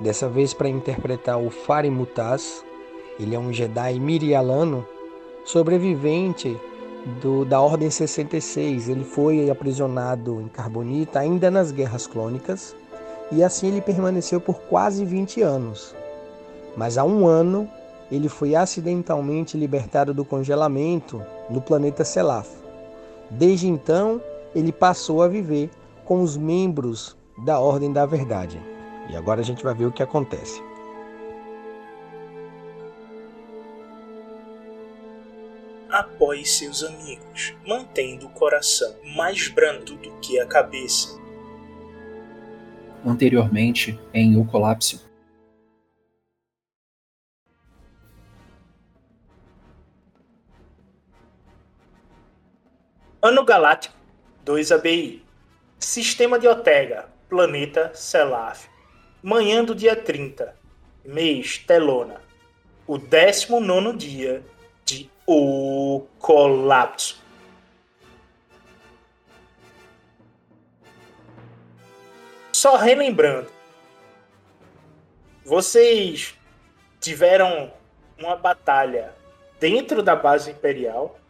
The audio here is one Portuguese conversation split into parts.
dessa vez para interpretar o Farim Mutaz. Ele é um Jedi mirialano, sobrevivente do, da Ordem 66. Ele foi aprisionado em Carbonita ainda nas Guerras Clônicas e assim ele permaneceu por quase 20 anos. Mas há um ano ele foi acidentalmente libertado do congelamento no planeta Selaf. Desde então, ele passou a viver com os membros da Ordem da Verdade. E agora a gente vai ver o que acontece. Apoie seus amigos, mantendo o coração mais brando do que a cabeça. Anteriormente, em O Colapso, Ano Galáctico 2 ABI. Sistema de Otega, planeta Selaf. Manhã do dia 30. Mês Telona. O 19 dia de O Colapso. Só relembrando. Vocês tiveram uma batalha dentro da base imperial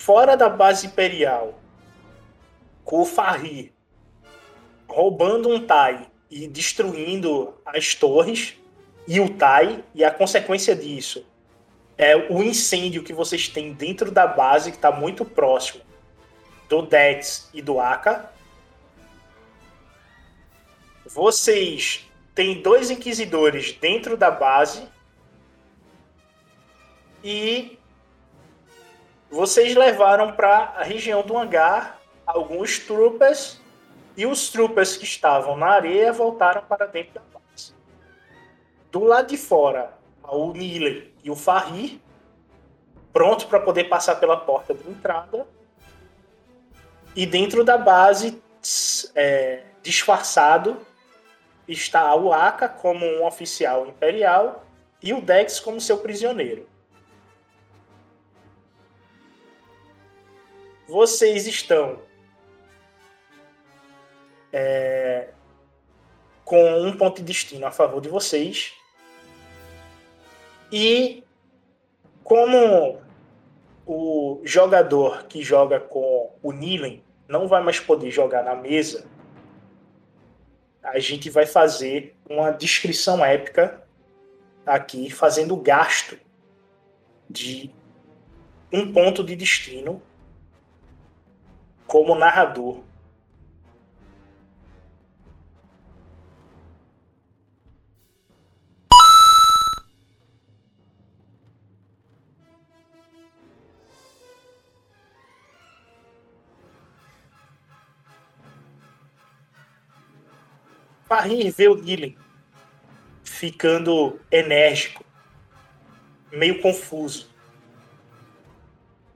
fora da base imperial, com o Farri roubando um Tai e destruindo as torres e o Tai, e a consequência disso é o incêndio que vocês têm dentro da base, que está muito próximo do Dex e do Aka. Vocês têm dois inquisidores dentro da base e vocês levaram para a região do hangar alguns troopers e os troopers que estavam na areia voltaram para dentro da base. Do lado de fora, o Nile e o Farri, pronto para poder passar pela porta de entrada. E dentro da base, é, disfarçado, está o Aka como um oficial imperial e o Dex como seu prisioneiro. vocês estão é, com um ponto de destino a favor de vocês. E como o jogador que joga com o Nilen não vai mais poder jogar na mesa, a gente vai fazer uma descrição épica aqui, fazendo gasto de um ponto de destino como narrador. Farim vê o Dylan ficando enérgico, meio confuso.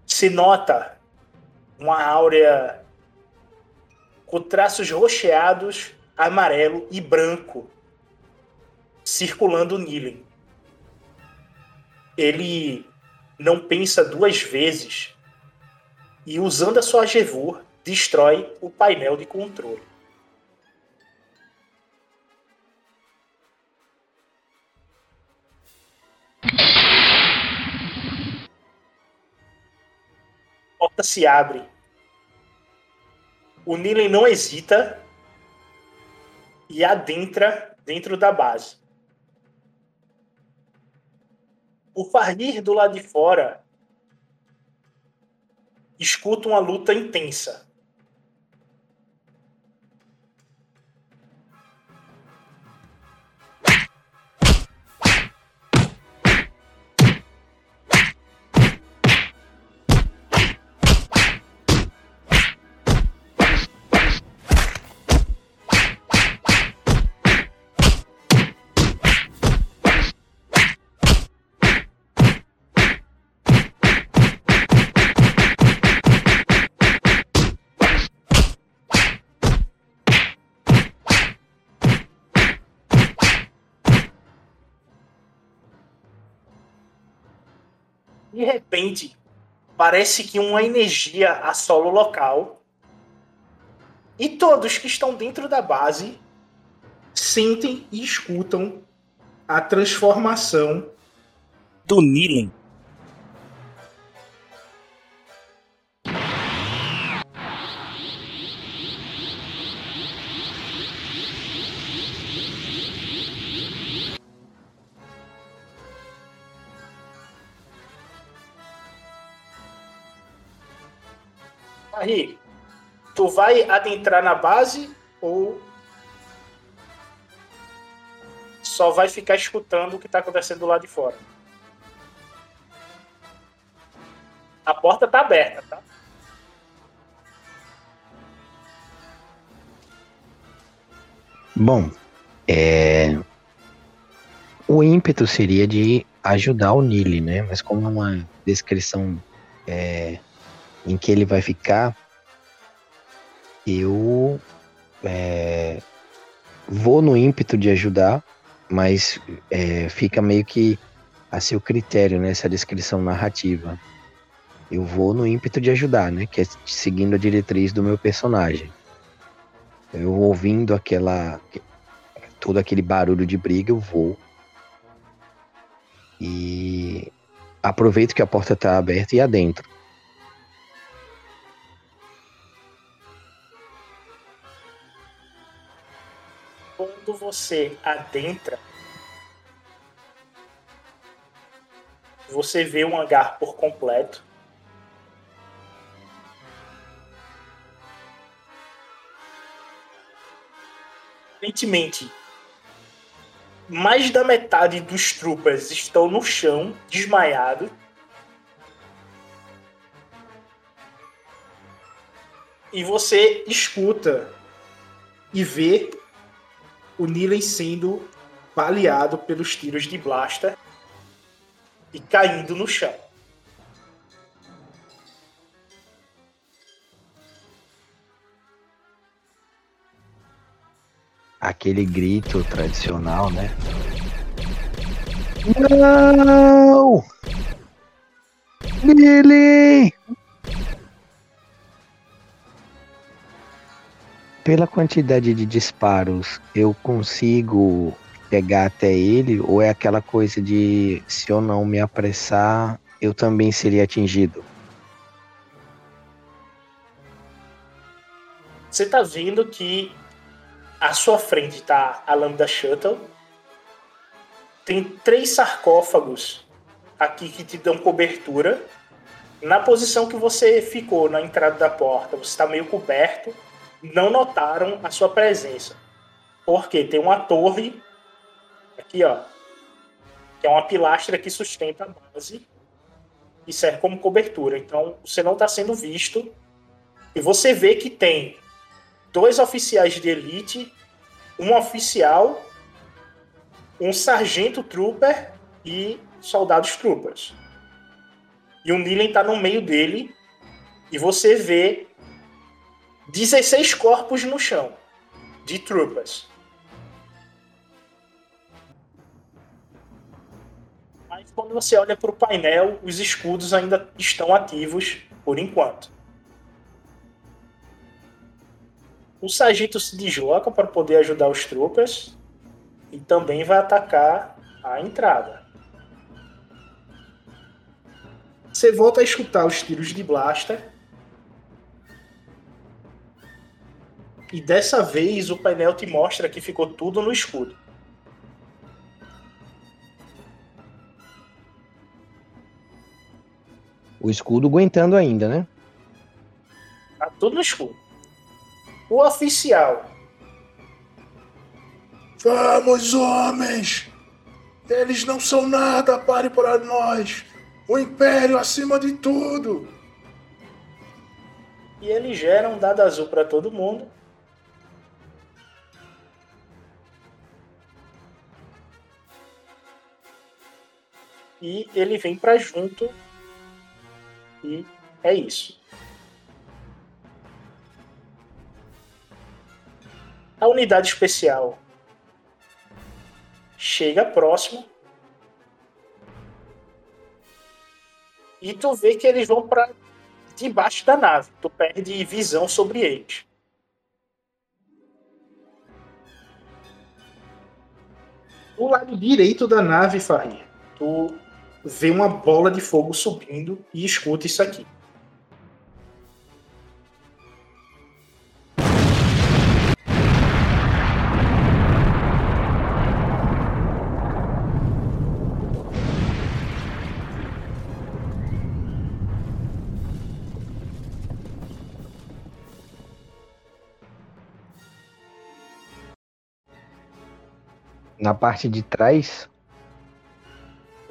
Se nota uma áurea com traços rocheados, amarelo e branco, circulando o Nilen. Ele não pensa duas vezes e, usando a sua Gevur, destrói o painel de controle. Porta se abre. O Nilen não hesita e adentra dentro da base. O Farnir do lado de fora escuta uma luta intensa. De repente, parece que uma energia assola o local. E todos que estão dentro da base sentem e escutam a transformação Do Nilen. Tu vai adentrar na base ou só vai ficar escutando o que tá acontecendo lá de fora? A porta tá aberta, tá? Bom, é... o ímpeto seria de ajudar o Nili, né? Mas como é uma descrição é, em que ele vai ficar, eu é, vou no ímpeto de ajudar, mas é, fica meio que a seu critério nessa descrição narrativa. Eu vou no ímpeto de ajudar, né? Que é seguindo a diretriz do meu personagem. Eu ouvindo aquela todo aquele barulho de briga, eu vou e aproveito que a porta está aberta e adentro. Quando você adentra, você vê um hangar por completo. Aparentemente, mais da metade dos troopers estão no chão, desmaiados. E você escuta e vê o Nilen sendo baleado pelos tiros de blaster e caindo no chão. Aquele grito tradicional, né? Não! Billy! Pela quantidade de disparos, eu consigo pegar até ele? Ou é aquela coisa de se eu não me apressar, eu também seria atingido? Você tá vendo que à sua frente tá a lambda shuttle. Tem três sarcófagos aqui que te dão cobertura. Na posição que você ficou na entrada da porta, você está meio coberto. Não notaram a sua presença. Porque tem uma torre aqui, ó, que é uma pilastra que sustenta a base e serve como cobertura. Então, você não está sendo visto. E você vê que tem dois oficiais de elite, um oficial, um sargento trooper e soldados troopers. E o Nilen tá no meio dele e você vê 16 corpos no chão de troopers. Mas quando você olha para o painel, os escudos ainda estão ativos por enquanto. O sargento se desloca para poder ajudar os troopers e também vai atacar a entrada. Você volta a escutar os tiros de blaster. E dessa vez o painel te mostra que ficou tudo no escudo. O escudo aguentando ainda, né? Tá tudo no escudo. O oficial. Vamos, homens! Eles não são nada, pare para nós! O Império acima de tudo! E ele gera um dado azul para todo mundo. E ele vem para junto. E é isso. A unidade especial chega próximo. e tu vê que eles vão para debaixo da nave. Tu perde visão sobre eles. Do lado direito da nave, Faria, tu vê uma bola de fogo subindo e escuta isso aqui. Na parte de trás,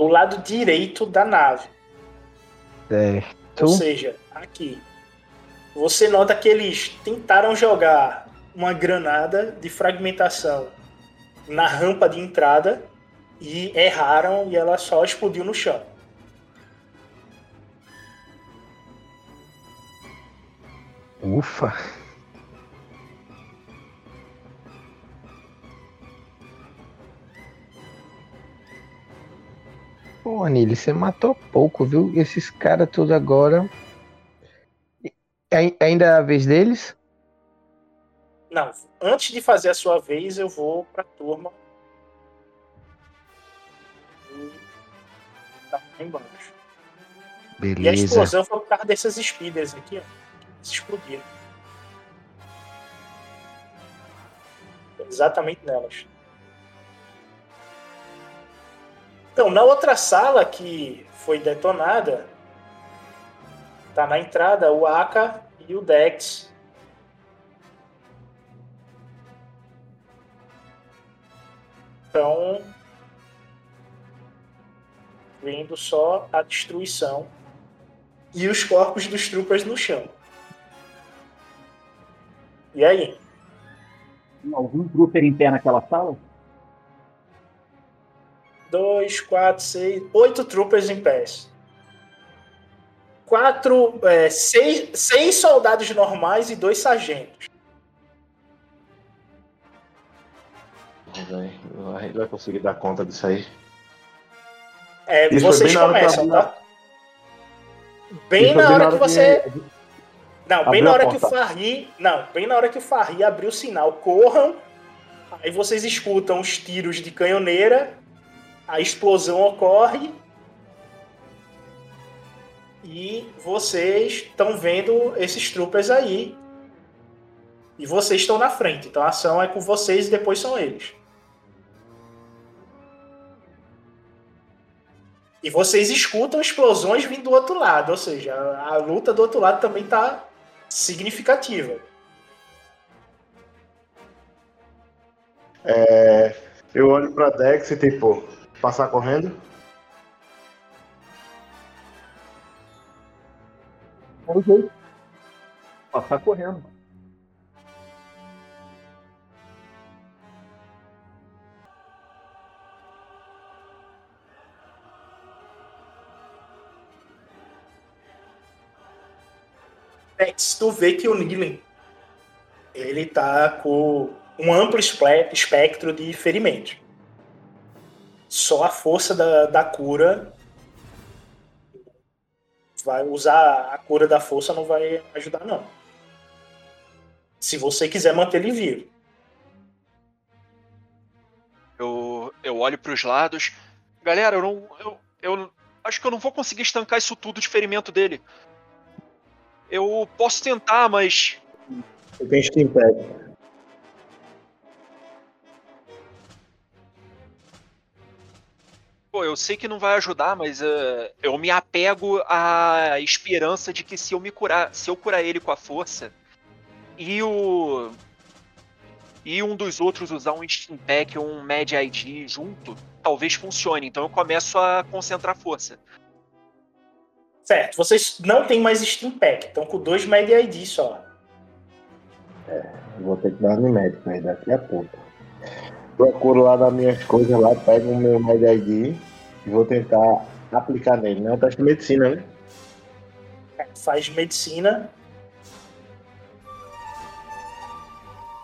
Do lado direito da nave. certo. Ou seja, aqui. Você nota que eles tentaram jogar uma granada de fragmentação na rampa de entrada e erraram e ela só explodiu no chão. Ufa. Pô, Anile, você matou pouco, viu? Esses caras todos agora. E- ai- Ainda é a vez deles? Não, antes de fazer a sua vez, eu vou pra turma. E tá lá embaixo. E a Beleza. explosão foi por causa dessas speeders aqui, ó. Que explodiram. Exatamente nelas. Então, na outra sala que foi detonada, tá na entrada o Aka e o Dex. Então, vendo só a destruição e os corpos dos troopers no chão. E aí? Algum trooper em pé naquela sala? Dois, quatro, seis, oito troopers em pés. Quatro, é, seis, seis soldados normais e dois sargentos. Vai, vai, vai conseguir dar conta disso aí. É, Isso vocês começam, tá? Bem na hora que você. Não, bem na hora que o. Farri. Não, bem na hora que o Farri abriu o sinal, corram. Aí vocês escutam os tiros de canhoneira. A explosão ocorre. E vocês estão vendo esses troopers aí. E vocês estão na frente. Então a ação é com vocês e depois são eles. E vocês escutam explosões vindo do outro lado. Ou seja, a, luta do outro lado também tá significativa. É, eu olho pra Dex e tipo, passar correndo. É o jeito. Passar correndo. Tex, tu vê que o Nilen ele tá com um amplo espectro de ferimentos. Só a força da, da cura vai usar a cura da força não vai ajudar não. Se você quiser manter ele vivo. Eu, eu olho pros lados. Galera, eu não. Eu, eu acho que eu não vou conseguir estancar isso tudo de ferimento dele. Eu posso tentar, mas. Eu tenho Steam Pack. Pô, eu sei que não vai ajudar, mas eh, eu me apego à esperança de que se eu me curar, se eu curar ele com a força e o e um dos outros usar um Steam Pack ou um Mad ID junto, talvez funcione. Então eu começo a concentrar força. Certo, vocês não tem mais Steam Pack, estão com dois Med ID só. Vou ter que dar no médico aí daqui a pouco. Procuro lá nas minhas coisas lá, pego o meu Med ID e vou tentar aplicar nele, né? Um teste de medicina, né? Faz medicina.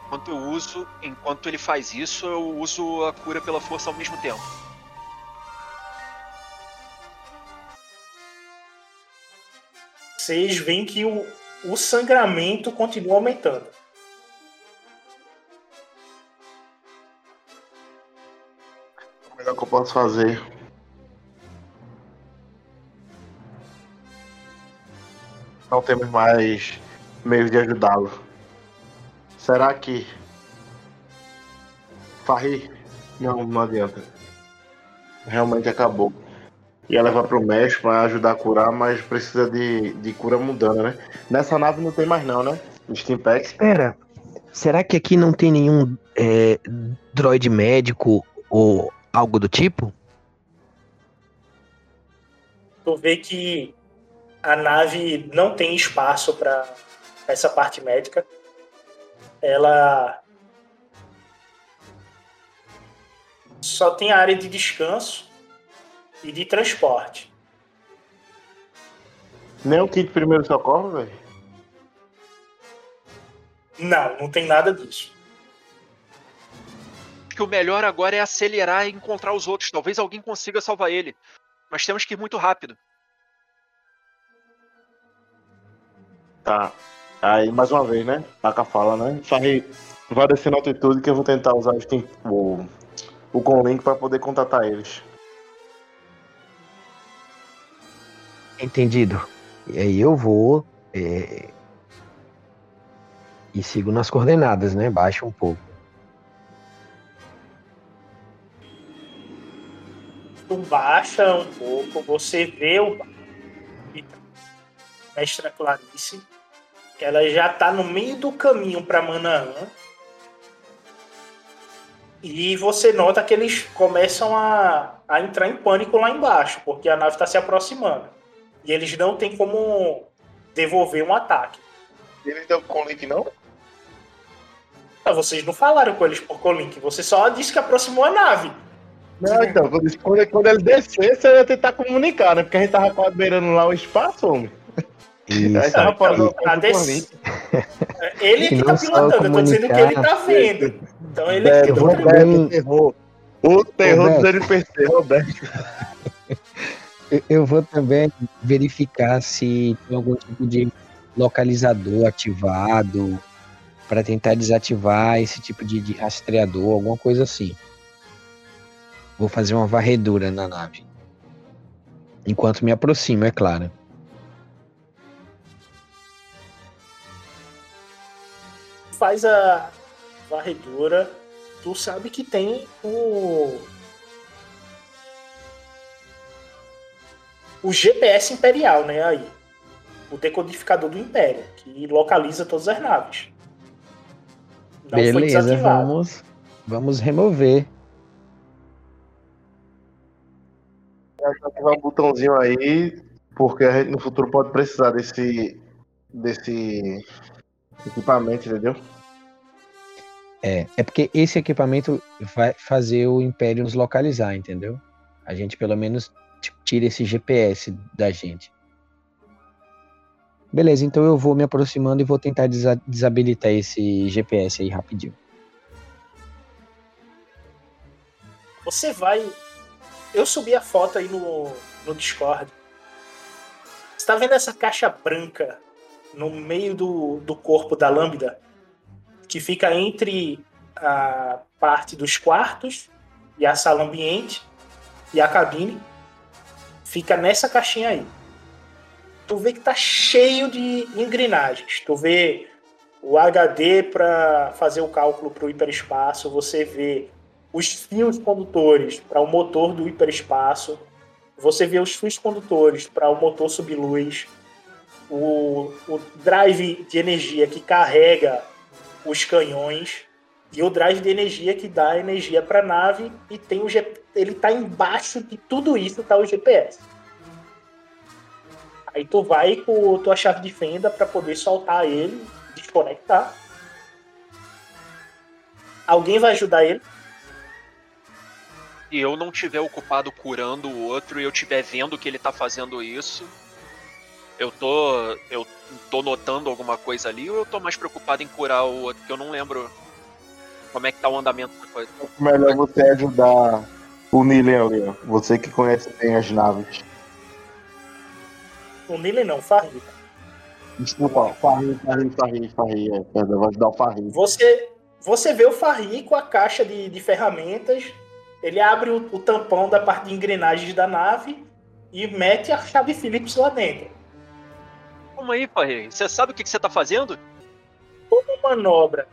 Enquanto eu uso, enquanto ele faz isso, eu uso a cura pela força ao mesmo tempo. vocês veem que o, o sangramento continua aumentando. Que eu posso fazer. Não temos mais meios de ajudá-lo. Será que. Farri? Não, não adianta. Realmente acabou. Ia levar pro médico pra ajudar a curar, mas precisa de, de cura mudando, né? Nessa nave não tem mais não, né? Steampack. Espera, será que aqui não tem nenhum é, droid médico ou algo do tipo? Tu vê que a nave não tem espaço para essa parte médica. Ela só tem a área de descanso e de transporte. Nem o kit primeiro socorro, velho. Não, não tem nada disso. Que o melhor agora é acelerar e encontrar os outros. Talvez alguém consiga salvar ele. Mas temos que ir muito rápido. Tá. Aí, mais uma vez, né? Taca fala, né? Farri, vai descer na altitude que eu vou tentar usar o, o Conlink pra poder contatar eles. Entendido. E aí eu vou é, e sigo nas coordenadas, né? Baixa um pouco. Tu baixa um pouco, você vê o Mestra Clarice, que ela já tá no meio do caminho para Manaã. E você nota que eles começam a, a entrar em pânico lá embaixo, porque a nave está se aproximando. E eles não têm como devolver um ataque. Eles deu Conlink não? Ah, Vocês não falaram com eles por Colink, você só disse que aproximou a nave. Não, então, quando, quando, quando ele descesse, eu ia tentar comunicar, né? Porque a gente tava quase beirando lá o espaço, homem. Aí Isso. tava falando Tá des-. Ele que tá pilotando, eu tô dizendo que ele tá vendo. Então ele É, que eu vou tá terror. O terror dos Roberto. NPC, Roberto. Eu- Eu vou também verificar se tem algum tipo de localizador ativado para tentar desativar esse tipo de, de rastreador, alguma coisa assim. Vou fazer uma varredura na nave. Enquanto me aproximo, é claro. faz a varredura, tu sabe que tem o. O GPS Imperial, né? Aí. O decodificador do Império, que localiza todas as naves. Não Beleza, vamos, vamos remover. Ativar um botãozinho aí, porque a gente no futuro pode precisar desse, desse equipamento, entendeu? É, é porque esse equipamento vai fazer o Império nos localizar, entendeu? A gente pelo menos tira esse GPS da gente. Beleza, então eu vou me aproximando e vou tentar desa- desabilitar esse GPS aí rapidinho. Você vai. Eu subi a foto aí no, no Discord. Você tá vendo essa caixa branca no meio do, do corpo da Lambda? Que fica entre a parte dos quartos e a sala ambiente e a cabine. Fica nessa caixinha aí. Tu vê que tá cheio de engrenagens. Tu vê o HD para fazer o cálculo para o hiperespaço. Você vê os fios condutores para o motor do hiperespaço, você vê os fios condutores para o motor subluz, o, o drive de energia que carrega os canhões e o drive de energia que dá energia para a nave e tem o G, ele tá embaixo de tudo isso tá o GPS. Aí tu vai com tua chave de fenda para poder soltar ele, desconectar. Alguém vai ajudar ele? E eu não tiver ocupado curando o outro e eu tiver vendo que ele tá fazendo isso, eu tô. Eu tô notando alguma coisa ali ou eu tô mais preocupado em curar o outro, que eu não lembro como é que tá o andamento da coisa. Melhor você ajudar o Nilen ali, ó. Você que conhece bem as naves. O Nile não, Farri. Desculpa, Farri, Farri, Farri, Farri. É, perdão, vou ajudar o Farri. Você, você vê o Farri com a caixa de, de ferramentas. Ele abre o, o tampão da parte de engrenagens da nave e mete a chave Phillips lá dentro. Calma aí, Farri. Você sabe o que, que você tá fazendo? Como manobra.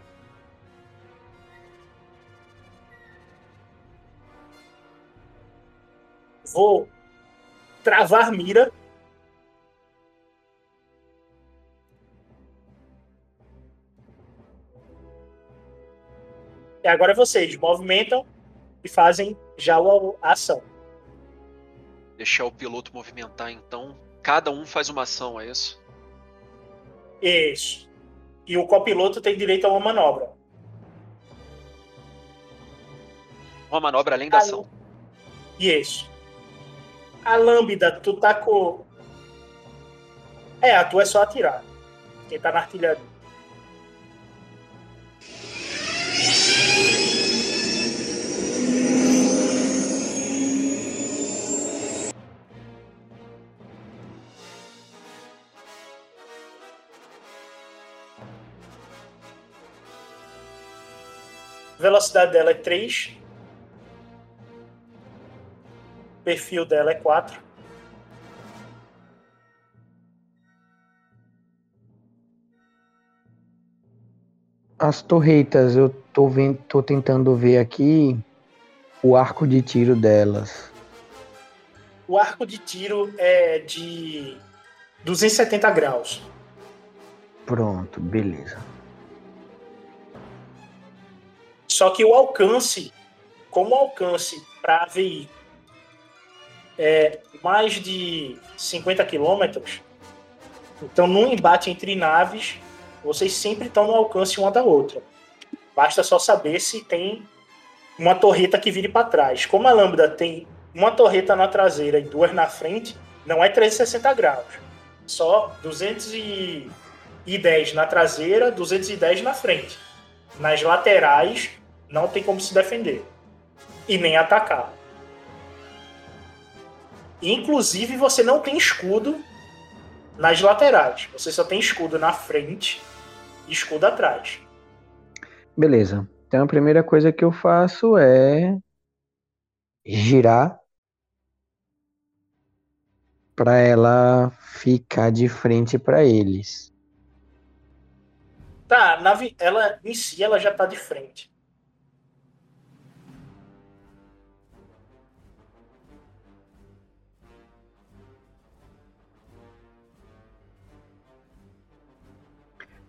Vou travar mira. E agora vocês movimentam e fazem já a a ação. Deixar o piloto movimentar, então. Cada um faz uma ação, é isso? Isso. E o copiloto tem direito a uma manobra. Uma manobra além da Ah, ação. Isso. A lambda, tu tá com. É, a tua é só atirar. Quem tá na artilharia. Velocidade dela é 3. Perfil dela é 4. As torretas, eu tô, vendo, tô tentando ver aqui o arco de tiro delas. O arco de tiro é de 270 graus. Pronto, beleza. Só que o alcance, como alcance para AVI é mais de 50 quilômetros, então num embate entre naves, vocês sempre estão no alcance uma da outra. Basta só saber se tem uma torreta que vire para trás. Como a Lambda tem uma torreta na traseira e duas na frente, não é 360 graus. Só 210 na traseira, 210 na frente. Nas laterais, não tem como se defender. E nem atacar. Inclusive, você não tem escudo nas laterais. Você só tem escudo na frente e escudo atrás. Beleza. Então a primeira coisa que eu faço é girar para ela ficar de frente para eles. Tá, a nave, ela em si, ela já tá de frente.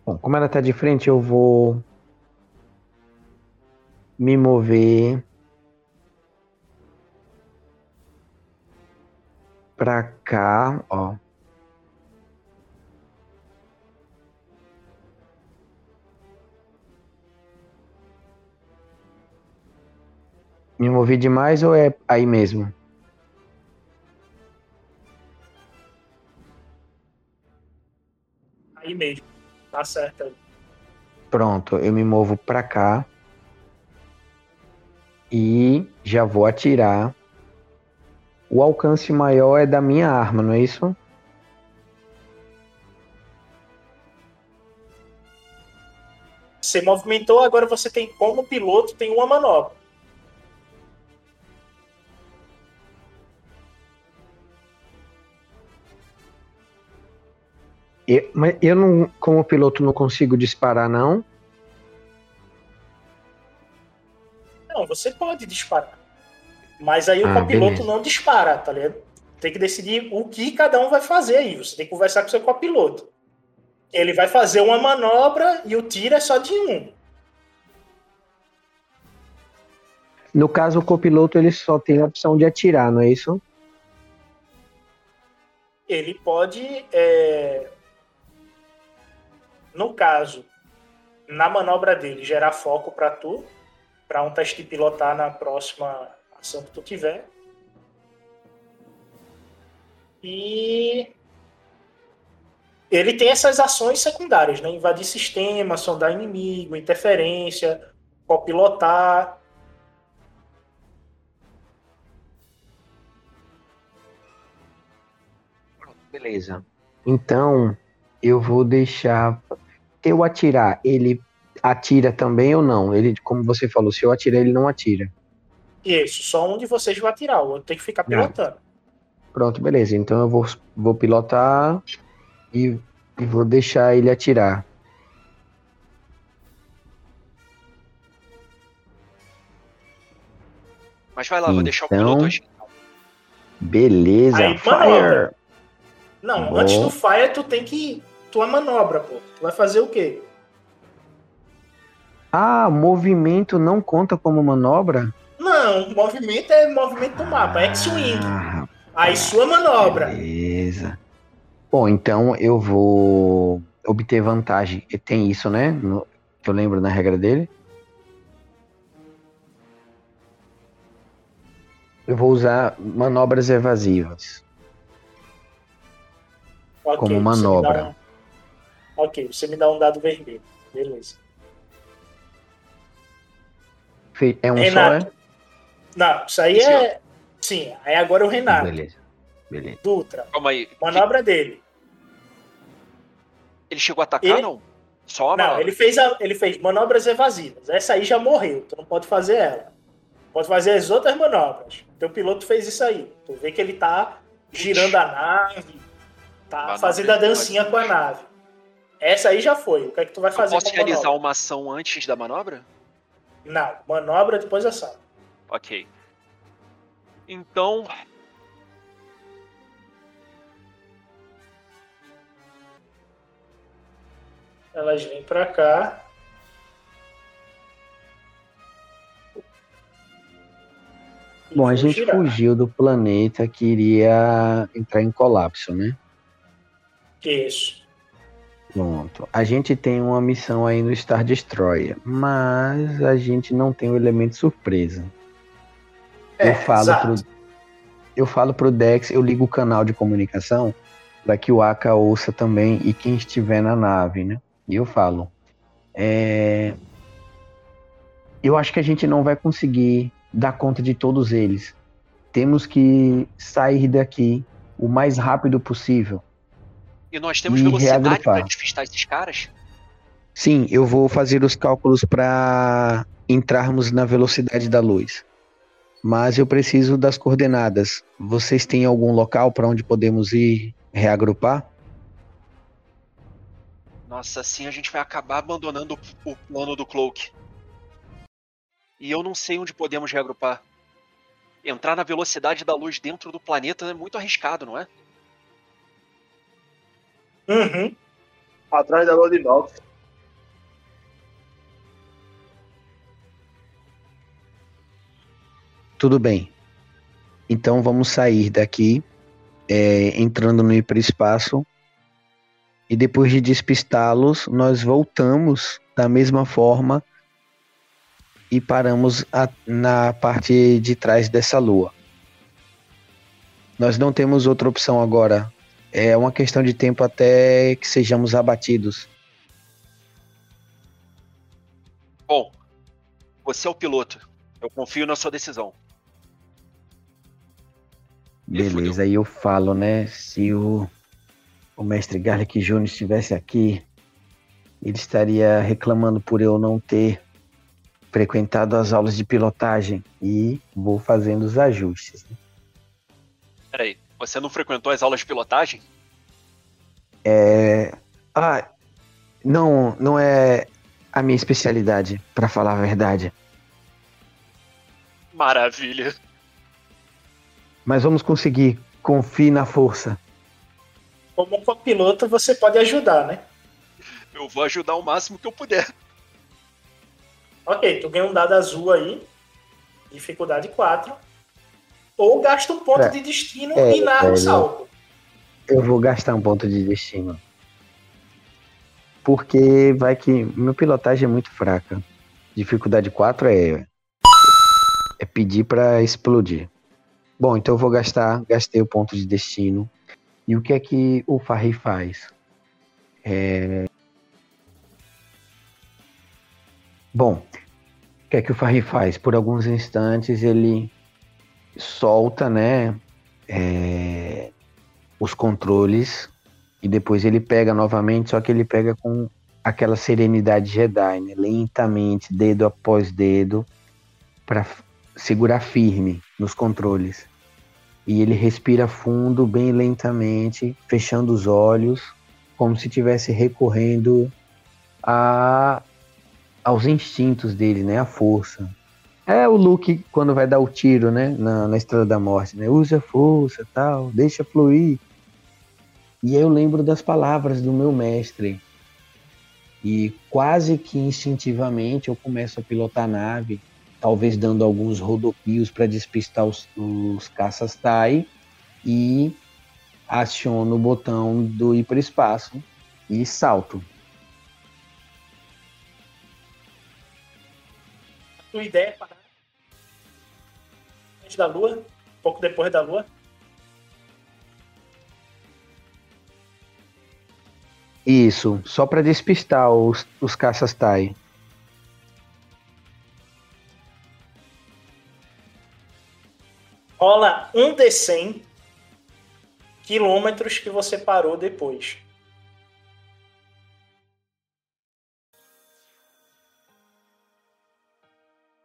Bom, como ela tá de frente, eu vou me mover pra cá, ó. Me movi demais ou é aí mesmo? Aí mesmo. Tá certo. Pronto, eu me movo pra cá e já vou atirar. O alcance maior é da minha arma, não é isso? Você movimentou, agora você tem, como piloto, tem uma manobra. Eu, mas eu não, como piloto, não consigo disparar, não. Não, você pode disparar. Mas aí o Ah, copiloto beleza. não dispara, tá ligado? Tem que decidir o que cada um vai fazer aí. Você tem que conversar com o seu copiloto. Ele vai fazer uma manobra e o tiro é só de um. No caso, o copiloto ele só tem a opção de atirar, não é isso? Ele pode, é, no caso, na manobra dele, gerar foco para tu, para um teste pilotar na próxima ação que tu tiver. E ele tem essas ações secundárias, né? Invadir sistema, sondar inimigo, interferência, copilotar. Beleza. Então, eu vou deixar. Se eu atirar, ele atira também ou não? Ele, como você falou, se eu atirar, ele não atira. Isso, só um de vocês vai atirar, o outro tem que ficar pilotando. Pronto, beleza. Então eu vou, vou pilotar e, e vou deixar ele atirar. Mas vai lá, vou deixar o Então, piloto agir. Beleza, Aí, fire! manobra. Não, Bom. antes do fire, tu tem que. Tua manobra, pô. Tu vai fazer o quê? Ah, movimento não conta como manobra? Não, movimento é movimento do mapa, X-Wing. Ah, Aí sua manobra. beleza. Bom, então eu vou obter vantagem. Tem isso, né? No- que eu lembro na regra dele. Eu vou usar manobras evasivas. Ok, Como manobra. Ok, você me dá um dado vermelho. Beleza. É um Renato. só, Não, isso aí Sim, é. Sim, aí agora é o? Renato. Beleza. Beleza. Dutra. Calma aí. Manobra dele. Ele chegou a atacar, Ele- não? Só a Não, manobra. ele fez, a- ele fez manobras evasivas. Essa aí já morreu, tu não pode fazer ela. Pode fazer as outras manobras. Teu piloto fez isso aí. Tu vê que ele tá girando a nave, tá Manobra fazendo a dancinha com a nave. Essa aí já foi. O que é que tu vai Eu fazer posso com a realizar manobra? uma ação antes da manobra? Não, manobra depois ação. Ok. Então. Elas vêm pra cá. Bom, a gente girar. fugiu do planeta que iria entrar em colapso, né? Isso. Pronto. A gente tem uma missão aí no Star Destroyer, mas a gente não tem o elemento surpresa. É, eu falo exato. pro eu falo pro Dex, eu ligo o canal de comunicação para que o Aka ouça também e quem estiver na nave, né? E eu falo, é... eu acho que a gente não vai conseguir dar conta de todos eles. Temos que sair daqui o mais rápido possível. E nós temos velocidade reagrupar. pra despistar esses caras? Sim, eu vou fazer os cálculos para entrarmos na velocidade da luz. Mas eu preciso das coordenadas. Vocês têm algum local para onde podemos ir reagrupar? Nossa, assim a gente vai acabar abandonando o, o plano do Cloak. E eu não sei onde podemos reagrupar. Entrar na velocidade da luz dentro do planeta é muito arriscado, não é? Uhum. Atrás da lua de Nox. Tudo bem. Então vamos sair daqui, é, entrando no hiperespaço. E depois de despistá-los, nós voltamos da mesma forma e paramos a- na parte de trás dessa lua. Nós não temos outra opção agora. É uma questão de tempo até que sejamos abatidos. Bom, você é o piloto. Eu confio na sua decisão. Beleza, aí eu falo, né? Se o, o mestre Garlic Jr. estivesse aqui, ele estaria reclamando por eu não ter frequentado as aulas de pilotagem e vou fazendo os ajustes. né? Peraí, você não frequentou as aulas de pilotagem? É... Ah, não, não é a minha especialidade, para falar a verdade. Maravilha. Mas vamos conseguir. Confie na força. Como copiloto, você pode ajudar, né? Eu vou ajudar o máximo que eu puder. Ok, tu ganha um dado azul aí. Dificuldade 4. Ou gasta um ponto É. de destino É, e narra o velho. salto. Eu vou gastar um ponto de destino. Porque vai que meu pilotagem é muito fraca. Dificuldade 4 é é pedir pra explodir. Bom, então eu vou gastar, gastei o ponto de destino. E o que é que o Farri faz? É... Bom, o que é que o Farri faz? Por alguns instantes ele solta, né, é, os controles E depois ele pega novamente, só que ele pega com aquela serenidade Jedi, né? lentamente, dedo após dedo, para segurar firme nos controles. E ele respira fundo, bem lentamente, fechando os olhos, como se estivesse recorrendo a, aos instintos dele, né? A força. É o Luke quando vai dar o tiro, né? Na, na Estrela da Morte, né? Usa a força, tal, deixa fluir. E eu lembro das palavras do meu mestre. E quase que instintivamente eu começo a pilotar a nave, talvez dando alguns rodopios para despistar os, os caças TIE e aciono o botão do hiperespaço e salto. Tua ideia é parar da lua, um pouco depois da lua. Isso, só para despistar os, os caças TIE. Rola um D100 quilômetros que você parou depois.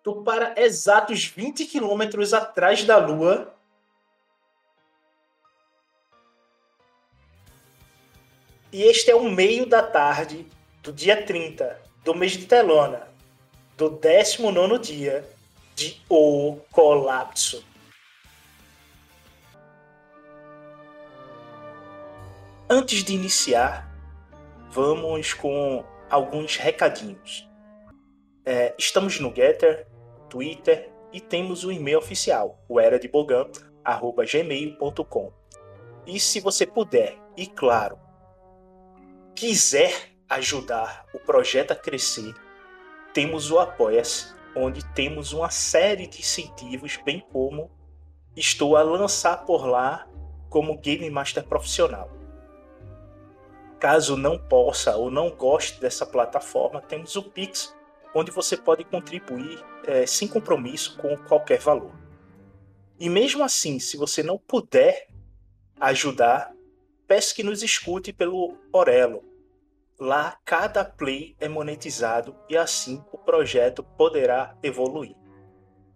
Tu para exatos 20 quilômetros atrás da Lua. E este é o meio da tarde do dia 30 do mês de Telona, do 19 dia de O Colapso. Antes de iniciar, vamos com alguns recadinhos. É, estamos no Getter, Twitter e temos o e-mail oficial, o gmail.com. E se você puder, e claro, quiser ajudar o projeto a crescer, temos o Apoia-se, onde temos uma série de incentivos, bem como estou a lançar por lá como Game Master profissional. Caso não possa ou não goste dessa plataforma, temos o Pix, onde você pode contribuir é, sem compromisso com qualquer valor. E mesmo assim, se você não puder ajudar, peço que nos escute pelo Orelo. Lá, cada play é monetizado e assim o projeto poderá evoluir.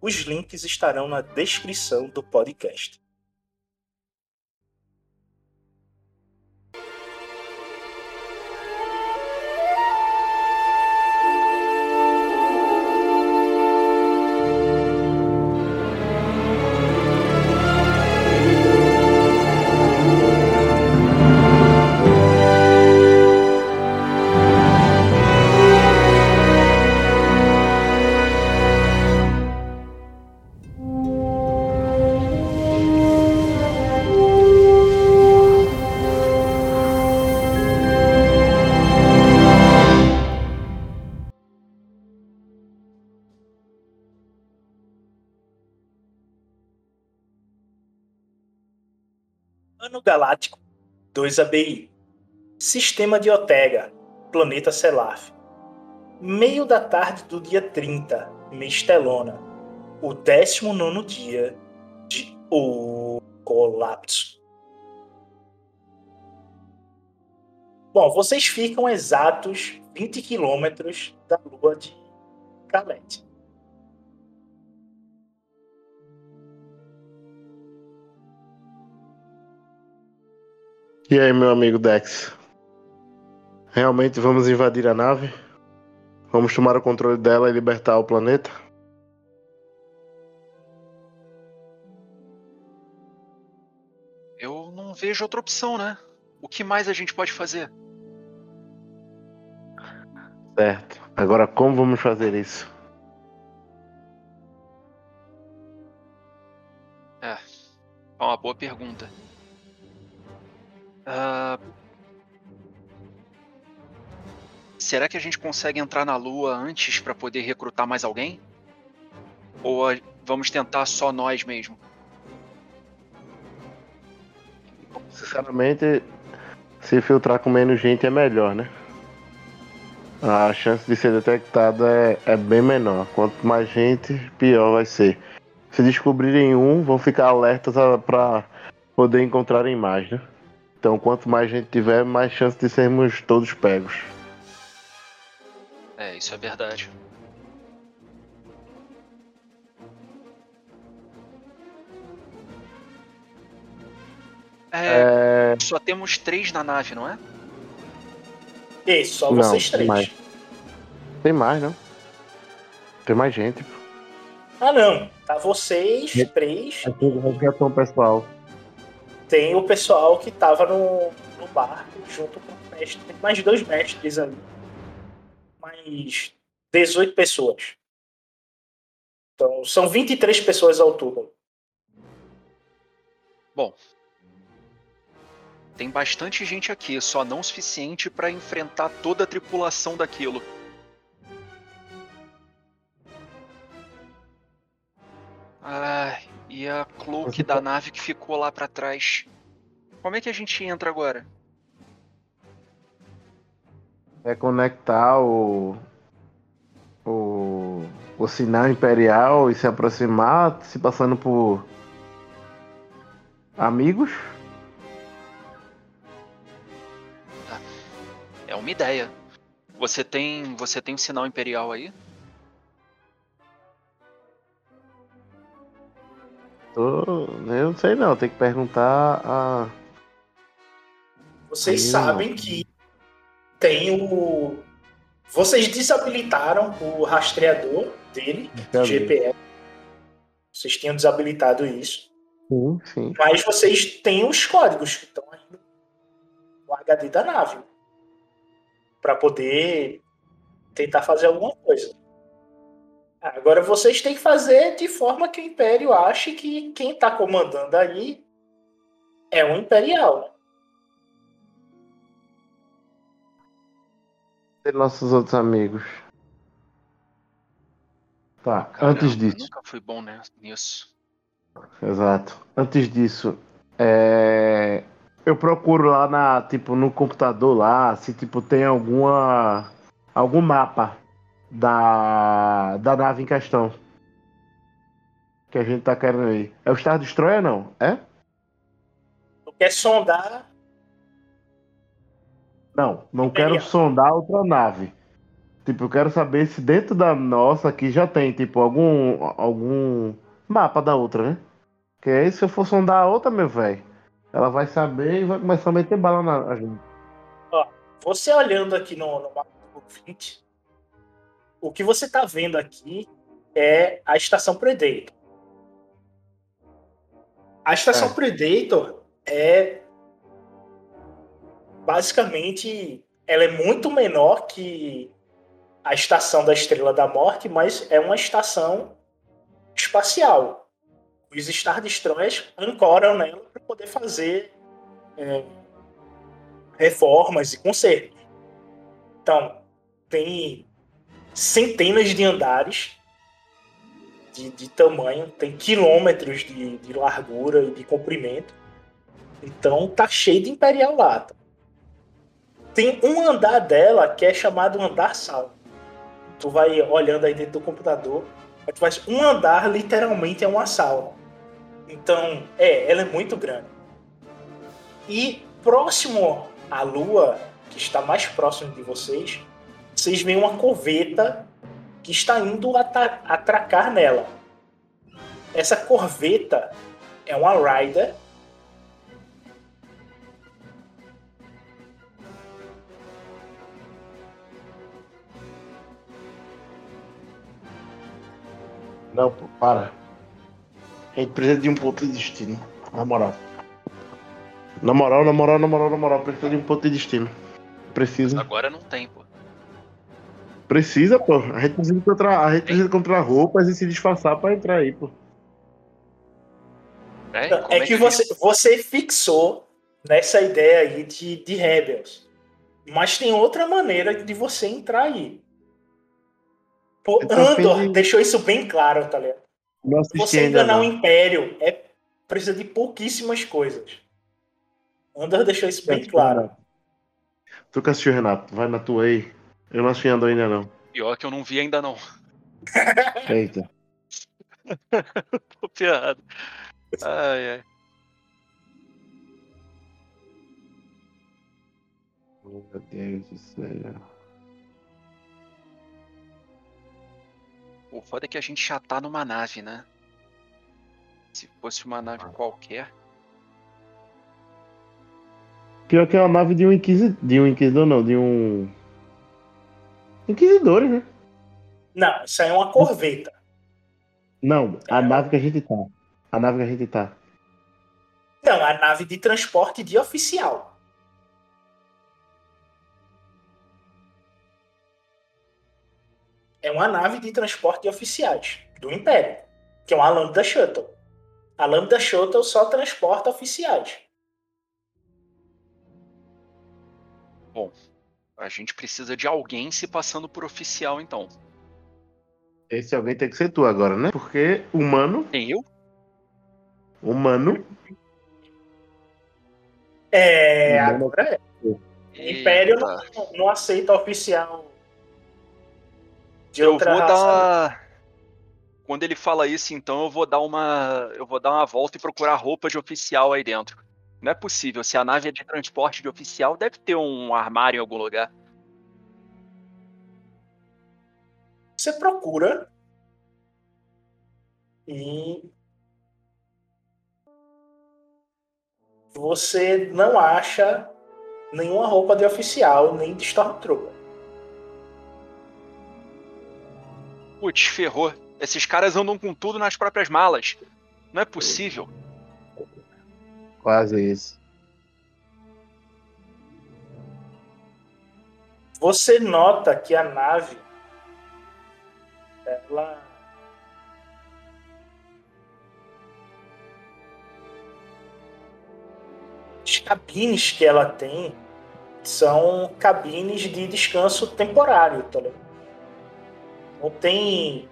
Os links estarão na descrição do podcast. Galáctico 2ABI Sistema de Otega Planeta Selaf Meio da tarde do dia 30, Mestelona, o 19 dia de O Colapso. Bom, vocês ficam exatos 20 quilômetros da lua de Calete. E aí, meu amigo Dex? Realmente vamos invadir a nave? Vamos tomar o controle dela e libertar o planeta? Eu não vejo outra opção, né? O que mais a gente pode fazer? Certo. Agora, como vamos fazer isso? É, é uma boa pergunta. Ah, será que a gente consegue entrar na Lua antes para poder recrutar mais alguém? Ou vamos tentar só nós mesmo? Sinceramente, se filtrar com menos gente é melhor, né? A chance de ser detectada é, é bem menor. Quanto mais gente, pior vai ser. Se descobrirem um, vão ficar alertas a- pra poder encontrarem mais, né? Então, quanto mais gente tiver, mais chance de sermos todos pegos. É, isso é verdade. É, É... Só temos três na nave, não é? Isso, só Não, vocês tem três. mais. Tem mais, não? Tem mais gente. Ah, não. Tá vocês três. É tudo resgatou o pessoal. Tem o pessoal que tava no, no barco junto com o mestre. Tem mais dois mestres ali. Mais 18 pessoas. Então, são 23 pessoas ao todo. Bom. Tem bastante gente aqui, só não o suficiente pra enfrentar toda a tripulação daquilo. Ai, e a cloak da nave que ficou lá pra trás. Como é que a gente entra agora? É conectar o. O. O sinal imperial e se aproximar, se passando por. Amigos? É uma ideia. Você tem, você tem o sinal imperial aí? Tô- Eu não sei não, tem que perguntar a. Vocês Aí, sabem que tem o. Vocês desabilitaram o rastreador dele, GPS. Vocês tinham desabilitado isso. Sim, sim. Mas vocês têm os códigos que estão aí no HD da nave. Para poder tentar fazer alguma coisa. Agora vocês têm que fazer de forma que o Império ache que quem está comandando aí é um Imperial. Tem nossos outros amigos. Tá, Caramba, antes disso. Nunca fui bom né, nisso. Exato. Antes disso, é, eu procuro lá na, tipo, no computador lá, se tipo tem alguma algum mapa da da nave em questão que a gente tá querendo ir. É o Star Destroyer não? É? Tu quer sondar Não, não Imperial. quero sondar outra nave. Tipo, eu quero saber se dentro da nossa aqui já tem tipo algum algum mapa da outra, né? Que aí se eu for sondar a outra, meu velho, ela vai saber e vai começar a meter bala na gente. Você olhando aqui no, no mapa do 20, o que você está vendo aqui é a estação Predator. A estação É. Predator é basicamente ela é muito menor que a estação da Estrela da Morte, mas é uma estação espacial. Os Star Destroyers ancoram nela para poder fazer é, reformas e consertos. Então, tem centenas de andares de, de tamanho, tem quilômetros de, de largura e de comprimento. Então, tá cheio de Imperial lá. tá? Tem um andar dela que é chamado andar sal. Tu vai olhando aí dentro do computador, tu faz um andar literalmente é uma sala. Então, é, ela é muito grande. E próximo à Lua, que está mais próximo de vocês, vocês veem uma corveta que está indo atracar nela. Essa corveta é uma Rider. Não, pô, para. A gente precisa de um ponto de destino. Na moral. Na moral, na moral, na moral, na moral, precisa de um ponto de destino. Precisa. Agora não tem. Precisa, pô. A gente precisa encontrar, a gente precisa encontrar roupas e se disfarçar pra entrar aí, pô. É, como é que você, você fixou nessa ideia aí de, de Rebels. Mas tem outra maneira de você entrar aí. Pô, Andor de- deixou isso bem claro, tá ligado? Você ainda enganar não. o Império é, precisa de pouquíssimas coisas. Andor deixou isso bem claro. Tu que assistiu, Renato? Vai na tua aí. Eu não assisti Andor ainda não. Pior que eu não vi ainda não. Eita. Tô ferrado. Ai, ai. Meu Deus do céu. O foda é que a gente já tá numa nave, né? Se fosse uma nave qualquer. Pior que é uma nave de um inquisidor. De um inquisidor, não, de um. Inquisidores, né? Não, isso aí é uma corveta. Não, a nave que a gente tá. A nave que a gente tá. Não, a nave de transporte de oficial. É uma nave de transporte de oficiais do Império, que é uma Lambda Shuttle. A Lambda Shuttle só transporta oficiais. A gente precisa de alguém se passando por oficial, então. Esse alguém tem que ser tu agora, né? Porque humano. Tem eu? Humano. É, Humano. agora é. O Império não, não aceita oficial de Eu outra vou raça. dar. Quando ele fala isso, então eu vou dar uma. Eu vou dar uma volta e procurar roupa de oficial aí dentro. Não é possível. Se a nave é de transporte de oficial, deve ter um armário em algum lugar. Você procura e você não acha nenhuma roupa de oficial, nem de Stormtrooper. Putz, ferrou. Esses caras andam com tudo nas próprias malas. Não é possível. Quase isso. Você nota que a nave ela as cabines que ela tem são cabines de descanso temporário, tá ligado? Não tem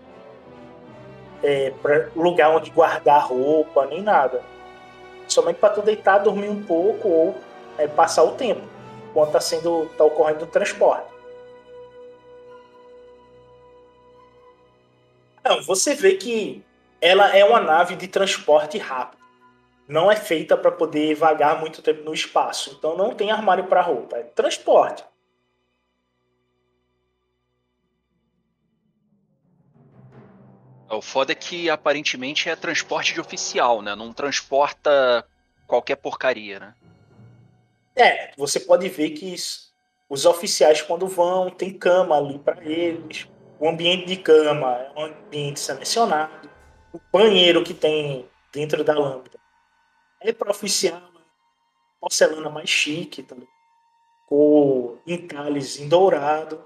é, lugar onde guardar roupa nem nada. Somente para tu deitar, dormir um pouco ou é, passar o tempo enquanto está sendo tá ocorrendo o transporte. Não, você vê que ela é uma nave de transporte rápido. Não é feita para poder vagar muito tempo no espaço. Então não tem armário para roupa. É transporte. O foda é que aparentemente é transporte de oficial, né? Não transporta qualquer porcaria, né? É, você pode ver que isso- os oficiais quando vão tem cama ali para eles. O ambiente de cama é um ambiente selecionado. O banheiro que tem dentro da lâmpada é para oficial, porcelana mais chique, tá com entalhes em dourado.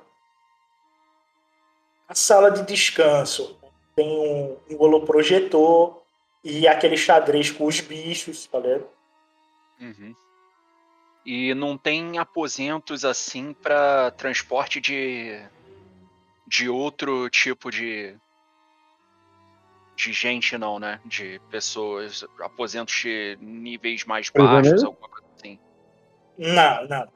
A sala de descanso tem um, um holoprojetor e aquele xadrez com os bichos, tá ligado? Uhum. E não tem aposentos assim pra transporte de de outro tipo de de gente não, né? De pessoas, aposentos de níveis mais baixos, Prisioneiro? alguma coisa assim. Não, não.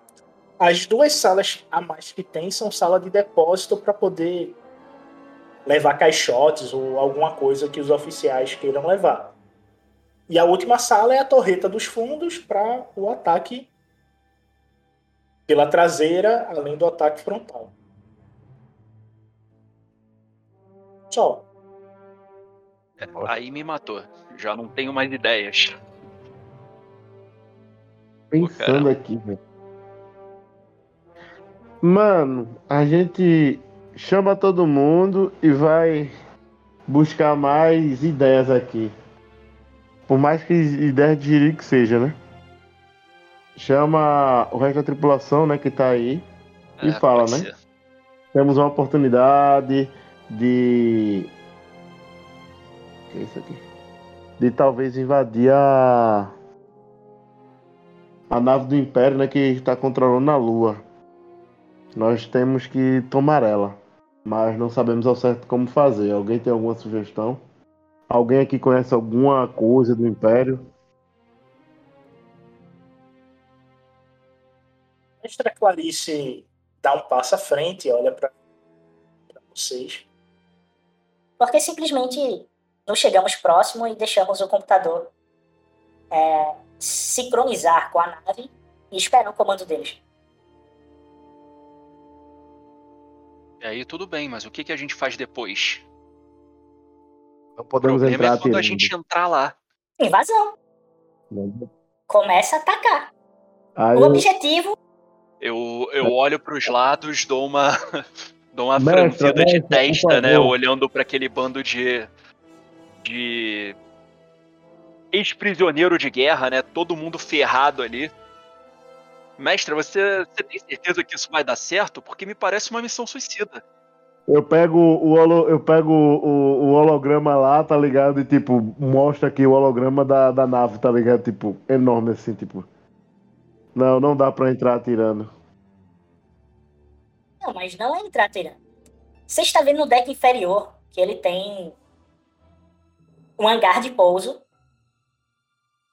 As duas salas a mais que tem são sala de depósito para poder levar caixotes ou alguma coisa que os oficiais queiram levar. E a última sala é a torreta dos fundos para o ataque pela traseira, além do ataque frontal. Só. É, aí me matou. Já não tenho mais ideias. Pensando aqui, velho. Mano, a gente chama todo mundo e vai buscar mais ideias aqui. Por mais que ideia de que seja, né? Chama o resto da tripulação, né, que tá aí. E É, fala, né? ser. Temos uma oportunidade de. O que é isso aqui? De talvez invadir a. A nave do Império, né? Que está controlando a Lua. Nós temos que tomar ela. Mas não sabemos ao certo como fazer. Alguém tem alguma sugestão? Alguém aqui conhece alguma coisa do Império? Mestra Clarice dá um passo à frente e olha para vocês. Porque simplesmente não chegamos próximo e deixamos o computador é, sincronizar com a nave e esperar o comando deles. E aí tudo bem, mas o que, que a gente faz depois? Não O podemos problema entrar é quando a gente entrar lá. Invasão. Começa a atacar. Aí O eu- objetivo Eu, eu olho pros lados, dou uma, dou uma Mestre, franzida de mestre, por testa, né? Olhando pra aquele bando de. de. ex-prisioneiro de guerra, né? Todo mundo ferrado ali. Mestre, você, você tem certeza que isso vai dar certo? Porque me parece uma missão suicida. Eu pego o, holo, eu pego o, o holograma lá, tá ligado? E tipo, mostra aqui o holograma da, da nave, tá ligado? Tipo, enorme assim, tipo. Não, não dá pra entrar atirando. Não, mas não é entrar atirando. Você está vendo no deck inferior que ele tem um hangar de pouso.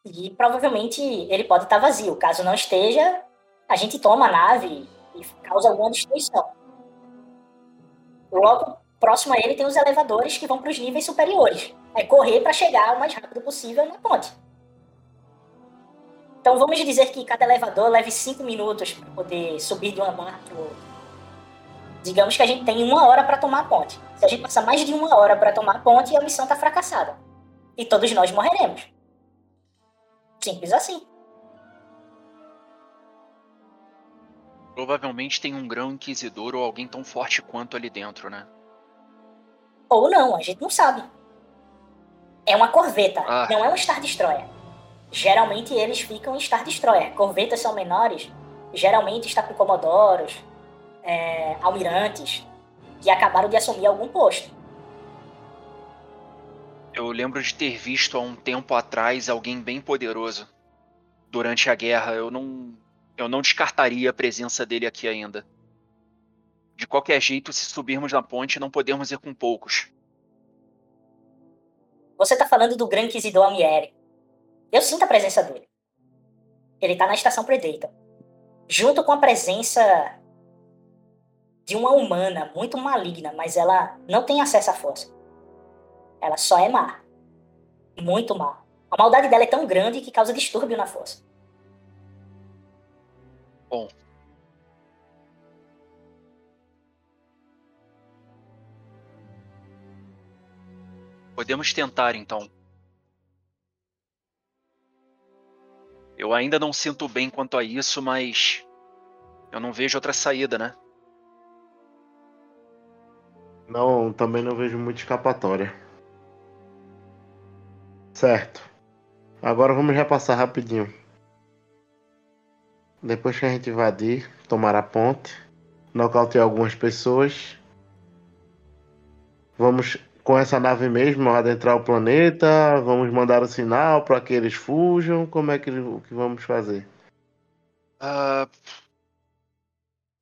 E provavelmente ele pode estar vazio. Caso não esteja, a gente toma a nave e causa alguma destruição. Logo próximo a ele tem os elevadores que vão para os níveis superiores. É correr para chegar o mais rápido possível na ponte. Então vamos dizer que cada elevador leve 5 minutos para poder subir de um andar para outro. Digamos que a gente tem uma hora para tomar a ponte. Se a gente passar mais de uma hora para tomar a ponte, a missão está fracassada. E todos nós morreremos. Simples assim. Provavelmente tem um grão inquisidor ou alguém tão forte quanto ali dentro, né? Ou não, a gente não sabe. É uma corveta, Ah. não é um Star Destroyer. Geralmente eles ficam em Star Destroyer. Corvetas são menores, geralmente está com comodoros, é, almirantes, que acabaram de assumir algum posto. Eu lembro de ter visto há um tempo atrás alguém bem poderoso. Durante a guerra, eu não. Eu não descartaria a presença dele aqui ainda. De qualquer jeito, se subirmos na ponte, não podemos ir com poucos. Você tá falando do Gran Inquisidor Amieri. Eu sinto a presença dele. Ele tá na estação Predator. Junto com a presença de uma humana muito maligna, mas ela não tem acesso à força. Ela só é má. Muito má. A maldade dela é tão grande que causa distúrbio na força. Bom. Podemos tentar então. Eu ainda não sinto bem quanto a isso, mas eu não vejo outra saída, né? Não, também não vejo muita escapatória. Certo. Agora vamos repassar rapidinho. Depois que a gente invadir, tomar a ponte, nocautear algumas pessoas. Vamos com essa nave mesmo adentrar o planeta. Vamos mandar o sinal para que eles fujam. Como é que, o que vamos fazer? Ah,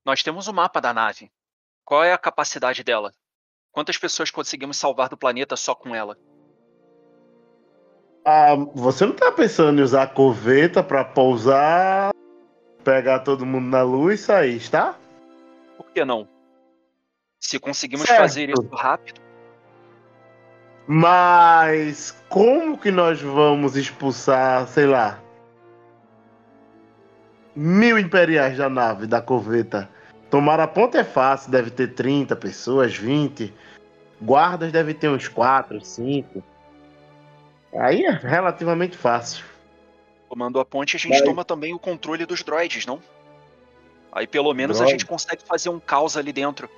nós temos o mapa da nave. Qual é a capacidade dela? Quantas pessoas conseguimos salvar do planeta só com ela? Ah, você não tá pensando em usar a corveta para pousar, pegar todo mundo na luz e sair, tá? Por que não? Se conseguimos Certo. fazer isso rápido, Mas como que nós vamos expulsar, sei lá, mil imperiais da nave, da corveta? Tomar a ponta é fácil, deve ter 30 pessoas, 20. Guardas deve ter uns 4, 5. Aí é relativamente fácil. Tomando a ponte, a gente Vai. toma também o controle dos droids, não? Aí pelo menos a Droid. gente consegue fazer um caos ali dentro.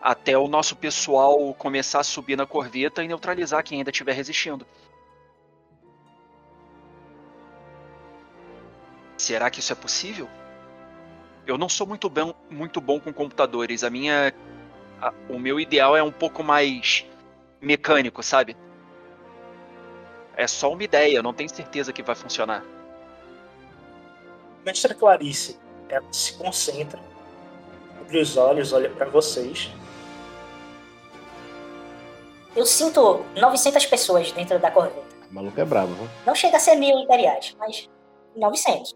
Até o nosso pessoal começar a subir na corveta e neutralizar quem ainda estiver resistindo. Será que isso é possível? Eu não sou muito bom, muito bom com computadores. A minha. a- o meu ideal é um pouco mais mecânico, sabe? É só uma ideia, eu não tenho certeza que vai funcionar. Mestra Clarice, ela se concentra, abre os olhos, olha para vocês. Eu sinto 900 pessoas dentro da corveta. O maluco é brabo, viu? Não chega a ser mil imperiais, mas 900.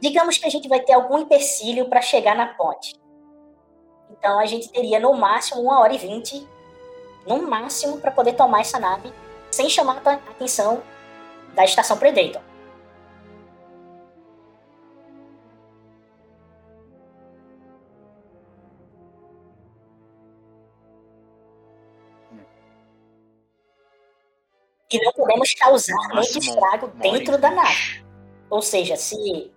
Digamos que a gente vai ter algum empecilho para chegar na ponte. Então a gente teria no máximo uma hora e vinte, no máximo, para poder tomar essa nave sem chamar a atenção da estação Predator. Podemos causar muito estrago dentro e da nave. Ou seja, se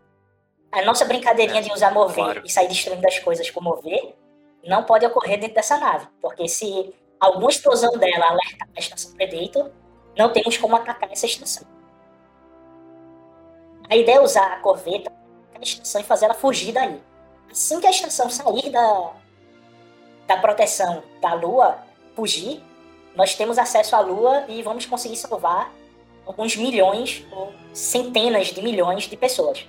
a nossa brincadeirinha de usar mover claro. e sair destruindo as coisas com mover não pode ocorrer dentro dessa nave. Porque se alguma explosão dela alertar a estação Predator, não temos como atacar essa estação. A ideia é usar a corveta a estação e fazer ela fugir daí. Assim que a estação sair da, da proteção da Lua, fugir, nós temos acesso à Lua e vamos conseguir salvar alguns milhões ou centenas de milhões de pessoas.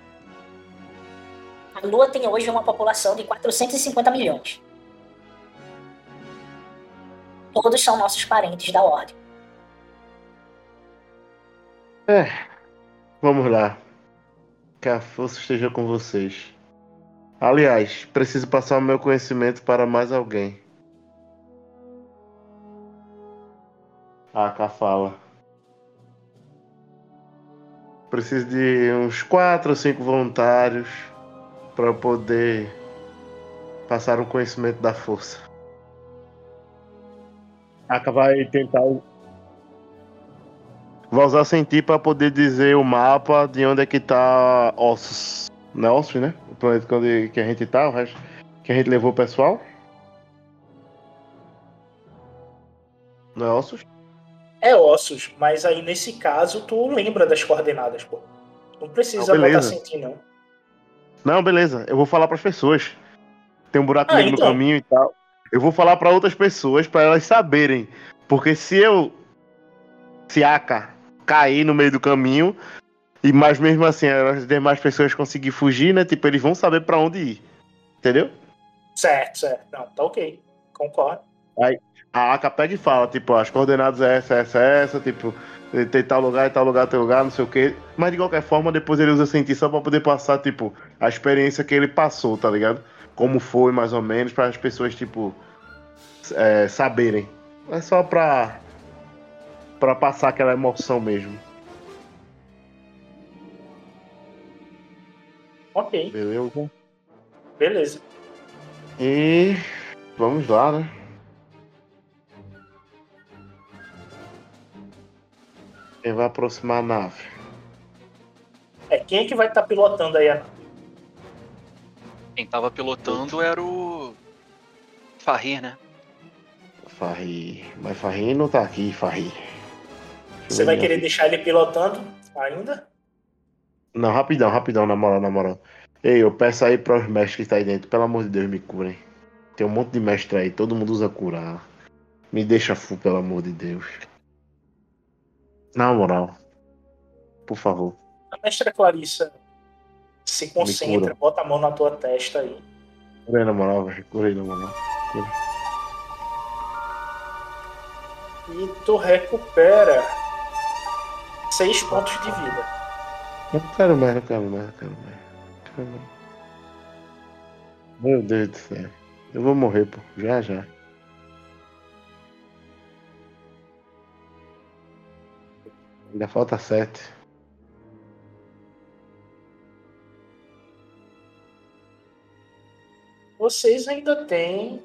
A Lua tem hoje uma população de 450 milhões. Todos são nossos parentes da Ordem. É. Vamos lá. Que a força esteja com vocês. Aliás, preciso passar o meu conhecimento para mais alguém. A Aka fala. Preciso de uns quatro ou cinco voluntários para poder passar um conhecimento da força. Aka vai tentar. Vai usar sentir para poder dizer o mapa de onde é que tá Ossos. Não é Ossos, né? O planeta que a gente tá, o resto que a gente levou o pessoal. Não é Ossos? É ossos, mas aí nesse caso tu lembra das coordenadas, pô. Não precisa beleza. botar sentir, não. Não, beleza. Eu vou falar para as pessoas. Tem um buraco Ah, negro então. no caminho e tal. Eu vou falar para outras pessoas para elas saberem, porque se eu se a Aka cair no meio do caminho e mas mesmo assim as demais pessoas conseguir fugir, né? Tipo, eles vão saber para onde ir. Entendeu? Certo, certo. Não, tá ok. Concordo. A e fala, tipo, as coordenadas é essa, essa, essa, tipo, tem tal lugar, tal lugar, tal lugar, não sei o quê. Mas de qualquer forma, depois ele usa sentir só pra poder passar, tipo, a experiência que ele passou, tá ligado? Como foi, mais ou menos, para as pessoas, tipo, é, saberem. É só pra, pra passar aquela emoção mesmo. Ok, Beleza? beleza. E vamos lá, né? Quem vai aproximar a nave? É, quem é que vai estar pilotando aí a nave? Quem tava pilotando era o. Farrir, né? Farri. Mas Farri não tá aqui, Farri. Você vai querer deixar ele pilotando ainda? Não, rapidão, rapidão, na moral, na moral. Ei, eu peço aí pros mestres que tá aí dentro, pelo amor de Deus, me curem. Tem um monte de mestre aí, todo mundo usa curar. Me deixa full, pelo amor de Deus. Na moral. Por favor. A mestra Clarissa se concentra, bota a mão na tua testa aí. Curei na moral, velho. Curei na moral. E tu recupera seis pontos de vida. Eu quero mais, não quero mais, não quero mais. Não quero mais. Meu Deus do céu. Eu vou morrer, pô. Já, já. Ainda falta sete. Vocês ainda têm.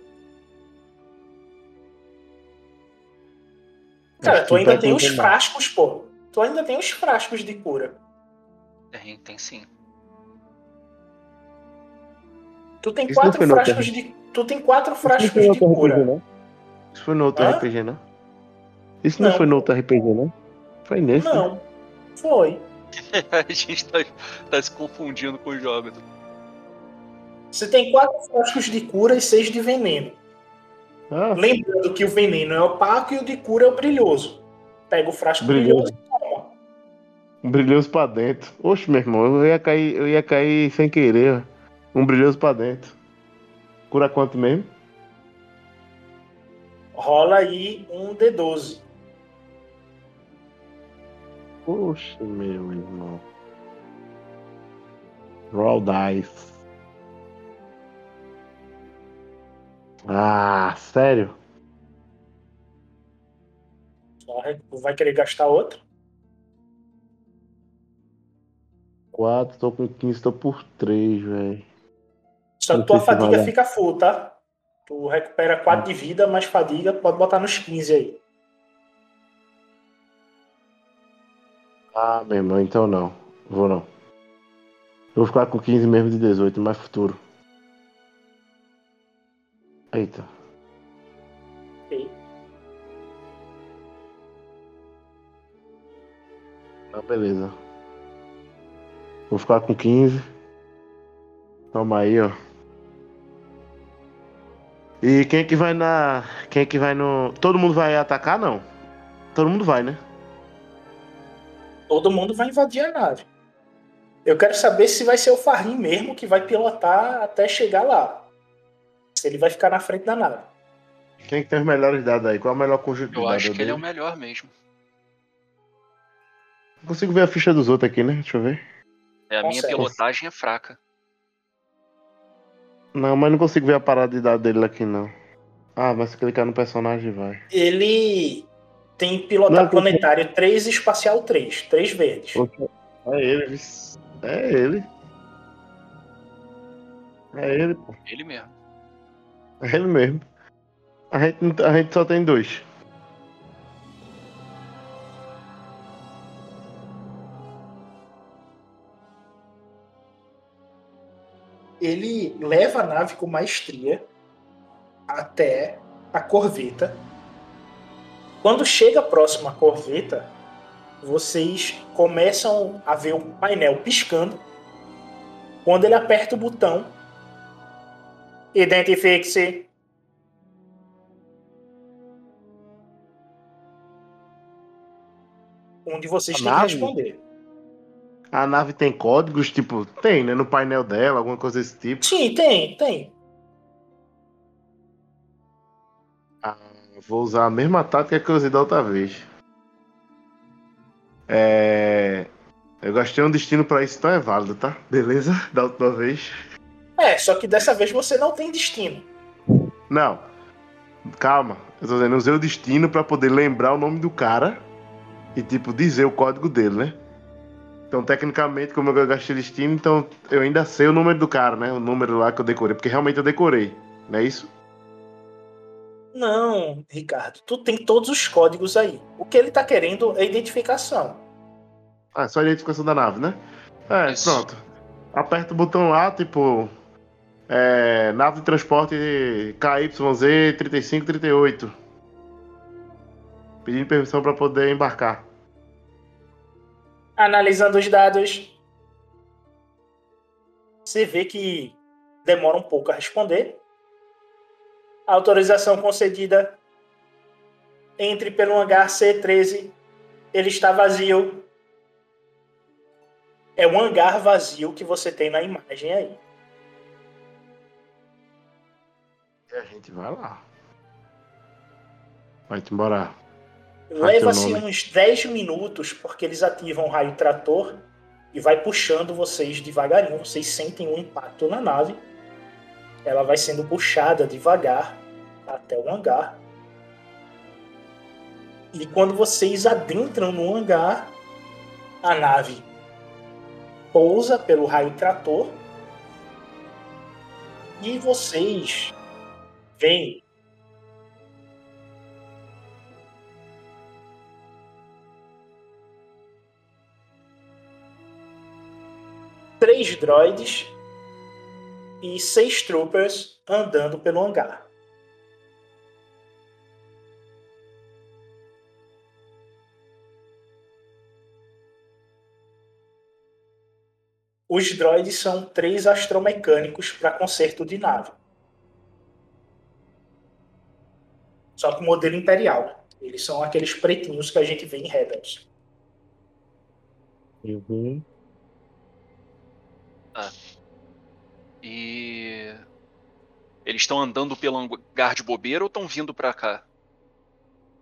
Cara, tu ainda tem os frascos, pô. Tu ainda tem os frascos de cura. Tem, tem sim. Tu tem Isso quatro frascos de. Tu tem quatro frascos de outro RPG, cura. não? Isso foi no outro Hã? RPG, não? Isso não, Não. foi no outro RPG, não? Foi nesse. né? Não. Foi. A gente tá, tá se confundindo com os jogos. Você tem quatro frascos de cura e seis de veneno. Ah, Lembrando que o veneno é opaco e o de cura é o brilhoso. Pega o frasco Brilhoso. brilhoso e toma. um brilhoso pra dentro. Oxe, meu irmão, eu ia cair, eu ia cair sem querer. Um brilhoso pra dentro. Cura quanto mesmo? Rola aí um D12. Poxa, meu irmão. Roll dice. Ah, sério? Vai querer gastar outro? 4, tô com 15, tô por 3, velho. Só que tua fadiga vale. fica full, tá? Tu recupera 4 de vida, mas fadiga pode botar nos 15 aí. Ah, meu irmão, então não. Vou não. Eu vou ficar com 15 mesmo de 18, mais futuro. Eita. Ok. Tá, beleza. Vou ficar com 15. Toma aí, ó. E quem é que vai na. Quem é que vai no. Todo mundo vai atacar, não? Todo mundo vai, né? Todo mundo vai invadir a nave. Eu quero saber se vai ser o Farim mesmo que vai pilotar até chegar lá. Se ele vai ficar na frente da nave. Quem que tem os melhores dados aí? Qual é o melhor conjunto de Eu acho que ele é o dele? melhor mesmo. Não consigo ver a ficha dos outros aqui, né? Deixa eu ver. É, a minha Consegue. pilotagem é fraca. Não, mas não consigo ver a parada de dados dele aqui, não. Ah, mas se clicar no personagem vai. Ele tem pilotar Não, planetário 3 e espacial 3. 3 verdes. É ele. É ele. É ele, pô. Ele mesmo. É ele mesmo. A gente, a gente só tem dois. Ele leva a nave com maestria até a corveta. Quando chega próximo à corveta, vocês começam a ver o painel piscando. Quando ele aperta o botão, identifique-se. Um de vocês A tem que nave? responder. A nave tem códigos, tipo, tem, né? No painel dela, alguma coisa desse tipo. Sim, tem, tem. Vou usar a mesma tática que eu usei da outra vez. É. Eu gastei um destino pra isso, então é válido, tá? Beleza? Da última vez. É, só que dessa vez você não tem destino. Não. Calma. Eu tô dizendo, usei o destino pra poder lembrar o nome do cara e, tipo, dizer o código dele, né? Então, tecnicamente, como eu gastei destino, então eu ainda sei o número do cara, né? O número lá que eu decorei, porque realmente eu decorei, não é isso? Não, Ricardo, tu tem todos os códigos aí. O que ele tá querendo é identificação. Ah, é só a identificação da nave, né? É, Isso. pronto. Aperta o botão lá, tipo. É, nave de transporte KYZ 3538. Pedindo permissão pra poder embarcar. Analisando os dados, você vê que demora um pouco a responder. Autorização concedida. Entre pelo hangar C13. Ele está vazio. É um hangar vazio que você tem na imagem aí. E a gente vai lá. Vai embora. Leva-se uns 10 minutos, porque eles ativam o raio trator e vai puxando vocês devagarinho. Vocês sentem um impacto na nave. Ela vai sendo puxada devagar até o hangar. E quando vocês adentram no hangar, a nave pousa pelo raio trator. E vocês veem três droids e seis troopers andando pelo hangar. Os droids são três astromecânicos para conserto de nave. Só que modelo imperial. Eles são aqueles pretinhos que a gente vê em Rebels. Uhum. E. Eles estão andando pelo hangar de bobeira ou estão vindo pra cá?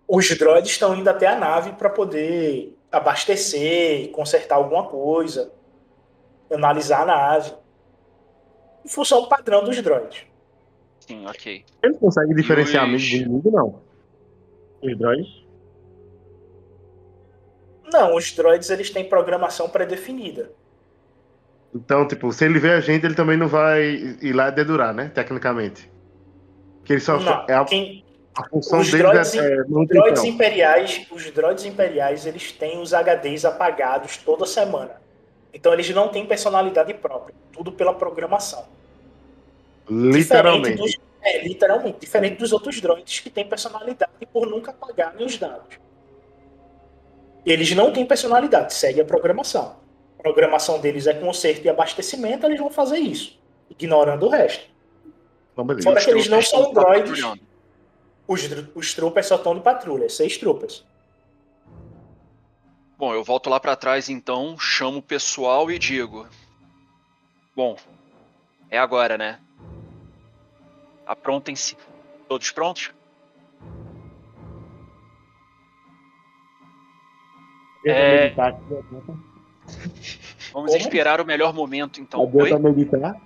Os droids estão indo até a nave para poder abastecer, consertar alguma coisa, analisar a nave. Em função padrão dos droids. Sim, ok. Ele consegue diferenciar os- amigo do inimigo, não? Os droids? Não, os droids eles têm programação pré-definida. Então, tipo, se ele vê a gente, ele também não vai ir lá dedurar, né? Tecnicamente. Que ele só. Não, é a- quem, A função Os deles droids, é, é droids imperiais, os droids imperiais, eles têm os HDs apagados toda semana. Então eles não têm personalidade própria, tudo pela programação. Diferente Literalmente. dos, é, literalmente, diferente dos outros droids que têm personalidade por nunca apagarem os dados. Eles não têm personalidade, segue a programação. Programação deles é conserto e abastecimento, eles vão fazer isso, ignorando o resto. Então, beleza. Fora Os que eles não são droids. patrulhando. Os, os troopers só estão de patrulha, seis troopers. Bom, eu volto lá pra trás então, chamo o pessoal e digo: Bom, é agora, né? Aprontem-se. Todos prontos? É. Vamos Como? esperar o melhor momento então. Adianta Oi? meditar.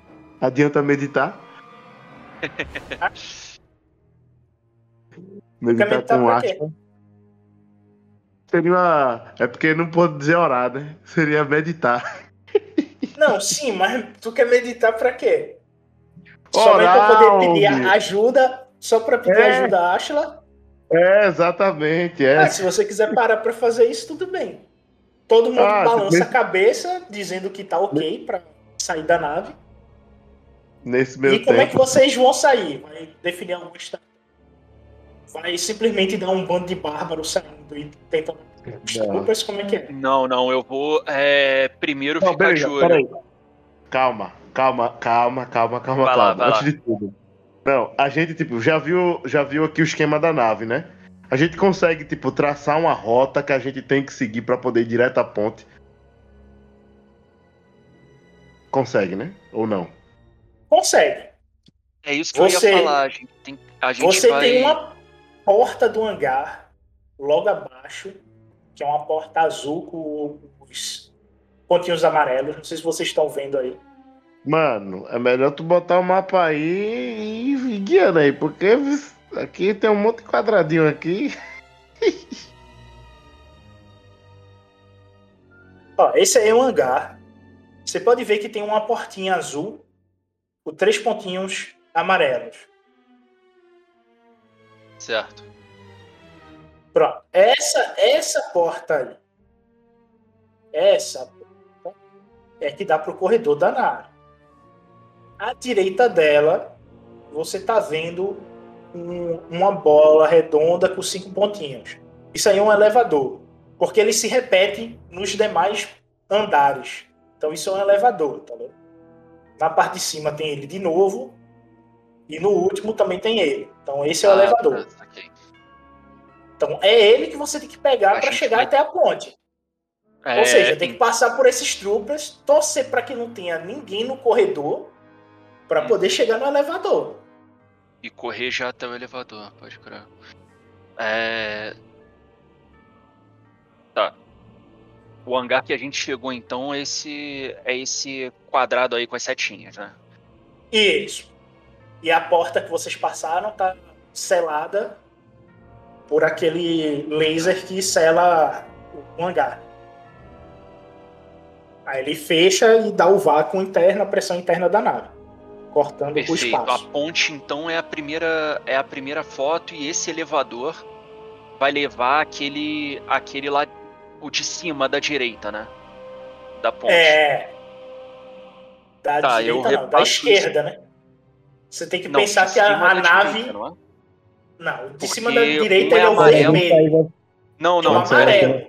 Adianta meditar. meditar com pra aspa. Seria uma. É porque não pode dizer orar, né? Seria meditar. Não, sim, mas tu quer meditar pra quê? Somente pra Orar, poder pedir homem. ajuda, só pra pedir É. ajuda a Ashla? É, exatamente. É. Ah, se você quiser parar pra fazer isso, tudo bem. Todo mundo Ah, balança se- a cabeça, dizendo que tá ok pra sair da nave. Nesse meu e como é que tempo. vocês vão sair? Vai definir algum estado? Vai simplesmente dar um bando de bárbaros saindo e tentando. Desculpas, como é que é? Não, não, eu vou é, primeiro Não, ficar de olho. Calma, calma, calma, calma, calma, Vai lá, calma. vai Antes lá. de tudo. Não, a gente, tipo, já viu, já viu aqui o esquema da nave, né? A gente consegue, tipo, traçar uma rota que a gente tem que seguir pra poder ir direto à ponte. Consegue, né? Ou não? Consegue. É isso que Você- eu ia falar. A gente tem, a gente Você vai... tem uma porta do hangar logo abaixo, que é uma porta azul com os pontinhos amarelos. Não sei se vocês estão vendo aí. Mano, é melhor tu botar o mapa aí e ir guiando aí, porque aqui tem um monte de quadradinho aqui. Ó, esse aí é um hangar. Você pode ver que tem uma portinha azul com três pontinhos amarelos. Certo. Pronto. Essa, essa porta aí. Essa porta é que dá pro corredor da nave. À direita dela, você tá vendo um- uma bola redonda com cinco pontinhos. Isso aí é um elevador. Porque ele se repete nos demais andares. Então isso é um elevador, tá vendo? Na parte de cima tem ele de novo. E no último também tem ele. Então esse é o Ah, elevador. tá. Então é ele que você tem que pegar para chegar vai- até a ponte. É, Ou seja, tem que passar por esses troopers, torcer para que não tenha ninguém no corredor para Hum. poder chegar no elevador. E correr já até o elevador, pode crer. É... Tá. O hangar que a gente chegou então é esse, é esse quadrado aí com as setinhas, né? Isso. E a porta que vocês passaram tá selada por aquele laser que sela o hangar. Aí ele fecha e dá o vácuo interno, a pressão interna da nave, cortando o Perfeito. A espaço. ponte então é a primeira é a primeira foto e esse elevador vai levar aquele aquele lá o de cima da direita, né? Da ponte. É. Da Tá, eu direita não, da esquerda, né? Você tem que Não, pensar que a, a nave. direita, não é? Não, de Porque cima da direita um é é o amarelo. vermelho. Não, Tem o não. amarelo.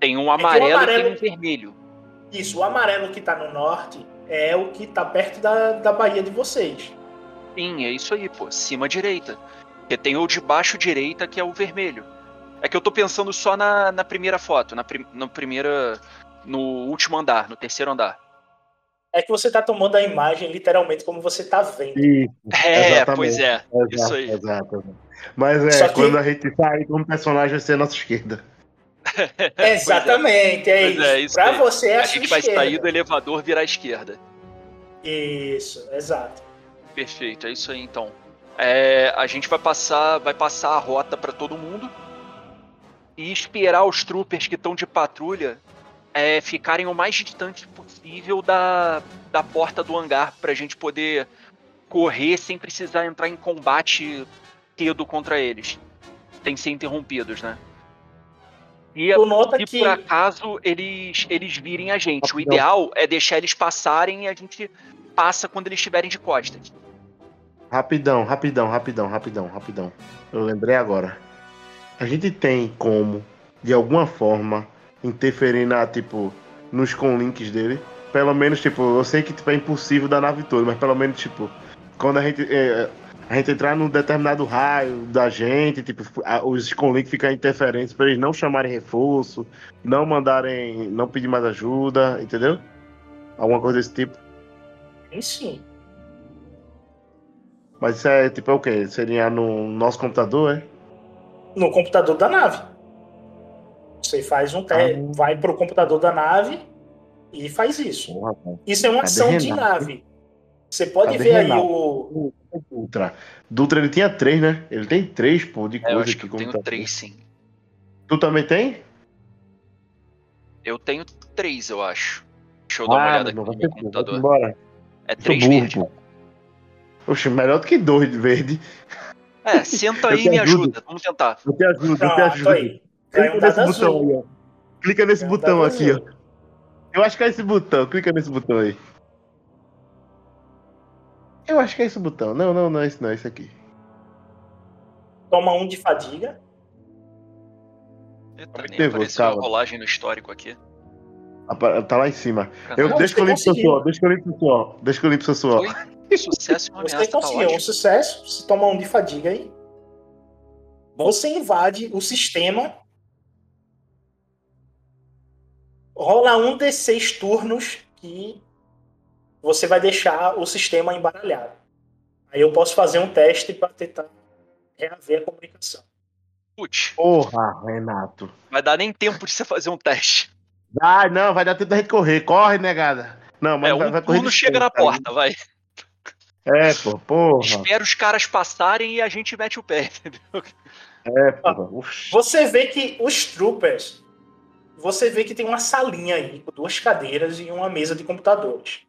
Tem um que o amarelo e amarelo- tem um vermelho. Isso, o amarelo que tá no norte é o que tá perto da, da Bahia de vocês. Sim, é isso aí, pô. Cima direita. Porque tem o de baixo direita, que é o vermelho. É que eu tô pensando só na, na primeira foto, na, prim, na primeira. No último andar, no terceiro andar. É que você tá tomando a imagem literalmente como você tá vendo. Isso, É, pois é. exato, Isso aí. exato. Mas é, Só que- quando a gente sai com um personagem vai ser a nossa esquerda. Exatamente, é, Pois isso. é, isso pra aí. você é a, A gente vai esquerda. sair do elevador virar à esquerda. Isso, exato. Perfeito, é isso aí então. É, a gente vai passar, vai passar a rota pra todo mundo e esperar os troopers que estão de patrulha é, ficarem o mais distante possível da, da porta do hangar pra gente poder correr sem precisar entrar em combate cedo contra eles. Tem que ser interrompidos, né? E Tu nota se que por acaso eles, eles virem a gente. O ideal é deixar eles passarem e a gente passa quando eles estiverem de costas. Rapidão, rapidão, rapidão, rapidão, rapidão. Eu lembrei agora. A gente tem como, de alguma forma, interferir na, tipo, nos conlinks dele. Pelo menos, tipo, eu sei que tipo, é impossível da nave toda, mas pelo menos, tipo, quando a gente. é, a gente entrar num determinado raio da gente, tipo, a- os conlinks ficam interferentes pra eles não chamarem reforço, não mandarem. não pedir mais ajuda, entendeu? Alguma coisa desse tipo. Sim, sim. Mas isso é tipo é o quê? Seria no nosso computador, é? No computador da nave. Você faz um teste, Ah. vai pro computador da nave e faz isso. Porra. Isso é uma Cadê ação de nave. Você pode Cadê ver aí Renato? o. Dutra. Dutra ele tinha três, né? Ele tem três, pô, de É, eu coisa acho aqui. que eu tenho computador. três, sim. Tu também tem? Eu tenho três, eu acho. Deixa eu dar uma Ah, olhada aqui no meu computador. embora. É três burro, verde. pô. Oxe, melhor do que dois de verde. É, senta Eu aí e me ajudo. ajuda. Vamos tentar. Eu te ajudo, eu te Pronto, ajudo. aí. Vai um Clica nesse botão aí, ó. Clica nesse um botão aqui, ó. Eu acho que é esse botão. Clica nesse botão aí. Eu acho que é esse botão. Não, não, não é esse não, é esse aqui. Toma um de fadiga. Eita, nem apareceu a rolagem no histórico aqui. Tá lá em cima. Eu, Não, deixa que eu você limpo suor, deixa que eu limpo seu suor. Deixa que eu limpo seu suor. Foi sucesso e uma Você ameaça. Tá conseguiu um sucesso. Você toma um de fadiga aí. Você invade o sistema. Rola um D6 turnos que você vai deixar o sistema embaralhado. Aí eu posso fazer um teste para tentar reaver a comunicação. Putz, Porra, Renato. vai dar nem tempo de você fazer um teste. Ah, não, vai dar tempo da gente correr. Corre, negada. Não, mas é, um vai, vai correr. de chega na tá? porta, vai. É, pô, porra. Espera os caras passarem e a gente mete o pé, entendeu? É, porra. Ux. Você vê que os troopers. Você vê que tem uma salinha aí, com duas cadeiras e uma mesa de computadores.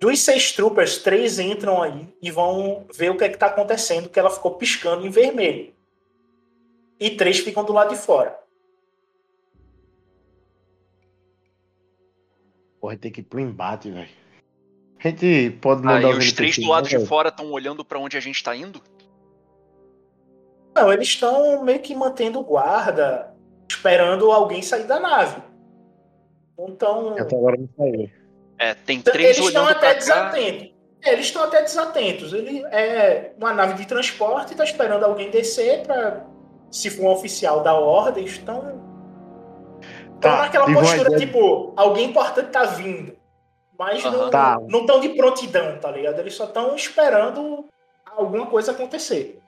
Dos seis troopers, três entram aí e vão ver o que é que tá acontecendo, que ela ficou piscando em vermelho. E três ficam do lado de fora. Porra, tem que ir pro embate, velho. A gente pode mandar os três do lado de fora. fora estão olhando pra onde a gente tá indo? Não, eles estão meio que mantendo guarda, esperando alguém sair da nave. Então, Até agora não saiu. É, tem três eles estão até desatentos. É, eles estão até desatentos. Ele é uma nave de transporte, está esperando alguém descer para, se for um oficial da ordem, estão estão Tá, naquela postura tipo, alguém importante tá vindo, mas Aham. não Tá. não estão de prontidão, tá ligado? Eles só estão esperando alguma coisa acontecer.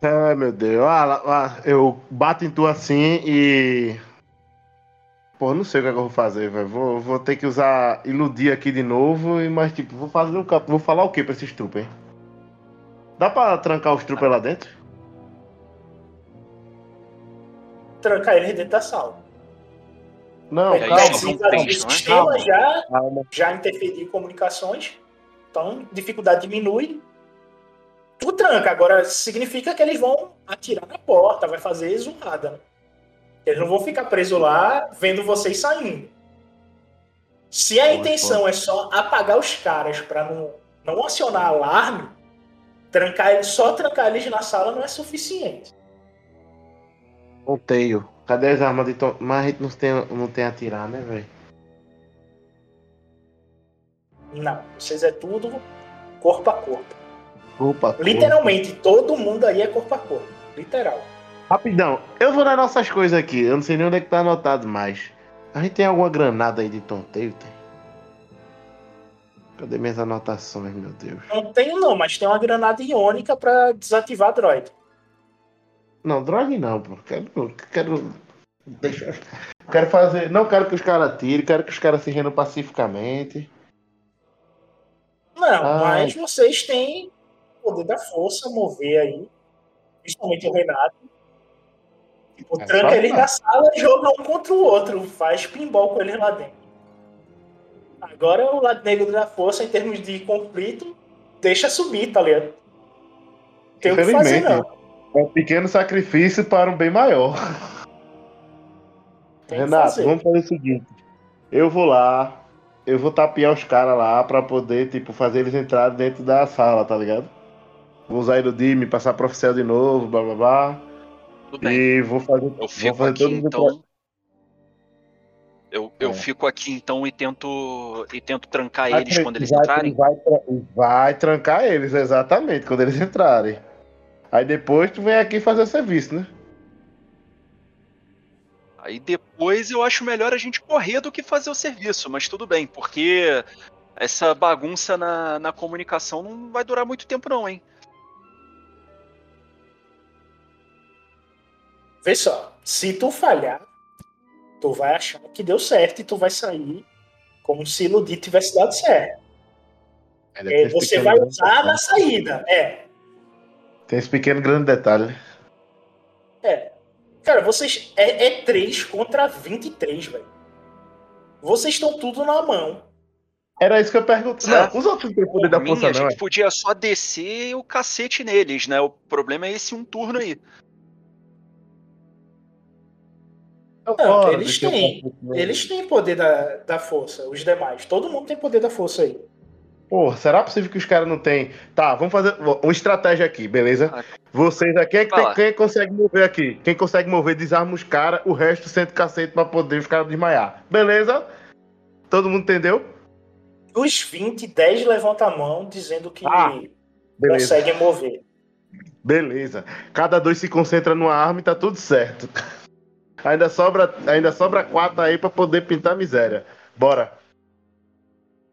Ai, meu Deus. Ah, ah, eu bato em tu assim e. Pô, não sei o que, é que eu vou fazer, velho. Vou, vou ter que usar iludir aqui de novo, e mas tipo, vou fazer um cap... Vou falar o que pra esses hein? Dá pra trancar os trupes lá dentro? Trancar eles dentro da sala. Não, É, aí calma. o sistema já calma. já interferir em comunicações, então dificuldade diminui. Tu tranca, agora significa que eles vão atirar na porta, vai fazer zoada. Eles não vão ficar presos lá vendo vocês saindo. Se a Pode, intenção é só apagar os caras para não, não acionar alarme, trancar eles, só trancar eles na sala não é suficiente. Ponteio. Cadê as armas de tom... Mas a gente não tem, não tem a atirar, né, velho? Não, vocês é tudo corpo a corpo. Opa, Literalmente, todo mundo aí é corpo a corpo. Literal. Rapidão, eu vou nas nossas coisas aqui. Eu não sei nem onde é que tá anotado mais. A gente tem alguma granada aí de tonteio? Tem? Cadê minhas anotações, meu Deus? Não tenho não, mas tem uma granada iônica para desativar a droid. Não, droga não, pô. Quero. Quero. Deixa. Quero fazer. Não quero que os caras tirem, quero que os caras se rendam pacificamente. Não, Ai. mas vocês têm o poder da força mover aí. Principalmente o Renato. Tipo, É, tranca não. na sala e joga um contra o outro. Faz pinball com eles lá dentro. Agora o lado negro da força, em termos de conflito, deixa subir, tá ligado? tem o que fazer, não. É um pequeno sacrifício para um bem maior. Renato, fazer. vamos fazer o seguinte. Eu vou lá, eu vou tapear os caras lá pra poder, tipo, fazer eles entrarem dentro da sala, tá ligado? Vou usar Iludime, passar pro oficial de novo, blá blá blá. E vou fazer, Eu fico fazer aqui então. Eu, eu É. fico aqui então e tento e tento trancar Vai eles quando eles vai- entrarem. Vai, vai trancar eles, exatamente, quando eles entrarem. Aí depois tu vem aqui fazer o serviço, né? Aí depois eu acho melhor a gente correr do que fazer o serviço, mas tudo bem, porque essa bagunça na, na comunicação não vai durar muito tempo não, hein? Vê só, se tu falhar, tu vai achar que deu certo e tu vai sair como se iludir tivesse dado certo. É, você vai usar na saída. É, Tem esse pequeno grande detalhe. né? é. Cara, vocês. É, é 3 contra 23, velho. Vocês estão tudo na mão. Era isso que eu pergunto. É. Não, os outros não têm poder da força, a não, é? gente podia só descer o cacete neles, né? O problema é esse um turno aí. Não, Bora, eles têm. isso. Eles têm poder da, da força, os demais. Todo mundo tem poder da força aí. Pô, será possível que os caras não têm. Tá, vamos fazer uma estratégia aqui, beleza? Ah. Vocês aqui, quem, é que tem- quem consegue mover aqui? Quem consegue mover, desarma os caras, o resto senta o cacete pra poder os caras desmaiar. Beleza? Todo mundo entendeu? Os 20, 10 levantam a mão dizendo que Ah, conseguem mover. Beleza. Cada dois se concentra numa arma e tá tudo certo. Ainda sobra, ainda sobra quatro aí pra poder pintar miséria. Bora.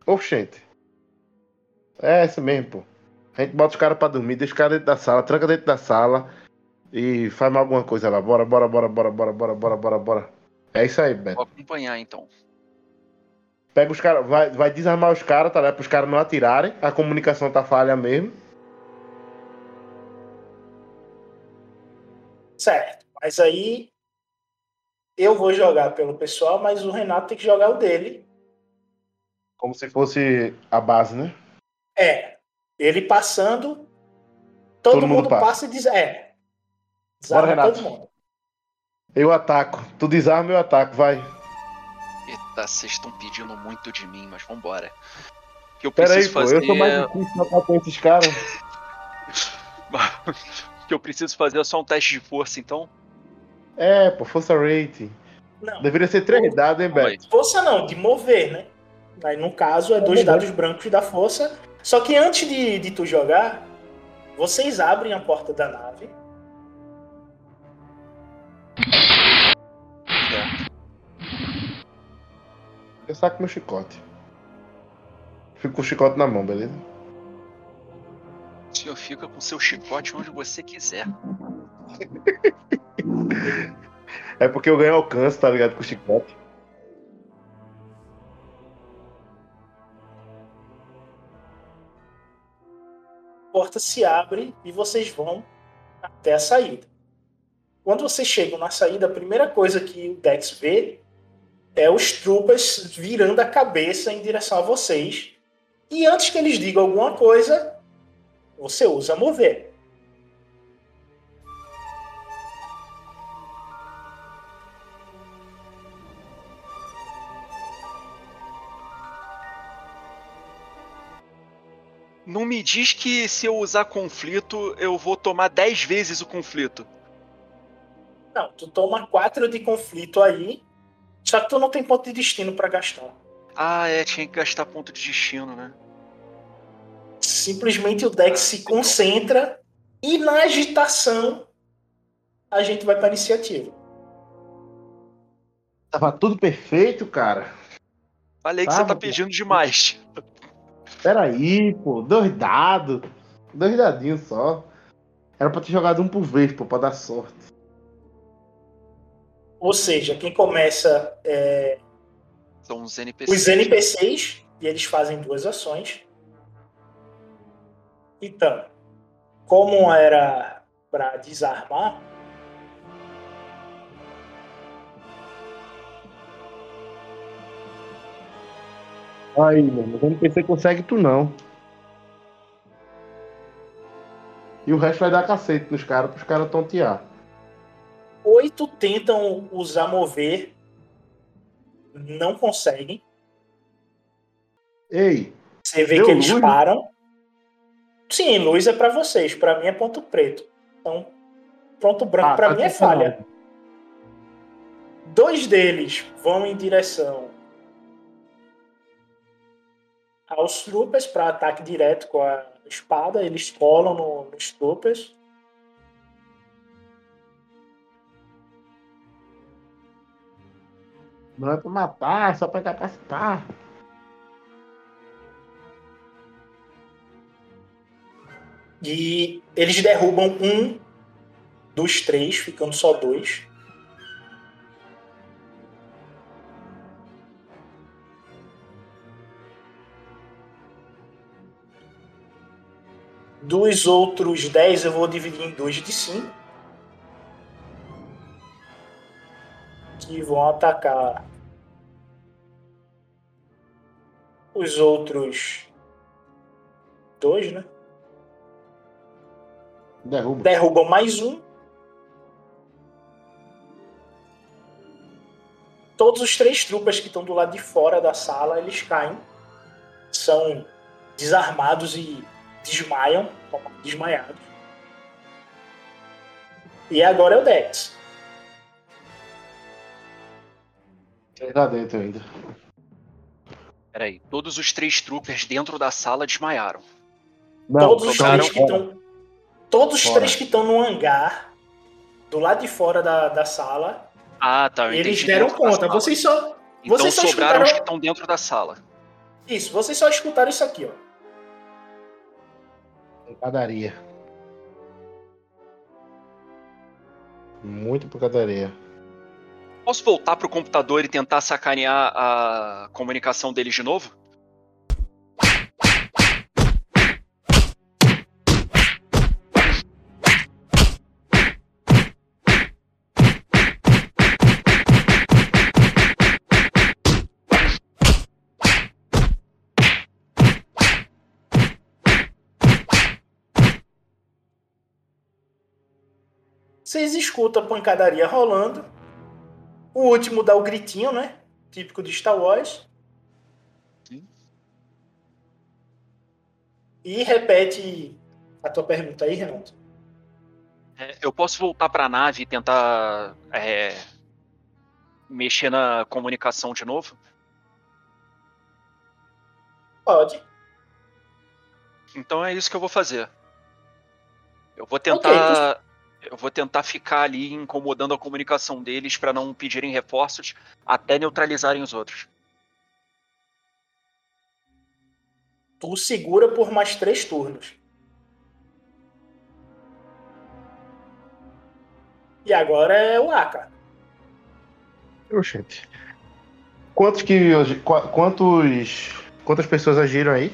Oxente. É isso mesmo, pô. A gente bota os caras pra dormir, deixa os caras dentro da sala, tranca dentro da sala e faz mais alguma coisa lá. Bora, bora, bora, bora, bora, bora, bora, bora, bora. É isso aí, Beto. Vou acompanhar então. Pega os caras, vai, vai desarmar os caras, tá ligado? Para os caras não atirarem. A comunicação tá falha mesmo. Certo. Mas aí eu vou jogar pelo pessoal, mas o Renato tem que jogar o dele. Como se fosse a base, né? É. Ele passando, todo, Todo mundo mundo, passa. passa e diz. É. Desarma Bora, Renato. todo mundo. Eu ataco. Tu desarma, eu ataco, vai. Eita, vocês estão pedindo muito de mim, mas vambora. O que eu Pera aí, preciso pô, fazer eu sou mais é- difícil pra atacar esses caras. o que eu preciso fazer é só um teste de força, então. É, pô, força rating. Não. Deveria ser três dados, hein. Beto? Força não, de mover, né? Aí no caso é dois dados brancos da força. Só que antes de, de tu jogar, vocês abrem a porta da nave. É. Eu saco meu chicote. Fico com o chicote na mão, beleza? O senhor fica com seu chicote onde você quiser. É porque eu ganho alcance, tá ligado? Com o chicote. A porta se abre e vocês vão até a saída. Quando vocês chegam na saída, a primeira coisa que o Dex vê é os troopers virando a cabeça em direção a vocês. E antes que eles digam alguma coisa, você usa mover. Não me diz que se eu usar conflito, eu vou tomar 10 vezes o conflito. Não, tu toma quatro de conflito aí, só que tu não tem ponto de destino pra gastar. Ah, é, tinha que gastar ponto de destino, né? Simplesmente o Dex Ah, se concentra e na agitação a gente vai pra iniciativa. Tava tudo perfeito, cara. Falei que Tá, você tá pedindo demais. Pera aí, pô. Dois dados. Dois dadinhos só. Era pra ter jogado um por vez, pô, pra dar sorte. Ou seja, quem começa é São os NPCs. os NPCs e eles fazem duas ações. Então, como era para desarmar, Aí, mano. Mas o NPC consegue tu não. E o resto vai dar cacete nos caras, pros caras tontear. Oito tentam usar mover. Não conseguem. Ei, Você vê que eles luz? param. Sim, luz é pra vocês. Pra mim é ponto preto. Então, ponto branco Ah, pra tá mim é falha. Dois deles vão em direção aos troopers para ataque direto com a espada. Eles colam no, nos troopers. não é pra matar, é só pra capacitar. E eles derrubam um dos três, ficando só dois. Dos outros 10 eu vou dividir em dois de 5. Que vão atacar os outros dois, né? Derruba. derrubam mais um. Todos os três trupas que estão do lado de fora da sala, eles caem. São desarmados e desmaiam, tomam desmaiados. E agora é o Dex. Ele tá dentro ainda. Peraí, todos os três troopers dentro da sala desmaiaram. todos os três que estão. Todos os Fora. três que estão no hangar, do lado de fora da, da sala, Ah, tá. eu eles deram conta. Vocês só. Então vocês só sobraram os que escutaram- estão dentro da sala. Isso, vocês só escutaram isso aqui, ó. Pancadaria. Muito pancadaria. Posso voltar pro computador e tentar sacanear a comunicação deles de novo? Vocês escutam a pancadaria rolando. O último dá o gritinho, né? Típico de Star Wars. Sim. E repete a tua pergunta aí, Renato. É, eu posso voltar pra nave e tentar é, mexer na comunicação de novo? Pode. Então é isso que eu vou fazer. Eu vou tentar. Eu vou tentar ficar ali incomodando a comunicação deles pra não pedirem reforços até neutralizarem os outros. Tu segura por mais três turnos. E agora é o Aka. Oxente. Quantos que. qu- Quantos. Quantas pessoas agiram aí?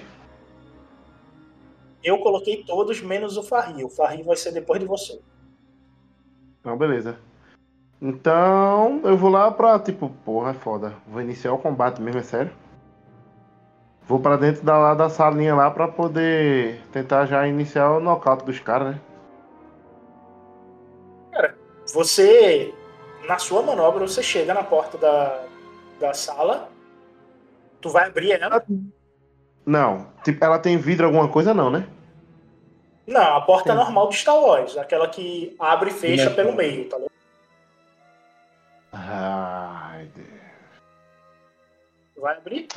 Eu coloquei todos menos o Farri. O Farri vai ser depois de você. Não, beleza. Então, eu vou lá pra, tipo, porra, é foda. Vou iniciar o combate mesmo, é sério. Vou pra dentro da, lá da salinha lá pra poder tentar já iniciar o nocaute dos caras, né? Você, na sua manobra, você chega na porta da, da sala. Tu vai abrir ela. Não, tipo, ela tem vidro alguma coisa não, né? Não, a porta normal do Star Wars. Aquela que abre e fecha Sim. pelo meio, tá ligado? Ai, Deus. Vai abrir?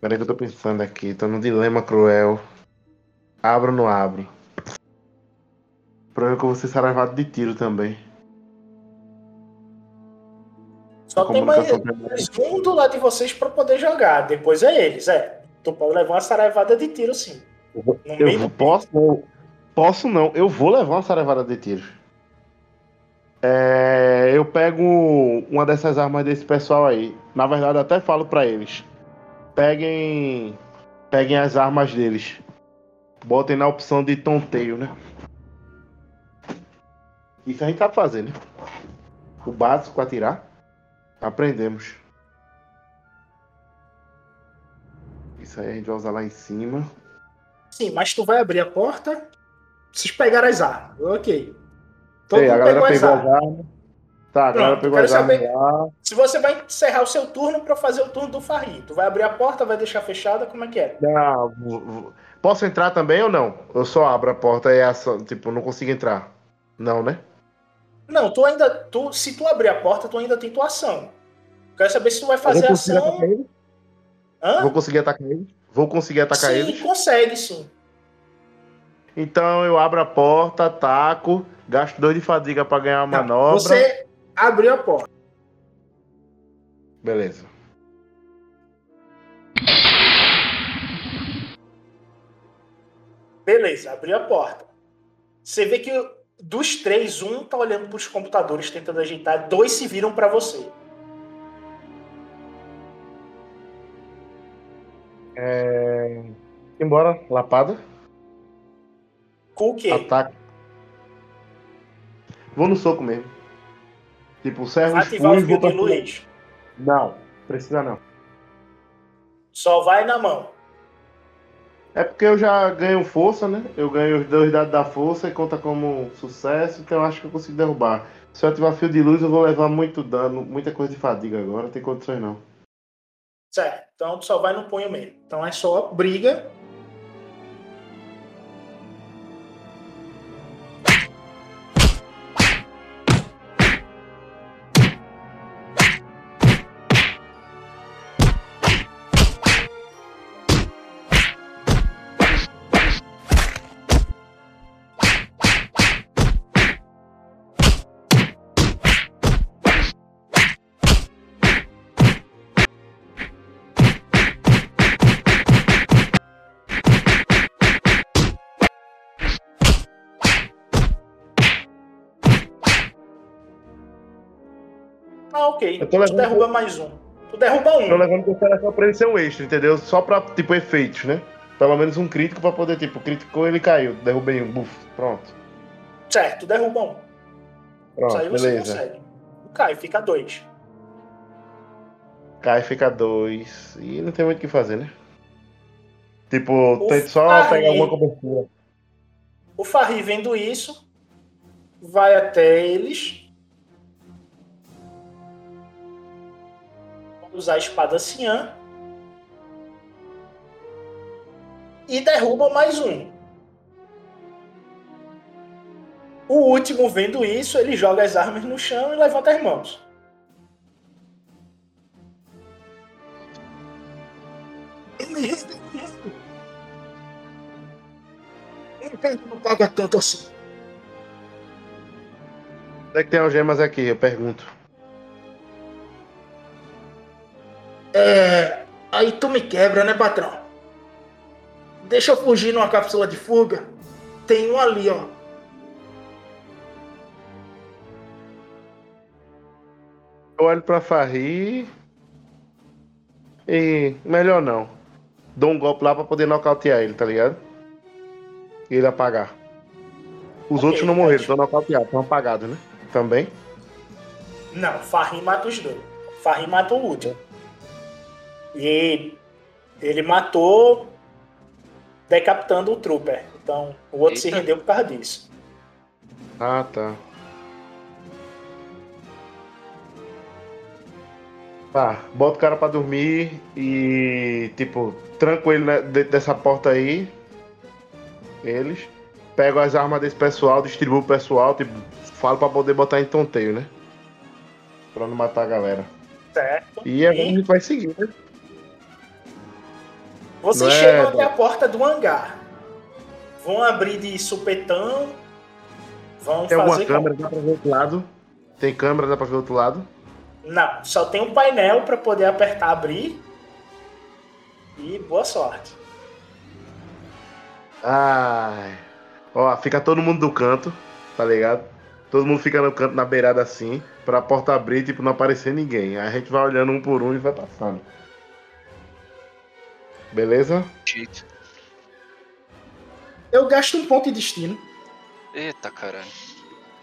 Peraí que eu tô pensando aqui, tô num dilema cruel. Abro ou não abro? Problema é que eu vou ser saravado de tiro também. Só tem mais, mais um do lado de vocês pra poder jogar. Depois é eles, é. Tu pode levar uma saraivada de tiro, sim. Eu posso, não, posso não, eu vou levar uma saravada de tiro. É, eu pego uma dessas armas desse pessoal aí. Na verdade, eu até falo pra eles: peguem, peguem as armas deles. Botem na opção de tonteio, né? Isso a gente sabe fazer, né? O básico atirar. Aprendemos. Isso aí a gente vai usar lá em cima. Sim, mas tu vai abrir a porta Vocês pegaram as armas. Ok. Todo Ei, a galera pegou as pegou as armas. armas. Tá, a galera Pronto, pegou quero as armas saber- lá. Se você vai encerrar o seu turno pra fazer o turno do Farri, tu vai abrir a porta, vai deixar fechada, como é que é? Posso entrar também ou não? Eu só abro a porta e é só, tipo, não consigo entrar. Não, né? Não, tu ainda. Tu, se tu abrir a porta, tu ainda tem tua ação. Quero saber se tu vai fazer vou conseguir ação. Vou conseguir atacar eles? Vou conseguir atacar sim, eles? consegue, sim. Então eu abro a porta, ataco, gasto dois de fadiga pra ganhar a Não, manobra. Você abriu a porta. Beleza. Beleza, abriu a porta. Você vê que dos três, um tá olhando pros computadores tentando ajeitar, dois se viram pra você. É... Embora, lapada. Com o quê? Ataque. Vou no soco mesmo. Tipo, ativar o fio de luz. Não, precisa não. Só vai na mão. É porque eu já ganho força, né? Eu ganho os dois dados da força e conta como sucesso, então eu acho que eu consigo derrubar. Se eu ativar fio de luz, eu vou levar muito dano, muita coisa de fadiga agora, não tem condições não. Certo. Então só vai no punho mesmo. Então é só briga. Ah, ok. Eu tô Tu levando- derruba mais um. Tu derruba um. Tô levando em consideração pra ele ser um extra, entendeu? Só pra, tipo, efeitos, né? Pelo menos um crítico pra poder, tipo, criticou ele caiu. Derrubei um, buf, pronto. Certo, tu derruba um. Pronto, aí você beleza. consegue. Cai, fica dois. Cai, fica dois. E não tem muito o que fazer, né? Tipo, tente só Farri- pegar uma cobertura. O Farri vendo isso, vai até eles. Usar a espada Cian. E derruba mais um. O último, vendo isso, ele joga as armas no chão e levanta as mãos. Não paga tanto assim. Onde é que tem algemas aqui? Eu pergunto. É. Aí tu me quebra, né, patrão? Deixa eu fugir numa cápsula de fuga. Tem um ali, ó. Eu olho pra Farri. E. Melhor não. Dou um golpe lá pra poder nocautear ele, tá ligado? E ele apagar. Os Ok, outros não morreram, estão nocauteados, estão apagados, né? Também. Não, Farrim mata os dois. Farrim matou o último. E ele matou decapitando o trooper. Então o outro se Eita. rendeu por causa disso. Ah, tá. Tá, bota o cara pra dormir e, tipo, tranco ele né, dentro dessa porta aí. Eles. Pego as armas desse pessoal, distribuo o pessoal, tipo, falo pra poder botar em tonteio, né? Pra não matar a galera. Certo? E agora a gente vai seguir, né? Vocês é, chegam até a porta do hangar. Vão abrir de supetão. Vão Tem alguma fazer. câmera, dá pra ver outro lado? Tem câmera, dá pra ver outro lado? Não, só tem um painel para poder apertar abrir. E boa sorte. Ai. Ó, fica todo mundo do canto, tá ligado? Todo mundo fica no canto, na beirada assim, pra porta abrir, tipo, não aparecer ninguém. Aí a gente vai olhando um por um e vai passando. Beleza? Shit. Eu gasto um ponto de destino. Eita caralho.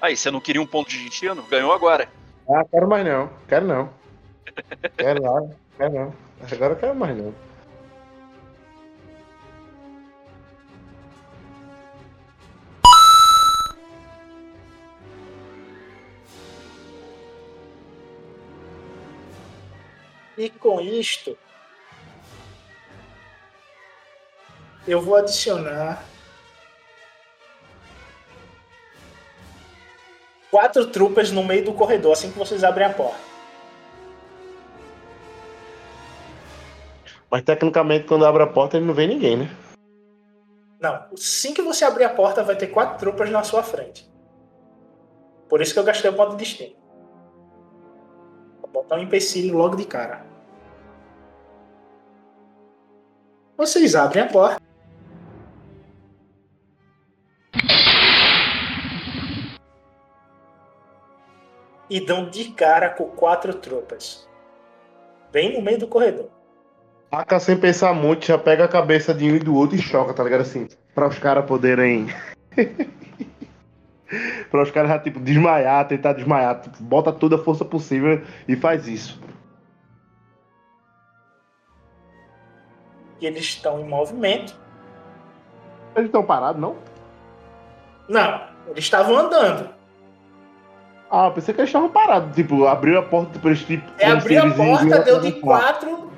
Aí, você não queria um ponto de destino? Ganhou agora. Ah, quero mais não. Quero não. quero não. Quero não. Agora eu quero mais não. E com isto, eu vou adicionar quatro trupas no meio do corredor assim que vocês abrem a porta. Mas tecnicamente, quando abre a porta, ele não vê ninguém, né? Não, assim que você abrir a porta, vai ter quatro tropas na sua frente. Por isso que eu gastei o ponto de destino. Vou botar um empecilho logo de cara. Vocês abrem a porta. E dão de cara com quatro tropas. Bem no meio do corredor. Taca sem pensar muito, já pega a cabeça de um e do outro e choca, tá ligado? Assim, pra os caras poderem. pra os caras já, tipo, desmaiar, tentar desmaiar. Tipo, bota toda a força possível e faz isso. E eles estão em movimento. Eles estão parados, não? Não, eles estavam andando. Ah, pensei que eles estavam parados. Tipo, abriu a porta pra eles, tipo. É, abriu a porta, deu de quatro,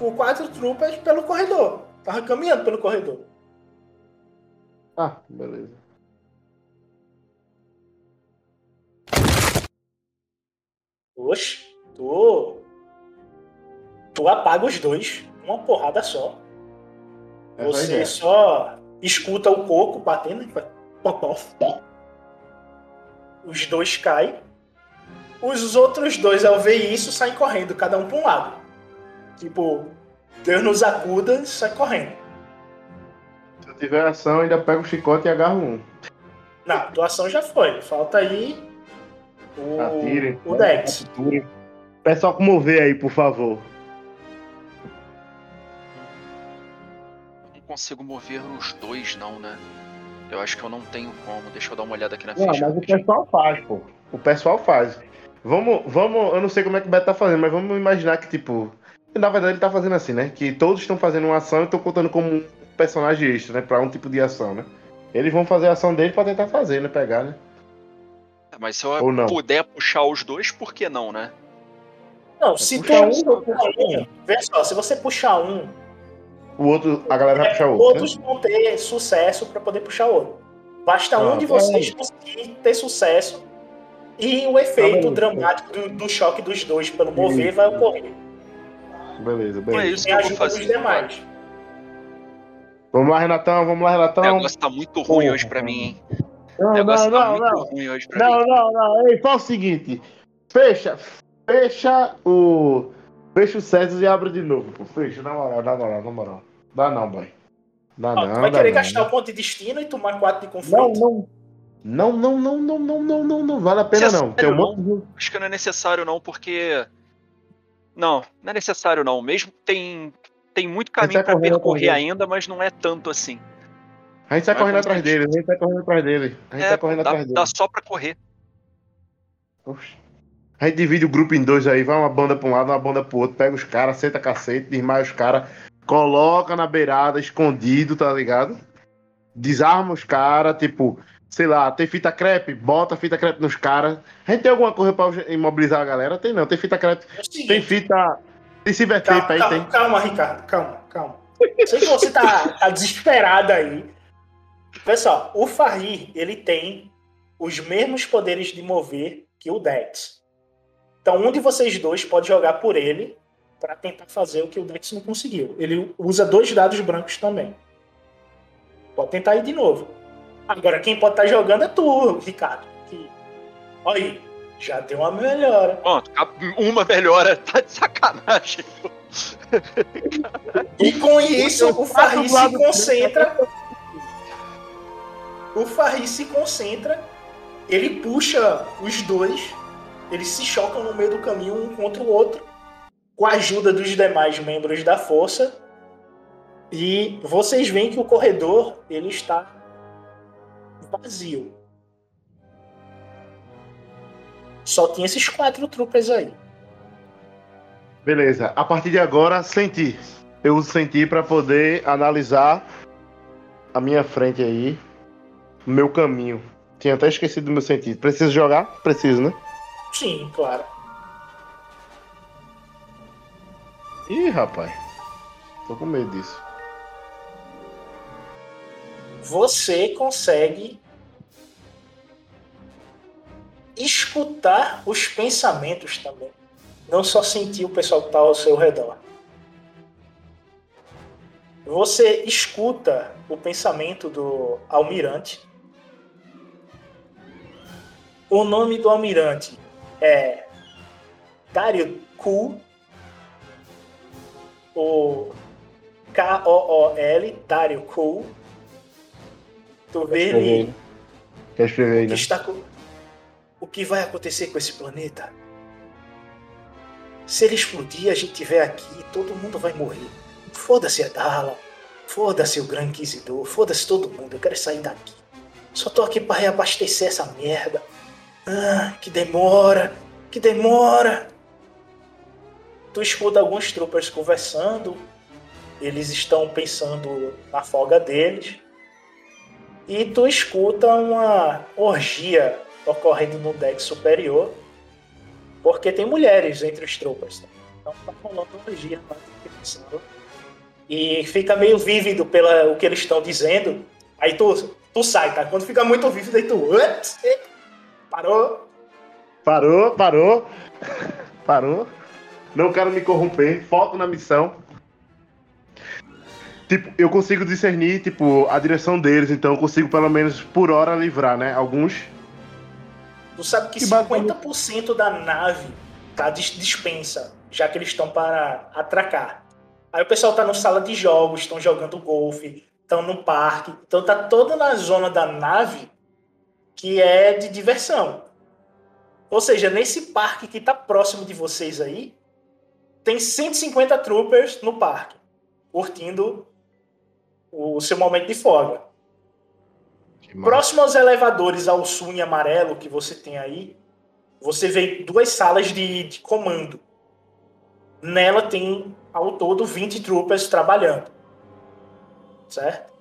com quatro tropas pelo corredor. Tava caminhando pelo corredor. Ah, beleza. Oxe, tu. Tu apaga os dois, uma porrada só. É Você só escuta o coco batendo. pó, pó, pó. Os dois caem. Os outros dois, ao ver isso, saem correndo, cada um para um lado. Tipo, Deus nos acuda e sai correndo. Se eu tiver ação, ainda pego o chicote e agarro um. Não, a tua ação já foi. Falta aí o, Atire. o Dex. Pessoal, comover aí, por favor. Não consigo mover os dois, não, né? Eu acho que eu não tenho como. Deixa eu dar uma olhada aqui na Não, ficha. mas o pessoal faz, pô. O pessoal faz. Vamos, vamos, eu não sei como é que o Beto tá fazendo, mas vamos imaginar que, tipo. Na verdade, ele tá fazendo assim, né? Que todos estão fazendo uma ação e estão contando como um personagem extra, né? Pra um tipo de ação, né? Eles vão fazer a ação dele pra tentar fazer, né? Pegar, né? Mas se eu puder puxar os dois, por que não, né? Não, se tu puxar um, puxo um, vê só, se você puxar um, O outro, a galera vai puxar o outro. Né? todos vão ter sucesso para poder puxar outro. Basta um Ah, de tá vocês conseguir ter sucesso e o efeito bem. dramático do, do choque dos dois pelo mover Isso. vai ocorrer. Beleza, Não é beleza. isso que a eu vou ajuda dos fazer. demais. Vamos lá, Renatão, vamos lá, O Renatão. negócio tá muito ruim Porra. hoje pra mim, hein? Não, O negócio não, tá não, muito não. ruim hoje pra Não, mim. não, não. Ei, faz o seguinte. Fecha. Fecha o. Fecha o César e abre de novo, pô. Fecha, na moral, na moral, na moral. Dá não, boy. Dá não. tu vai dá querer não. gastar o ponto de destino e tomar 4 de Não, confronto? não. Não, não, não, não, não, não, não, não. Vale a pena é não. Tem um monte de. Acho que não é necessário, não, porque. Não, não é necessário, não. Mesmo tem. Tem muito caminho pra correndo percorrer ainda, mas não é tanto assim. A gente tá correndo atrás dele, a gente tá correndo atrás dele. A gente É, tá correndo dá, atrás dele. dá só pra correr. Oxe. A gente divide o grupo em dois aí, vai uma banda pra um lado, uma banda pro outro, pega os caras, senta cacete, desmaia os caras, coloca na beirada, escondido, tá ligado? Desarma os caras, tipo, sei lá, tem fita crepe, bota fita crepe nos caras. A gente tem alguma coisa pra imobilizar a galera? Tem não, tem fita crepe, É tem fita. Tem cyber calma, aí, calma, tem. calma, Ricardo, calma, calma. Sei que você tá, tá desesperado aí. Pessoal, o Farri, ele tem os mesmos poderes de mover que o Dex. Então, um de vocês dois pode jogar por ele para tentar fazer o que o Dex não conseguiu. Ele usa dois dados brancos também. Pode tentar ir de novo. Agora, quem pode estar jogando é tu, Ricardo. Que... Olha aí, já deu uma melhora. Pronto, uma melhora, tá de sacanagem. E com isso, o Farri se concentra. O Farri se concentra, ele puxa os dois, eles se chocam no meio do caminho um contra o outro, com a ajuda dos demais membros da força. E vocês veem que o corredor ele está vazio. Só tinha esses quatro troopers aí. Beleza, a partir de agora, sentir. Eu uso sentir pra poder analisar a minha frente aí, meu caminho. Tinha até esquecido do meu sentido. Preciso jogar? Preciso, né? Sim, claro. Ih, rapaz. Tô com medo disso. Você consegue escutar os pensamentos também. Não só sentir o pessoal que está ao seu redor. Você escuta o pensamento do almirante. O nome do almirante é Dario Ku, o K-O-O-L, Dario Ku. Tu ele. Quer escrever aí, né? está com- O que vai acontecer com esse planeta? Se ele explodir, a gente estiver aqui, todo mundo vai morrer. Foda-se a Darla, foda-se o Gran Inquisidor, foda-se todo mundo, eu quero sair daqui. Só tô aqui para reabastecer essa merda. Ah, que demora, que demora. Tu escuta alguns troopers conversando, eles estão pensando na folga deles. E tu escuta uma orgia ocorrendo no deck superior, porque tem mulheres entre os troopers. né? Então tá rolando uma orgia lá sala. E fica meio vívido pela o que eles estão dizendo. Aí tu, tu sai, tá? Quando fica muito vívido, aí tu. "Ups, eh, Parou? Parou, parou. Parou. Não quero me corromper. Foco na missão. Tipo, eu consigo discernir, tipo, a direção deles, então eu consigo pelo menos por hora livrar, né? Alguns. Tu sabe que Que bacana. 50% da nave tá dis- dispensa, já que eles estão para atracar. Aí o pessoal tá na sala de jogos, estão jogando golfe, estão no parque, então tá toda na zona da nave que é de diversão. Ou seja, nesse parque que tá próximo de vocês aí, tem 150 troopers no parque, curtindo o seu momento de folga. Próximo aos elevadores ao sul em amarelo que você tem aí, você vê duas salas de, de comando. Nela tem ao todo 20 troopers trabalhando. Certo?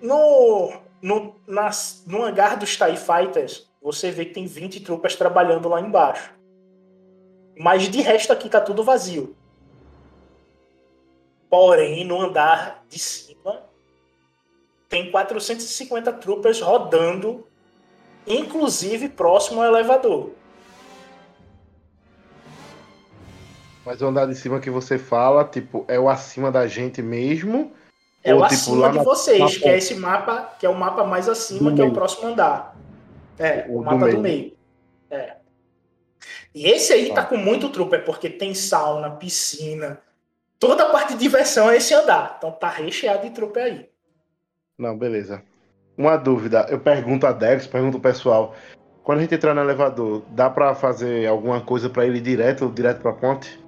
No, no, nas, no hangar dos TIE Fighters, você vê que tem 20 troopers trabalhando lá embaixo. Mas de resto aqui tá tudo vazio. Porém, no andar de cima, tem 450 troopers rodando, inclusive próximo ao elevador. Mas o andar de cima que você fala, tipo, é o acima da gente mesmo? É Ou, o tipo, acima de vocês, na que é esse mapa, que é o mapa mais acima, Do que é o meio. próximo andar. É, O o do mapa do meio. meio. É. E esse aí tá Tá. com muito trooper, porque tem sauna, piscina, toda a parte de diversão é esse andar. Então tá recheado de trooper aí. Não, beleza. Uma dúvida, eu pergunto a Dex, pergunto o pessoal. Quando a gente entrar no elevador, dá pra fazer alguma coisa pra ele direto, direto pra ponte?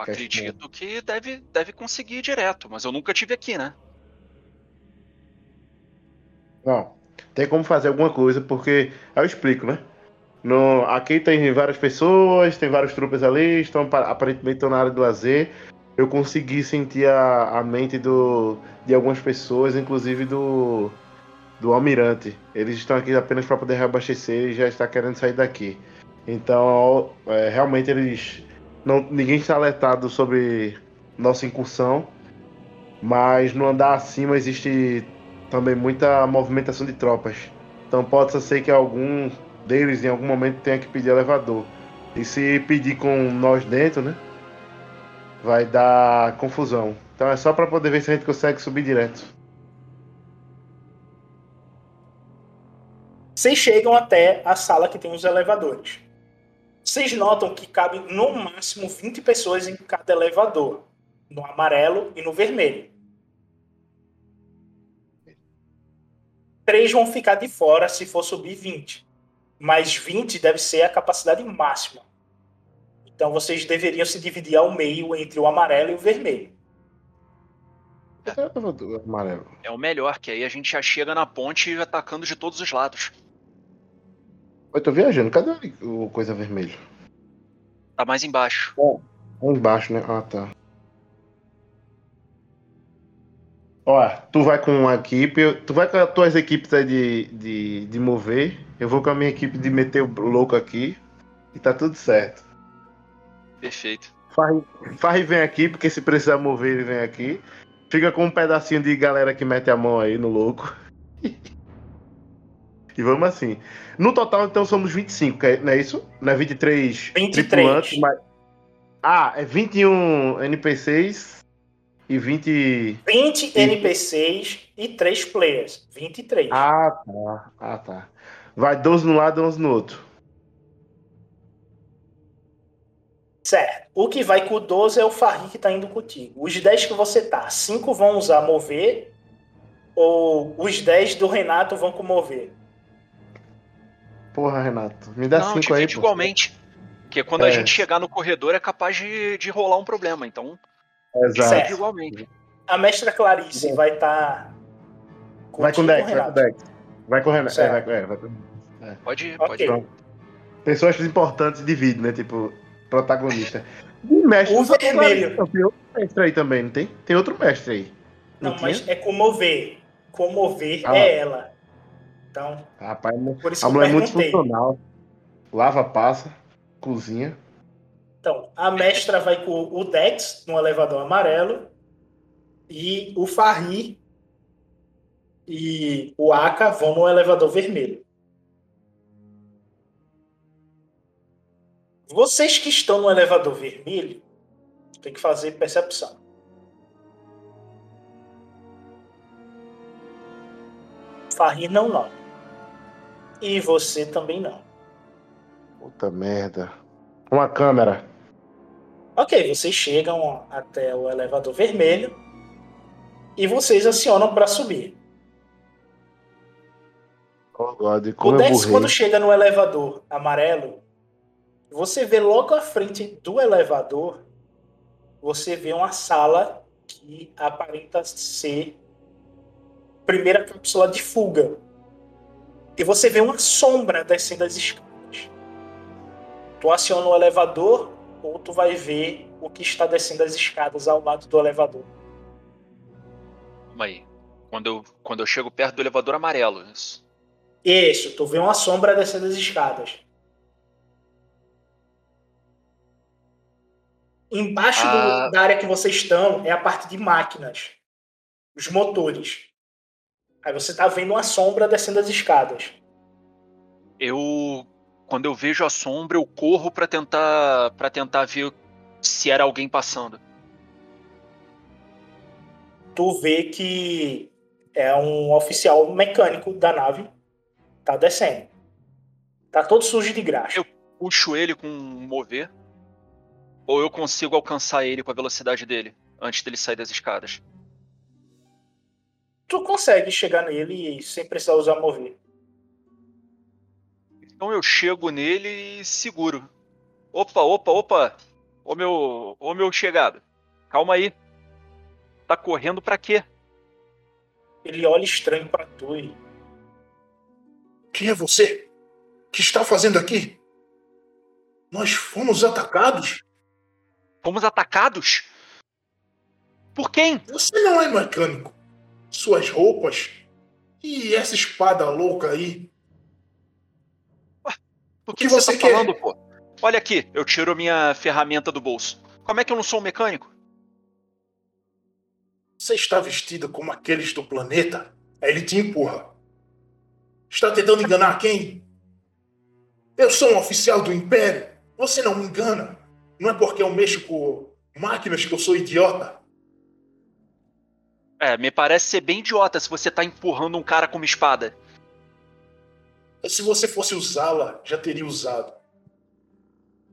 Acredito que deve, deve conseguir ir direto, mas eu nunca tive aqui, né? Não. Tem como fazer alguma coisa, porque. Eu explico, né? No, aqui tem várias pessoas, tem vários troopers ali, estão pa- aparentemente estão na área do lazer. Eu consegui sentir a, a mente do, de algumas pessoas, inclusive do, do almirante. Eles estão aqui apenas para poder reabastecer e já está querendo sair daqui. Então, é, realmente eles. Não, ninguém está alertado sobre nossa incursão, mas no andar acima existe também muita movimentação de tropas. Então pode ser que algum deles em algum momento tenha que pedir elevador. E se pedir com nós dentro, né? Vai dar confusão. Então é só para poder ver se a gente consegue subir direto. Vocês chegam até a sala que tem os elevadores. Vocês notam que cabe no máximo 20 pessoas em cada elevador, no amarelo e no vermelho. Três vão ficar de fora se for subir 20. Mas 20 deve ser a capacidade máxima. Então vocês deveriam se dividir ao meio entre o amarelo e o vermelho. Amarelo. É o melhor, que aí a gente já chega na ponte atacando de todos os lados. Eu tô viajando, cadê o coisa vermelho? Tá mais embaixo. Lá embaixo, né? Ah, tá. Ó, tu vai com uma equipe, tu vai com as tuas equipes aí de, de, de mover, eu vou com a minha equipe de meter o louco aqui. E tá tudo certo. Perfeito. Farri, Farri vem aqui, porque se precisar mover, ele vem aqui. Fica com um pedacinho de galera que mete a mão aí no louco. e vamos assim. No total, então, somos 25, que é- não é isso? Não é 23, 23. tripulantes, mas. Ah, é 21 NPCs e 20. 20 NPCs e 3 players. 23. Ah, tá. Ah, tá. Vai 12 no lado e 11 no outro. Certo. O que vai com o 12 é o Farri que tá indo contigo. Os 10 que você tá, 5 vão usar mover. Ou os 10 do Renato vão com mover. Porra, Renato. Me dá não, 5 aí, igualmente. Porque quando a É. gente chegar no corredor é capaz de, de rolar um problema. Então, Exato. Divide igualmente. A mestra Clarice vai estar. Vai com o Dex, vai com o Dex. Vai com o Renato. É, vai, é, vai com- Pode ir, Ok. pode ir. Pronto. Pessoas importantes dividem, né? Tipo, protagonista. E mestre. O não tá vermelho. Clarice, Tem outro mestre aí também, não tem? Tem outro mestre aí. Não, tinha? mas é comover. Comover Ah. é ela. Então, Rapaz, por isso a mulher é muito funcional. Lava, passa, cozinha. Então, a mestra vai com o Dex no elevador amarelo e o Farri e o Aka vão no elevador vermelho. Vocês que estão no elevador vermelho tem que fazer percepção. Farri não, não. E você também não. Puta merda. Uma câmera. Ok, vocês chegam até o elevador vermelho e vocês acionam para subir. Oh, God, O Dex, burrei. quando chega no elevador amarelo, você vê logo à frente do elevador, você vê uma sala que aparenta ser primeira cápsula de fuga. E você vê uma sombra descendo as escadas. Tu aciona o elevador ou tu vai ver o que está descendo as escadas ao lado do elevador. Calma aí. Quando eu, quando eu chego perto do elevador amarelo. Isso. Isso, tu vê uma sombra descendo as escadas. Embaixo do- Ah. da área que vocês estão é a parte de máquinas, os motores. Aí você tá vendo uma sombra descendo as escadas. Eu. Quando eu vejo a sombra, eu corro pra tentar. para tentar ver se era alguém passando. Tu vê que é um oficial mecânico da nave, tá descendo. Tá todo sujo de graxa. Eu- Puxo ele com um mover. Ou eu consigo alcançar ele com a velocidade dele, antes dele sair das escadas. Tu consegue chegar nele sem precisar usar mover. Então eu chego nele e seguro. Opa, opa, opa! Ô meu. Ô meu chegado. Calma aí. Tá correndo pra quê? Ele olha estranho pra tu e Quem é você? O que está fazendo aqui? Nós fomos atacados? Fomos atacados? Por quem? Você não é mecânico. Suas roupas e essa espada louca aí. Por que que, você você tá quer? falando, pô? Olha aqui, eu tiro minha ferramenta do bolso. Como é que eu não sou um mecânico? Você está vestido como aqueles do planeta? Aí ele te empurra. Está tentando enganar quem? Eu sou um oficial do Império. Você não me engana. Não é porque eu mexo com máquinas que eu sou idiota. É, me parece ser bem idiota se você tá empurrando um cara com uma espada. Se você fosse usá-la, já teria usado.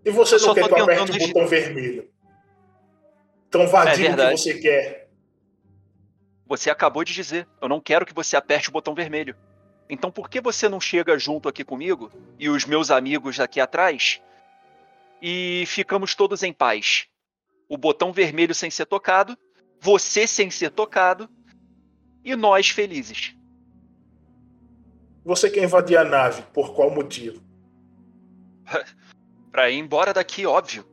E você Eu não só quer que eu aperte o botão vermelho. Tão vadio que verdade. você quer. Você acabou de dizer, eu não quero que você aperte o botão vermelho. Então por que você não chega junto aqui comigo e os meus amigos aqui atrás e ficamos todos em paz? O botão vermelho sem ser tocado, você sem ser tocado e nós felizes. Você quer invadir a nave, por qual motivo? Pra ir embora daqui, óbvio.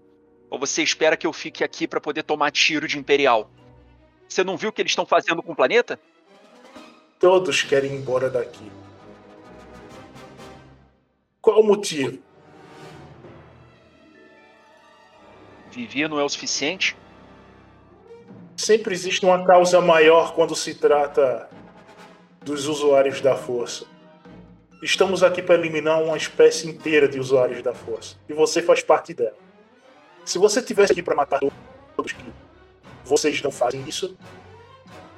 Ou você espera que eu fique aqui pra poder tomar tiro de Imperial? Você não viu o que eles estão fazendo com o planeta? Todos querem ir embora daqui. Qual o motivo? viver não é o suficiente? Sempre existe uma causa maior quando se trata dos usuários da força. Estamos aqui para eliminar uma espécie inteira de usuários da força. E você faz parte dela. Se você tivesse aqui para matar todos que vocês não fazem isso,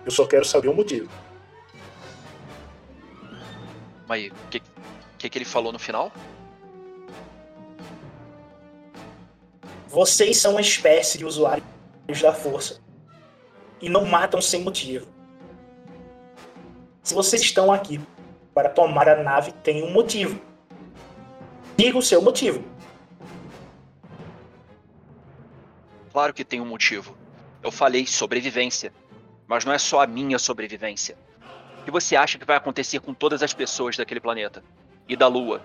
eu só quero saber o motivo. Mas o que, que, que ele falou no final? Vocês são uma espécie de usuários da força. E não matam sem motivo. Se vocês estão aqui para tomar a nave, tem um motivo. Diga o seu motivo. Claro que tem um motivo. Eu falei sobrevivência. Mas não é só a minha sobrevivência. O que você acha que vai acontecer com todas as pessoas daquele planeta? E da Lua?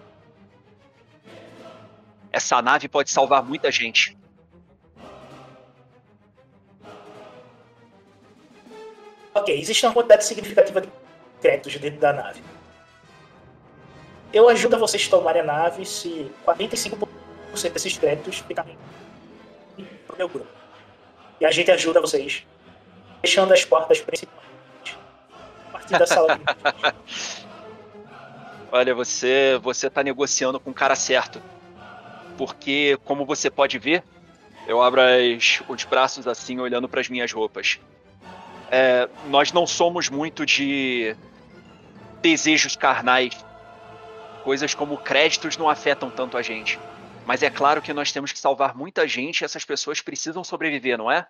Essa nave pode salvar muita gente. Ok, existe uma quantidade significativa de créditos dentro da nave. Eu ajudo a vocês a tomarem a nave se 45% desses créditos ficarem pro meu grupo. E a gente ajuda vocês fechando as portas principais. A partir Olha, você você tá negociando com o cara certo. Porque, como você pode ver, eu abro as, os braços assim, olhando para as minhas roupas. É, nós não somos muito de desejos carnais. Coisas como créditos não afetam tanto a gente. Mas é claro que nós temos que salvar muita gente e essas pessoas precisam sobreviver, não é?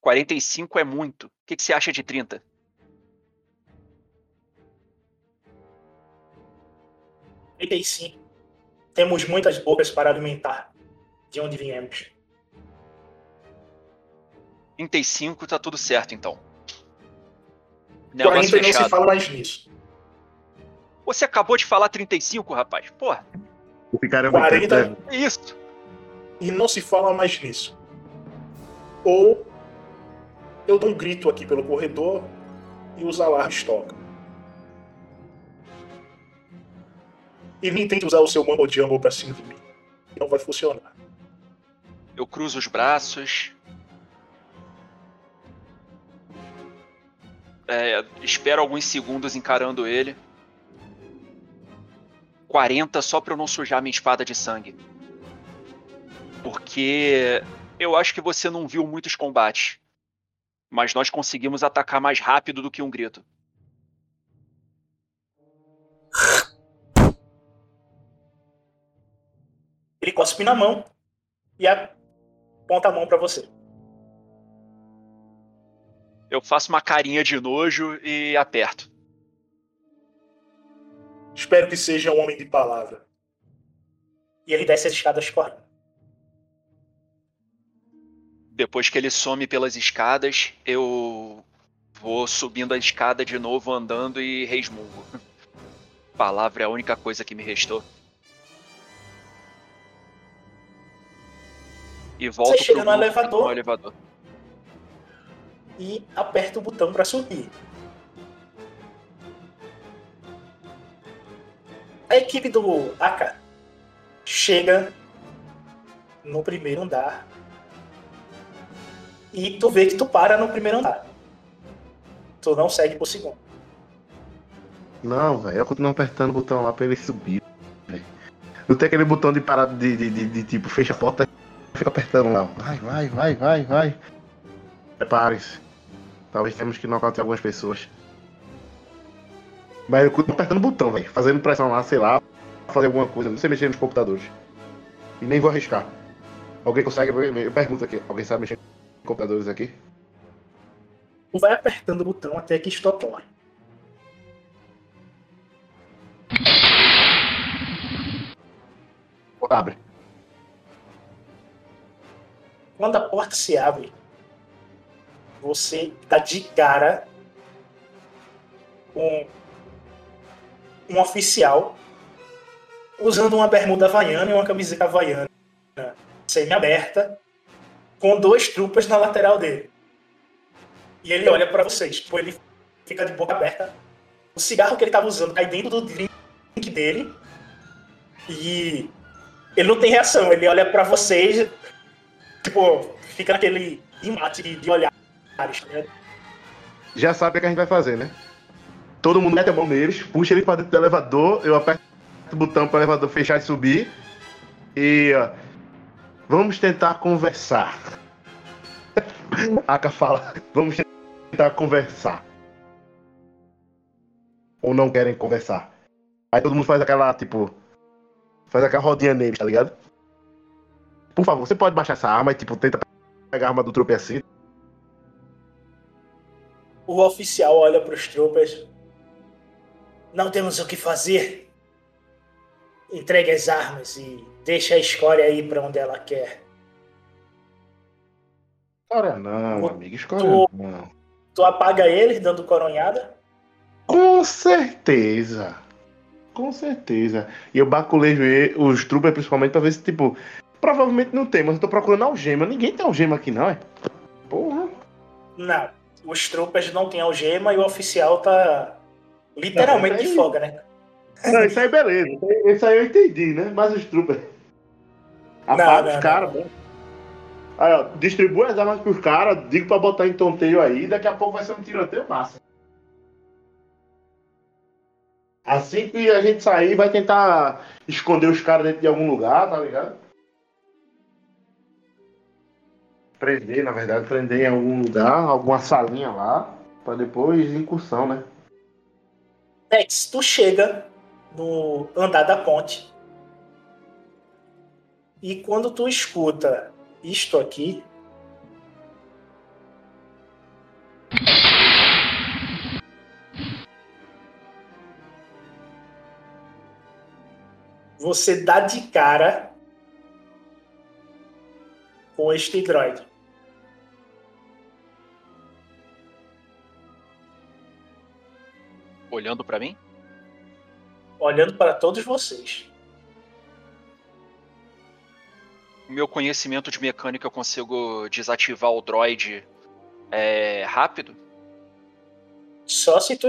45 é muito. O que, que você acha de 30? e sim. Temos muitas bocas para alimentar de onde viemos. 35 tá tudo certo então. 40 não se fala mais nisso. Você acabou de falar 35, rapaz. Porra. O cara é 40 Isso. E não se fala mais nisso. Ou eu dou um grito aqui pelo corredor e os alarmes tocam. E nem tente usar o seu mambo jumbo pra cima de mim. Não vai funcionar. Eu cruzo os braços. É, espero alguns segundos encarando ele. 40 só pra eu não sujar minha espada de sangue. Porque eu acho que você não viu muitos combates. Mas nós conseguimos atacar mais rápido do que um grito. Ele cospe na mão e aponta a mão para você. Eu faço uma carinha de nojo e aperto. Espero que seja um homem de palavra. E ele desce as escadas correndo. Depois que ele some pelas escadas, eu vou subindo a escada de novo, andando e resmungo. Palavra é a única coisa que me restou. E volto Você chega pro no elevador. no elevador. E aperta o botão para subir. A equipe do AK chega no primeiro andar e tu vê que tu para no primeiro andar. Tu não segue pro segundo. Não, velho, eu continuo apertando o botão lá pra ele subir. Não tem aquele botão de parar de, de, de- de, tipo, fecha a porta fica apertando lá. Vai, vai, vai, vai, vai. Prepare-se. Talvez temos que nocautear algumas pessoas. Mas eu continuo apertando o botão, velho. Fazendo pressão lá, sei lá. Fazer alguma coisa. Não sei mexer nos computadores. E nem vou arriscar. Alguém consegue. Eu pergunto aqui. Alguém sabe mexer nos computadores aqui? Vai apertando o botão até que isto ocorre. Abre. Quando a porta se abre, você tá de cara com um oficial usando uma bermuda havaiana e uma camiseta havaiana semi-aberta, com dois trupas na lateral dele. E ele olha pra vocês, tipo, ele fica de boca aberta. O cigarro que ele tava usando cai dentro do drink dele. E ele não tem reação, ele olha pra vocês, Tipo, fica naquele embate de, de ligado? Já sabe o que a gente vai fazer, né? Todo mundo mete a mão neles, puxa ele pra dentro do elevador, eu aperto o botão para o elevador fechar e subir. E ó, vamos tentar conversar. Aka fala, vamos tentar conversar. Ou não querem conversar. Aí todo mundo faz aquela, tipo. Faz aquela rodinha neles, tá ligado? Por favor, você pode baixar essa arma e, tipo, tenta pegar a arma do trupe assim. O oficial olha para os troopers. Não temos o que fazer. Entregue as armas e deixe a escória aí para onde ela quer. Escolha não, O- amigo, escolha tu- não. Tu apaga ele dando coronhada? Com certeza. Com certeza. E eu baculejo os troopers principalmente pra ver se, tipo. Provavelmente não tem, mas eu tô procurando algema. Ninguém tem algema aqui, não, é? Porra. Não. Os troopers não têm algema e o oficial tá literalmente Não, isso de aí- folga, né? Não, isso aí beleza. Isso aí- aí eu entendi, né? Mas os. Não, Apaga os caras, né? Aí, ó, distribui as armas pros caras, digo pra botar em tonteio aí, daqui a pouco vai ser um tiroteio massa. Assim que a gente sair, vai tentar esconder os caras dentro de algum lugar, tá ligado? Prender, na verdade, prender em algum lugar, alguma salinha lá, pra depois incursão, né? Tex, tu chega no andar da ponte. E quando tu escuta isto aqui. Você dá de cara com este droid. Olhando pra mim? Olhando para todos vocês. Meu conhecimento de mecânica eu consigo desativar o droid é, rápido? Só se tu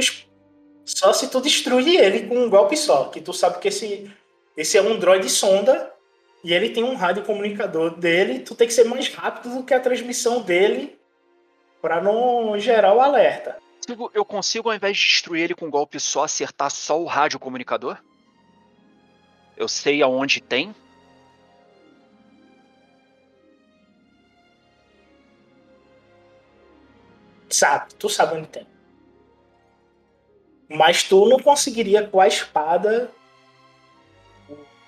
só se tu destruir ele com um golpe só, que tu sabe que esse esse é um droid sonda e ele tem um rádio comunicador dele, tu tem que ser mais rápido do que a transmissão dele para não gerar o alerta. Consigo- Eu consigo, ao invés de destruir ele com um golpe só, acertar só o rádio comunicador? Eu sei aonde tem? Sabe, tu sabe onde tem. Mas tu não conseguiria com a espada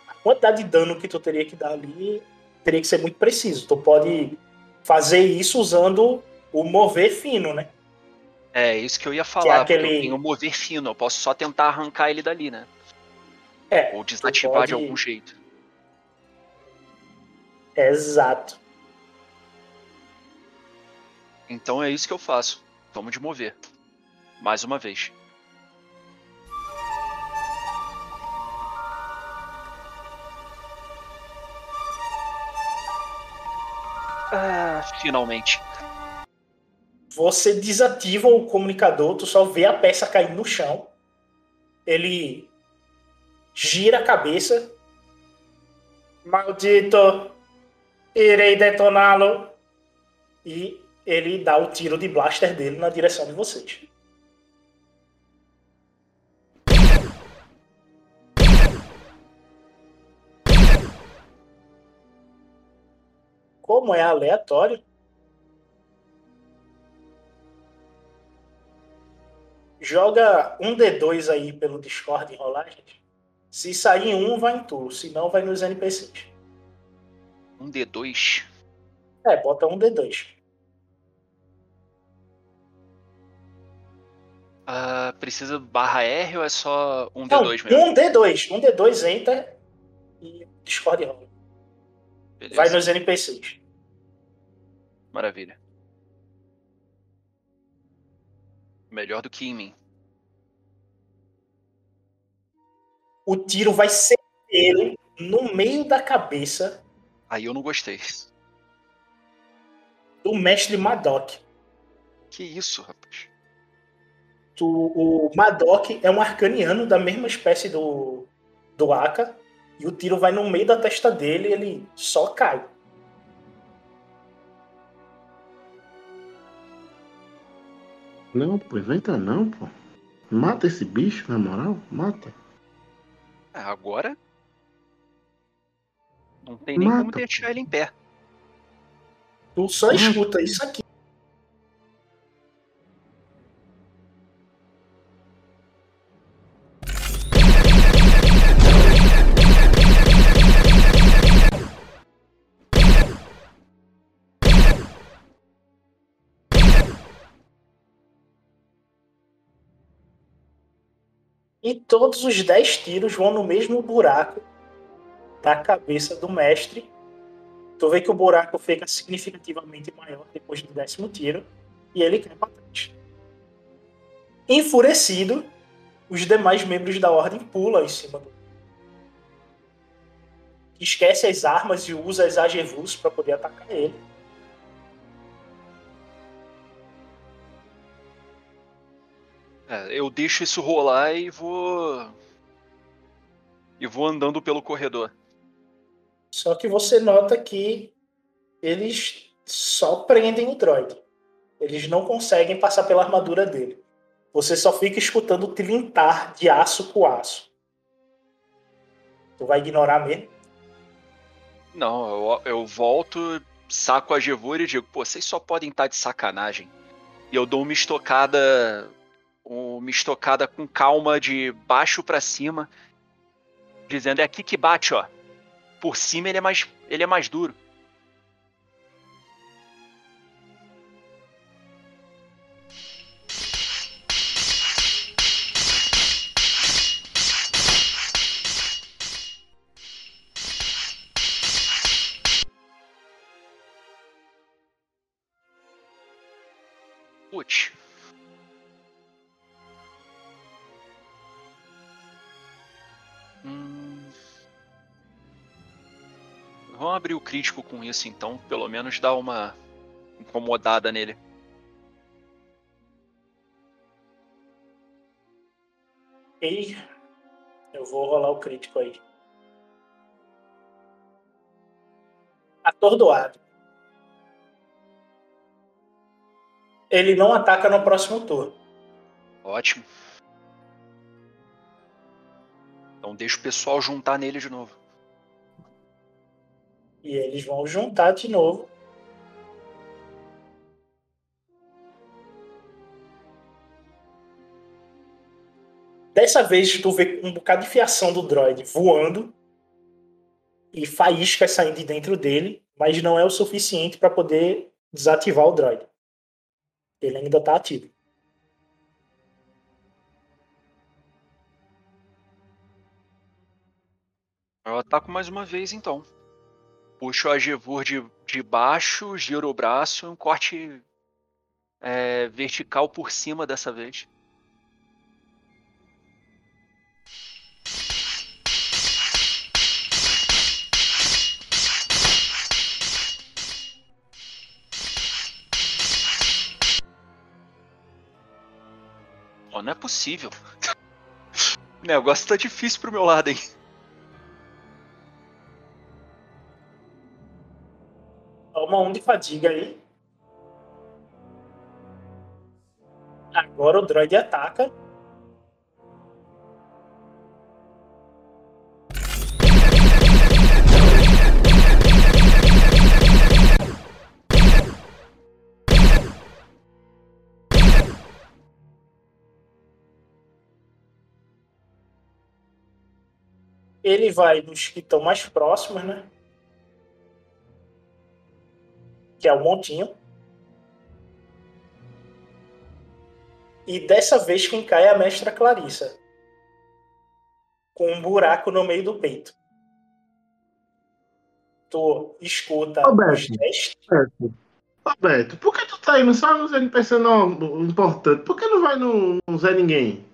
a quantidade de dano que tu teria que dar ali teria que ser muito preciso. Tu pode fazer isso usando o mover fino, né? É, isso que eu ia falar, porque aquele- eu tenho mover fino, eu posso só tentar arrancar ele dali, né? É, Ou desativar de pode- algum jeito. Exato. Então é isso que eu faço. Vamos de mover. Mais uma vez. Ah, finalmente. Você desativa o comunicador, tu só vê a peça cair no chão. Ele gira a cabeça. Maldito! Irei detoná-lo. E ele dá o tiro de blaster dele na direção de vocês. Como é aleatório, joga um D2 aí pelo Discord em rolagens. Se sair em um, vai em tu. Se não, vai nos NPCs. Um D2. É, bota um D2. Ah, precisa barra R ou é só um Não, D2 mesmo? um D2. Um D2 entra e Discord rola. Vai nos NPCs. Maravilha. Melhor do que em mim. O tiro vai ser ele no meio da cabeça Aí eu não gostei. do mestre Madoc. Que isso, rapaz? Tu, o Madoc é um arcaniano da mesma espécie do, do Aka. E o tiro vai no meio da testa dele e ele só cai. Não, pô, inventa não, pô. Mata esse bicho, na moral, mata. É, agora. Não tem nem como Mata, deixar ele em pé. Tu só escuta isso aqui. E todos os 10 tiros vão no mesmo buraco da cabeça do mestre. Tu vê que o buraco fica significativamente maior depois do décimo tiro e ele cai para trás. Enfurecido, os demais membros da ordem pulam em cima do. Esquece as armas e usa as AGVs para poder atacar ele. É, eu deixo isso rolar e vou. E vou andando pelo corredor. Só que você nota que eles só prendem o droid. Eles não conseguem passar pela armadura dele. Você só fica escutando tilintar de aço com aço. Tu vai ignorar mesmo? Não, eu, eu volto, saco a Gevura e digo, pô, vocês só podem estar de sacanagem. E eu dou uma estocada. Uma estocada com calma de baixo pra cima. Dizendo, é aqui que bate, ó. Por cima ele é mais. ele é mais duro. Crítico com isso então, pelo menos dar uma incomodada nele. E eu vou rolar o crítico aí. Atordoado. Ele não ataca no próximo turno. Ótimo. Então deixa o pessoal juntar nele de novo. E eles vão juntar de novo. Dessa vez tu vê um bocado de fiação do droid voando e faíscas saindo de dentro dele, mas não é o suficiente para poder desativar o droid. Ele ainda tá ativo. Eu ataco mais uma vez então. Puxo a Gevur de, de baixo, giro o braço, um corte é, vertical por cima dessa vez. Pô, não é possível. O negócio tá difícil pro meu lado, hein? Um de fadiga aí. Agora o droid ataca. Ele vai nos que estão mais próximos, né? Que é o montinho. E dessa vez quem cai é a mestra Clarissa. Com um buraco no meio do peito. Tu escuta Roberto. os testes. Roberto, Roberto, por que tu tá indo só nos NPC não importante? Por que não vai no, no Zé Ninguém?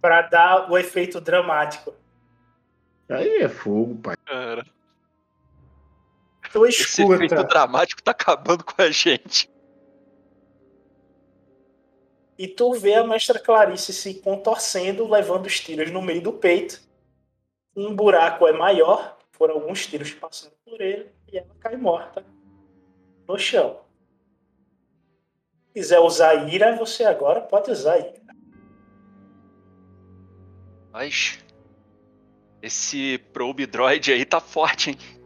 Pra dar o efeito dramático. Aí é fogo, pai. Cara, Tu esse efeito escuta. dramático tá acabando com a gente. E tu vê a mestra Clarice se contorcendo, levando os tiros no meio do peito. Um buraco é maior, foram alguns tiros passaram por ele, e ela cai morta no chão. quiser usar ira, você agora pode usar ira. Mas. Esse probe droid aí tá forte, hein?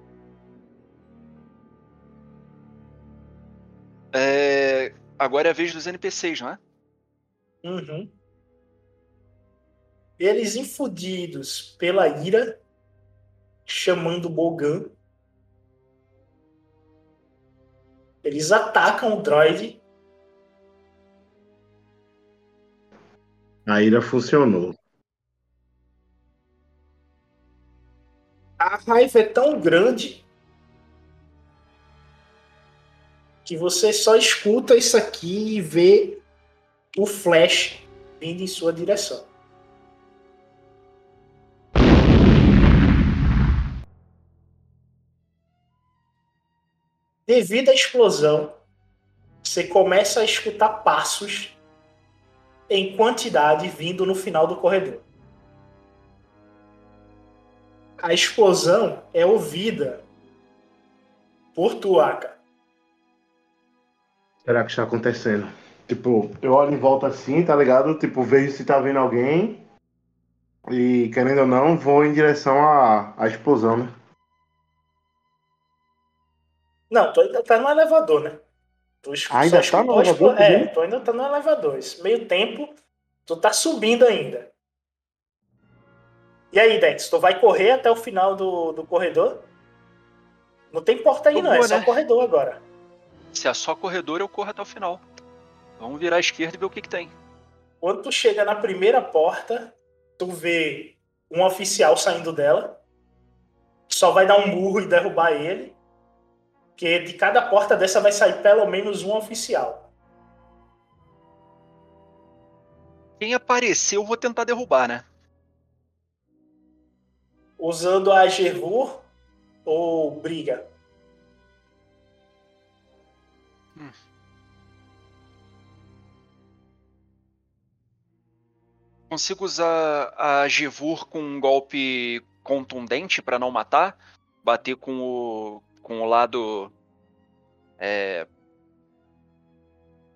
É, agora é a vez dos NPCs, não é? Uhum. Eles infundidos pela ira, chamando Bogan, eles atacam o droid. A ira funcionou. A raiva é tão grande que você só escuta isso aqui e vê o flash vindo em sua direção. Devido à explosão, você começa a escutar passos em quantidade vindo no final do corredor. A explosão é ouvida por Tuaca. Será que está acontecendo? Tipo, eu olho em volta assim, tá ligado? Tipo, vejo se tá vendo alguém. E, querendo ou não, vou em direção à, à explosão, né? Não, tu ainda tá no elevador, né? Tu es- Ainda tá no elevador, É, tu ainda tá no elevador. Esse meio tempo, tu tá subindo ainda. E aí, Dex, tu vai correr até o final do, do corredor? Não tem porta aí, não, é vou, só né? corredor agora. Se é só corredor, eu corro até o final. Vamos virar à esquerda e ver o que, que tem. Quando tu chega na primeira porta, tu vê um oficial saindo dela. Só vai dar um burro e derrubar ele. Porque de cada porta dessa vai sair pelo menos um oficial. Quem aparecer, eu vou tentar derrubar, né? Usando a Gervur ou Briga. Consigo usar a Gevur com um golpe contundente pra não matar? Bater com o, com o lado é,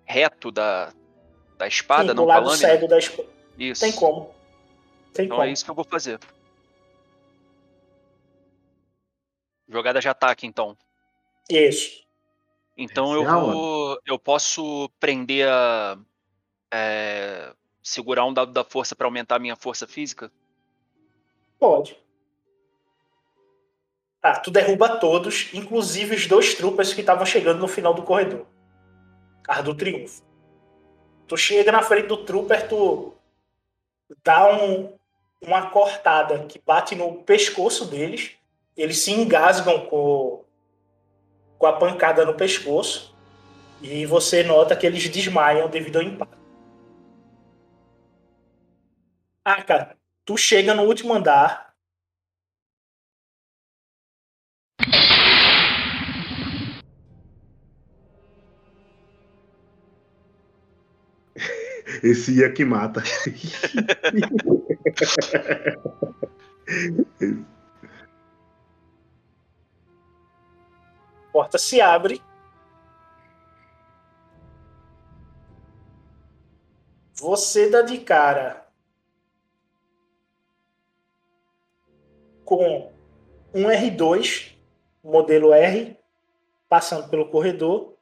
reto da, da espada, Sim, não do com a lado lâmina? cego da espada. Isso. Tem como. Tem Então como. é isso que eu vou fazer. Jogada de ataque, então. Isso. Então eu é vou. Eu posso prender a. é, segurar um dado da força pra aumentar a minha força física? Pode. Tá, tu derruba todos, inclusive os dois troopers que estavam chegando no final do corredor. Carro do triunfo. Tu chega na frente do trooper, tu dá um, uma cortada que bate no pescoço deles. Eles se engasgam com, com a pancada no pescoço. E você nota que eles desmaiam devido ao impacto. Ah, cara, tu chega no último andar, Esse ia que mata. a porta se abre. Você dá de cara com um R2, modelo R, passando pelo corredor.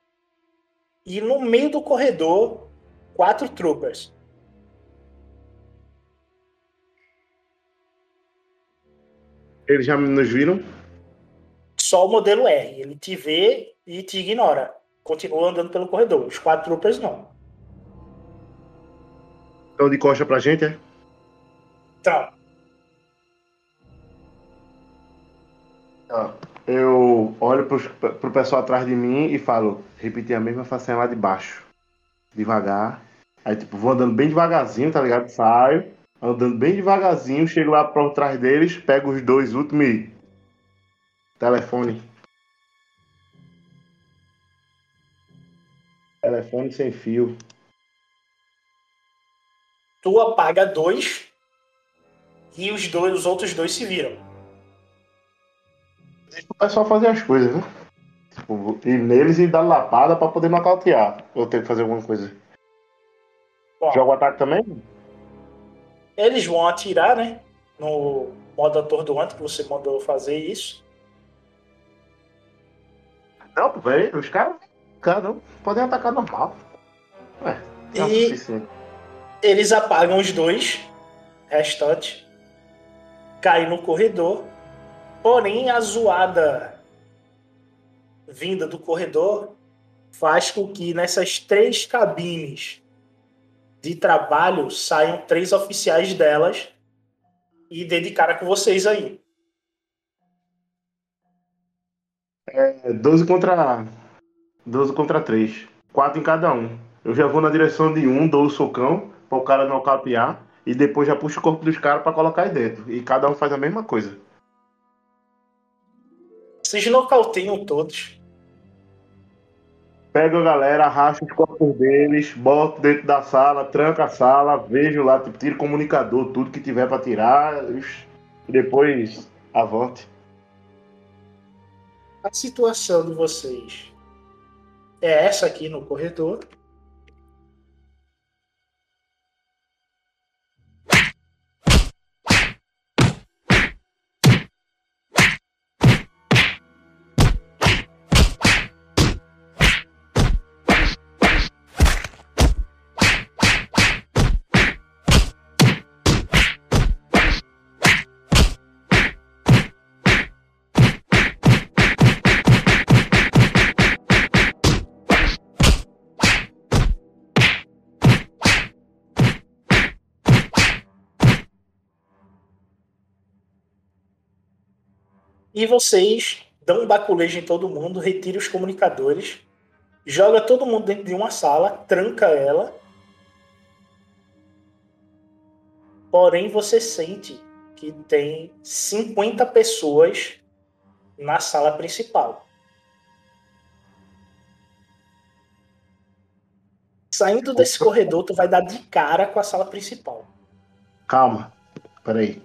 E no meio do corredor, quatro troopers. Eles já nos viram? Só o modelo R. Ele te vê e te ignora. Continua andando pelo corredor. Os quatro troopers não. Estão de costa pra gente, é? Então, Eu olho pros, pro pessoal atrás de mim e falo, repetir a mesma façanha lá de baixo. Devagar. Aí, tipo, vou andando bem devagarzinho, tá ligado? Saio, andando bem devagarzinho, chego lá por trás deles, pego os dois últimos e. Telefone. Telefone sem fio. tu apaga dois e os dois, os outros dois se viram. Deixa o pessoal fazer as coisas, né? Tipo, ir neles e dar lapada pra poder nocautear. Eu tenho que fazer alguma coisa. Bom. Joga o ataque também? Eles vão atirar, né? No modo atordoante que você mandou fazer isso. Não, velho, os caras. Cara, não podem atacar normal. Ué, é E-. Eles apagam os dois restantes. Caem no corredor. Porém, a zoada vinda do corredor faz com que nessas três cabines de trabalho saiam três oficiais delas e dê de cara com vocês aí. É 12 contra. 12 contra 3. 4 em cada um. Eu já vou na direção de um, dou o socão para o cara nocautear. E depois já puxo o corpo dos caras para colocar aí dentro. E cada um faz a mesma coisa. Vocês nocauteiam todos. Pego a galera, arrasto os corpos deles, boto dentro da sala, tranca a sala, vejo lá, tipo, tiro comunicador, tudo que tiver para tirar. E depois avante. A situação de vocês é essa aqui no corredor. E vocês dão um baculejo em todo mundo, retira os comunicadores, joga todo mundo dentro de uma sala, tranca ela. Porém, você sente que tem 50 pessoas na sala principal. Saindo desse corredor, tu vai dar de cara com a sala principal. Calma. Peraí.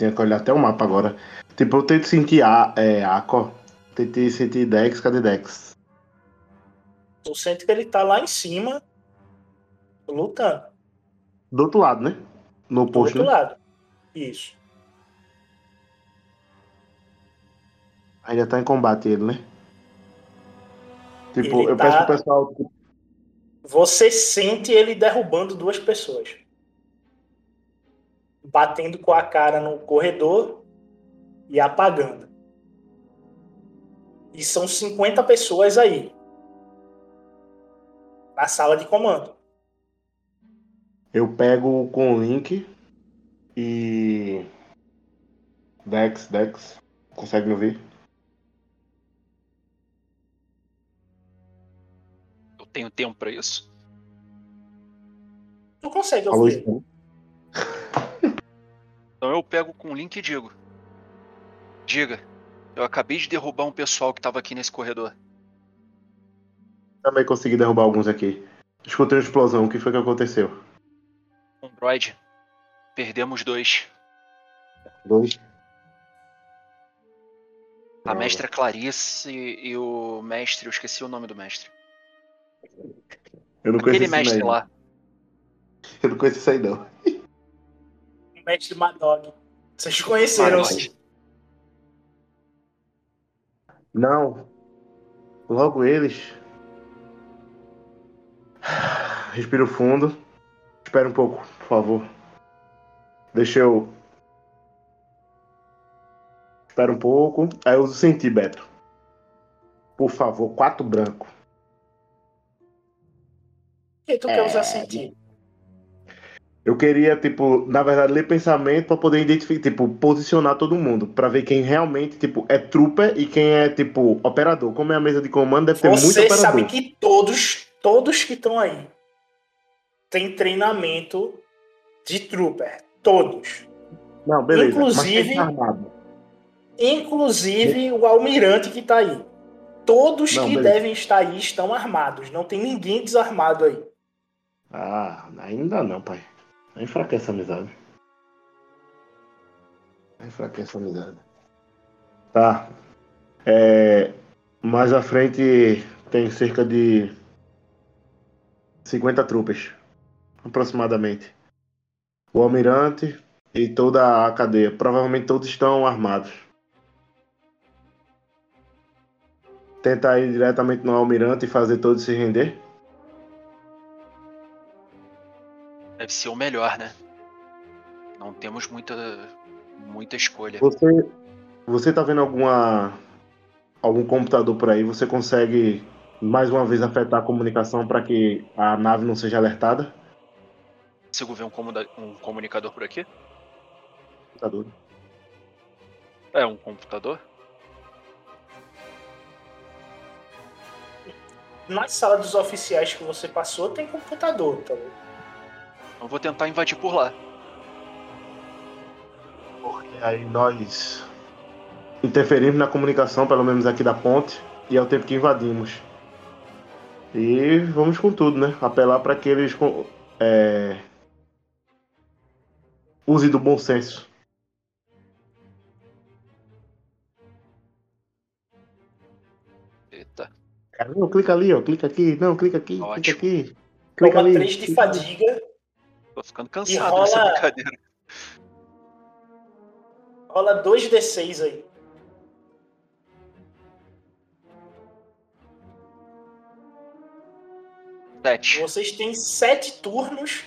Tenho que olhar até o mapa agora. Tipo, eu tento sentir a, é, Aqua. Tentei sentir Dex, cadê Dex? Tu sente que ele tá lá em cima, lutando. Do outro lado, né? No Do oposto, outro né? lado. Isso. Ainda tá em combate ele, né? Tipo, Ele eu tá- peço pro pessoal. Você sente ele derrubando duas pessoas. Batendo com a cara no corredor e apagando. E são 50 pessoas aí. Na sala de comando. Eu pego com o link e. Dex, Dex. Consegue me ouvir? Eu tenho tempo pra isso. Tu consegue ouvir. isso. Então eu pego com o link e digo. Diga, eu acabei de derrubar um pessoal que tava aqui nesse corredor. Também consegui derrubar alguns aqui. Escutei uma explosão. O que foi que aconteceu? Um droid. Perdemos dois. Dois. A mestra Clarice e o mestre, eu esqueci o nome do mestre. Eu não conheço Aquele esse mestre lá. Eu não conheço isso aí, não. O mestre Madog. Vocês conheceram Madog. sim. Não. Logo eles. Respiro fundo. Espera um pouco, por favor. Deixa eu. Espera um pouco. Aí eu uso sentir, Beto. Por favor, quatro branco. O que tu quer usar sentir? Eu queria, tipo, na verdade, ler pensamento pra poder identificar, tipo, posicionar todo mundo. Pra ver quem realmente, tipo, é trooper e quem é, tipo, operador. Como é a mesa de comando, deve ter muito Você operador. sabe que todos, todos que estão aí têm treinamento de trooper. Todos. Não, beleza. Inclusive-? Inclusive o almirante que tá aí. Todos Não, que beleza. devem estar aí estão armados. Não tem ninguém desarmado aí. Ah, ainda não, pai. Enfraquece a amizade. Enfraquece a amizade. Tá. É, Mais à frente tem cerca de 50 tropas, aproximadamente. O almirante e toda a cadeia. Provavelmente todos estão armados. Tenta ir diretamente no almirante e fazer todos se render. Deve ser o melhor, né? Não temos muita, muita escolha. Você, você tá vendo alguma algum computador por aí? Você consegue mais uma vez afetar a comunicação para que a nave não seja alertada? Consigo ver um, comuda- um comunicador por aqui? Computador. É um computador? Na sala dos oficiais que você passou tem computador, tá ligado? Eu vou tentar invadir por lá. Porque aí nós interferimos na comunicação, pelo menos aqui da ponte, e é o tempo que invadimos. E vamos com tudo, né? Apelar para que eles é, usem do bom senso. Eita. Não, clica ali, ó, clica aqui, não, clica aqui, Ótimo. clica aqui. Clica Toma ali. 3 de fadiga, Tô ficando cansado rola- dessa brincadeira. rola 2d6 aí. Sete. Vocês têm 7 turnos.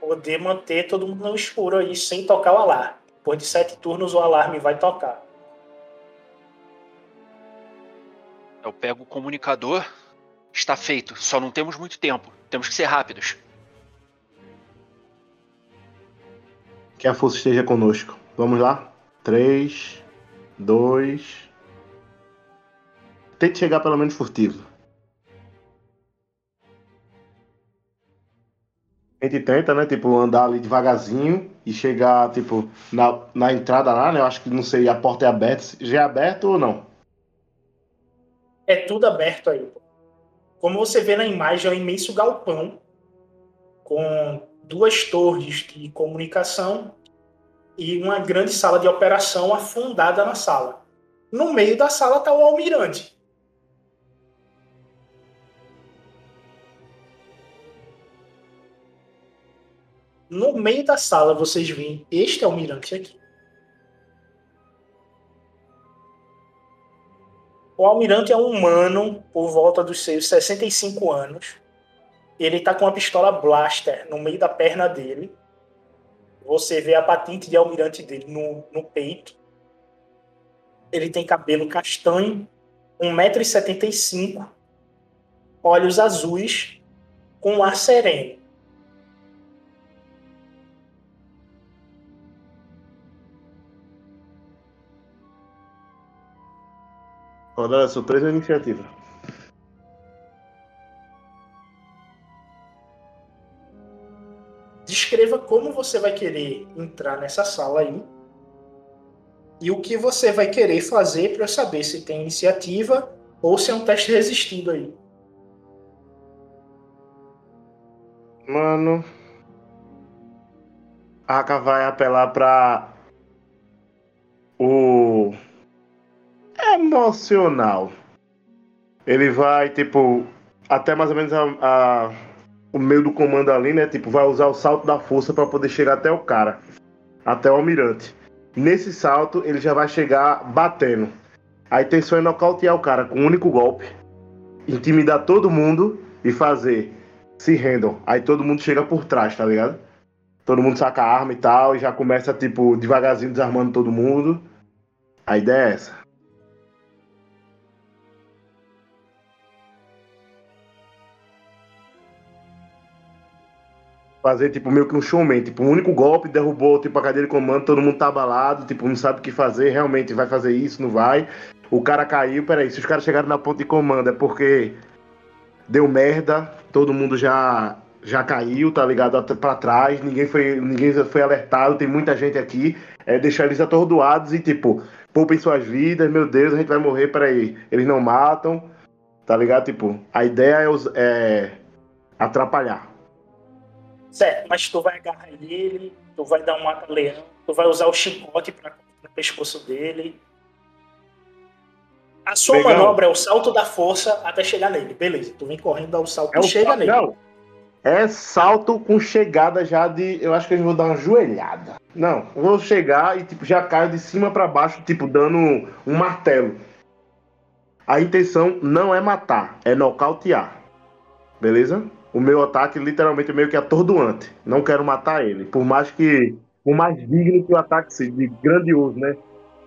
Poder manter todo mundo no escuro aí sem tocar o alarme. Depois de 7 turnos o alarme vai tocar. Eu pego o comunicador. Está feito. Só não temos muito tempo. Temos que ser rápidos. Que a força esteja conosco. Vamos lá? 3, 2. Tente chegar pelo menos furtivo. A gente tenta, né? Tipo, andar ali devagarzinho e chegar, tipo, na, na entrada lá, né? Eu acho que não sei, a porta é aberta. Já é aberto ou não? É tudo aberto aí. Como você vê na imagem, é um imenso galpão com duas torres de comunicação e uma grande sala de operação afundada na sala. No meio da sala está o almirante. No meio da sala vocês veem este almirante aqui. O almirante é um humano por volta dos seus 65 anos. Ele tá com uma pistola blaster no meio da perna dele. Você vê a patente de almirante dele no, no peito. Ele tem cabelo castanho, 1,75m, olhos azuis, com um ar sereno. Rodada surpresa ou iniciativa? Descreva como você vai querer entrar nessa sala aí. E o que você vai querer fazer para eu saber se tem iniciativa ou se é um teste resistido aí. Mano. A Aka vai apelar pra. O. Emocional. Ele vai, tipo. Até mais ou menos a, a- o meio do comando ali, né? Tipo, vai usar o salto da força pra poder chegar até o cara. Até o almirante. Nesse salto, ele já vai chegar batendo. A intenção é nocautear o cara com um único golpe. Intimidar todo mundo e fazer se rendam. Aí todo mundo chega por trás, tá ligado? Todo mundo saca a arma e tal, e já começa, tipo, devagarzinho desarmando todo mundo. A ideia é essa. Fazer, tipo, meio que um showman. Tipo, um único golpe derrubou, tipo, a cadeira de comando, todo mundo tá abalado, tipo, não sabe o que fazer, realmente vai fazer isso, não vai. O cara caiu, peraí, se os caras chegaram na ponta de comando é porque deu merda, todo mundo já já caiu, tá ligado? Pra trás, ninguém foi, ninguém foi alertado, tem muita gente aqui. É deixar eles atordoados e, tipo, poupem suas vidas, meu Deus, a gente vai morrer, peraí. Eles não matam, tá ligado? Tipo, a ideia é, é atrapalhar. Certo, mas tu vai agarrar ele, tu vai dar um mata-leão. Tu vai usar o chicote pra no pescoço dele. A sua Legal. manobra é o salto da força até chegar nele. Beleza, tu vem correndo, dá o salto É e o chega nele. Não. É salto com chegada já de. Eu acho que eu vou dar uma joelhada. Não, vou chegar e tipo, já caio de cima pra baixo, tipo, dando um martelo. A intenção não é matar, é nocautear. Beleza? O meu ataque literalmente meio que atordoante. Não quero matar ele. Por mais que. Por mais digno que o ataque seja, de grandioso, né?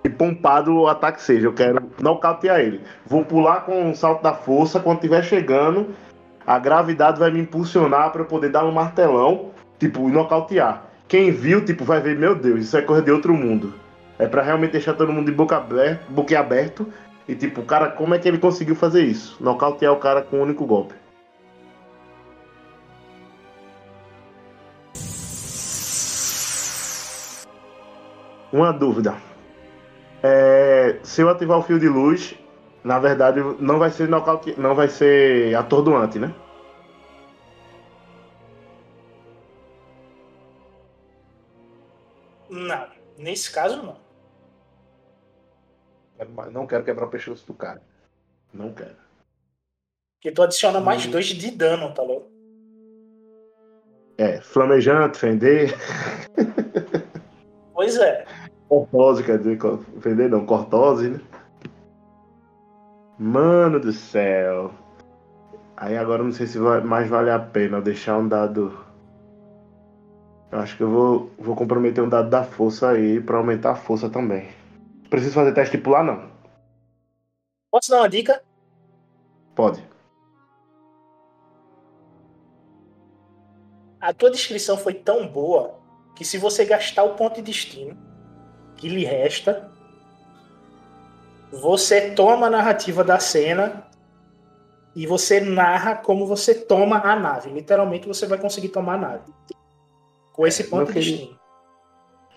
E pompado o ataque seja. Eu quero nocautear ele. Vou pular com o salto da força quando estiver chegando a gravidade vai me impulsionar para eu poder dar um martelão, tipo, nocautear. Quem viu, tipo, vai ver, meu Deus, isso é coisa de outro mundo. É para realmente deixar todo mundo de boca aberta, boquiaberto. E tipo, cara, como é que ele conseguiu fazer isso? Nocautear o cara com um único golpe. Uma dúvida. É, se eu ativar o fio de luz, na verdade, não vai ser nocaute, não vai ser atordoante, né? Não, nesse caso não. Não quero quebrar o pescoço do cara. Não quero. Porque tu adiciona mais Hum. dois de dano, tá louco? É, flamejante, fender, Pois é. Cortose, quer dizer, fender não, cortose, né? Mano do céu. Aí agora eu não sei se vai- mais vale a pena deixar um dado. Eu acho que eu vou, vou comprometer um dado da força aí pra aumentar a força também. Preciso fazer teste de pular, não. Posso dar uma dica? Pode. A tua descrição foi tão boa que se você gastar o ponto de destino que lhe resta, você toma a narrativa da cena e você narra como você toma a nave. Literalmente você vai conseguir tomar a nave. Com esse ponto de destino.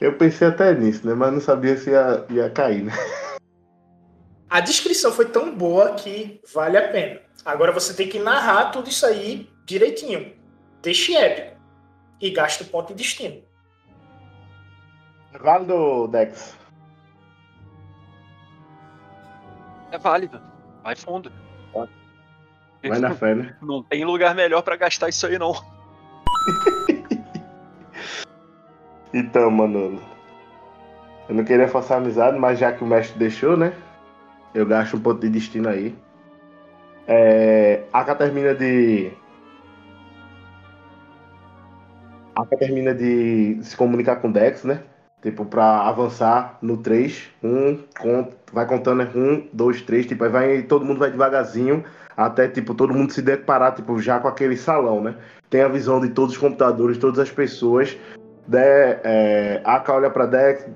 Eu pensei até nisso, né? Mas não sabia se ia, ia cair, né? A descrição foi tão boa que vale a pena. Agora você tem que narrar tudo isso aí direitinho. Deixe épico. E gasta o ponto de destino. Válido, Dex. É válido. Vai fundo. Vai na fé, né? Não tem lugar melhor pra gastar isso aí, não. Então, Manolo. Eu não queria forçar a amizade, mas já que o mestre deixou, né? Eu gasto um ponto de destino aí. É, Aka termina de. Aka termina de se comunicar com o Dex, né? Tipo, pra avançar no 3. Um, con- vai contando, né? Um, dois, três. Tipo, aí vai, todo mundo vai devagarzinho. Até, tipo, todo mundo se deparar, tipo, já com aquele salão, né? Tem a visão de todos os computadores, todas as pessoas. De, é, Aka olha pra Dex,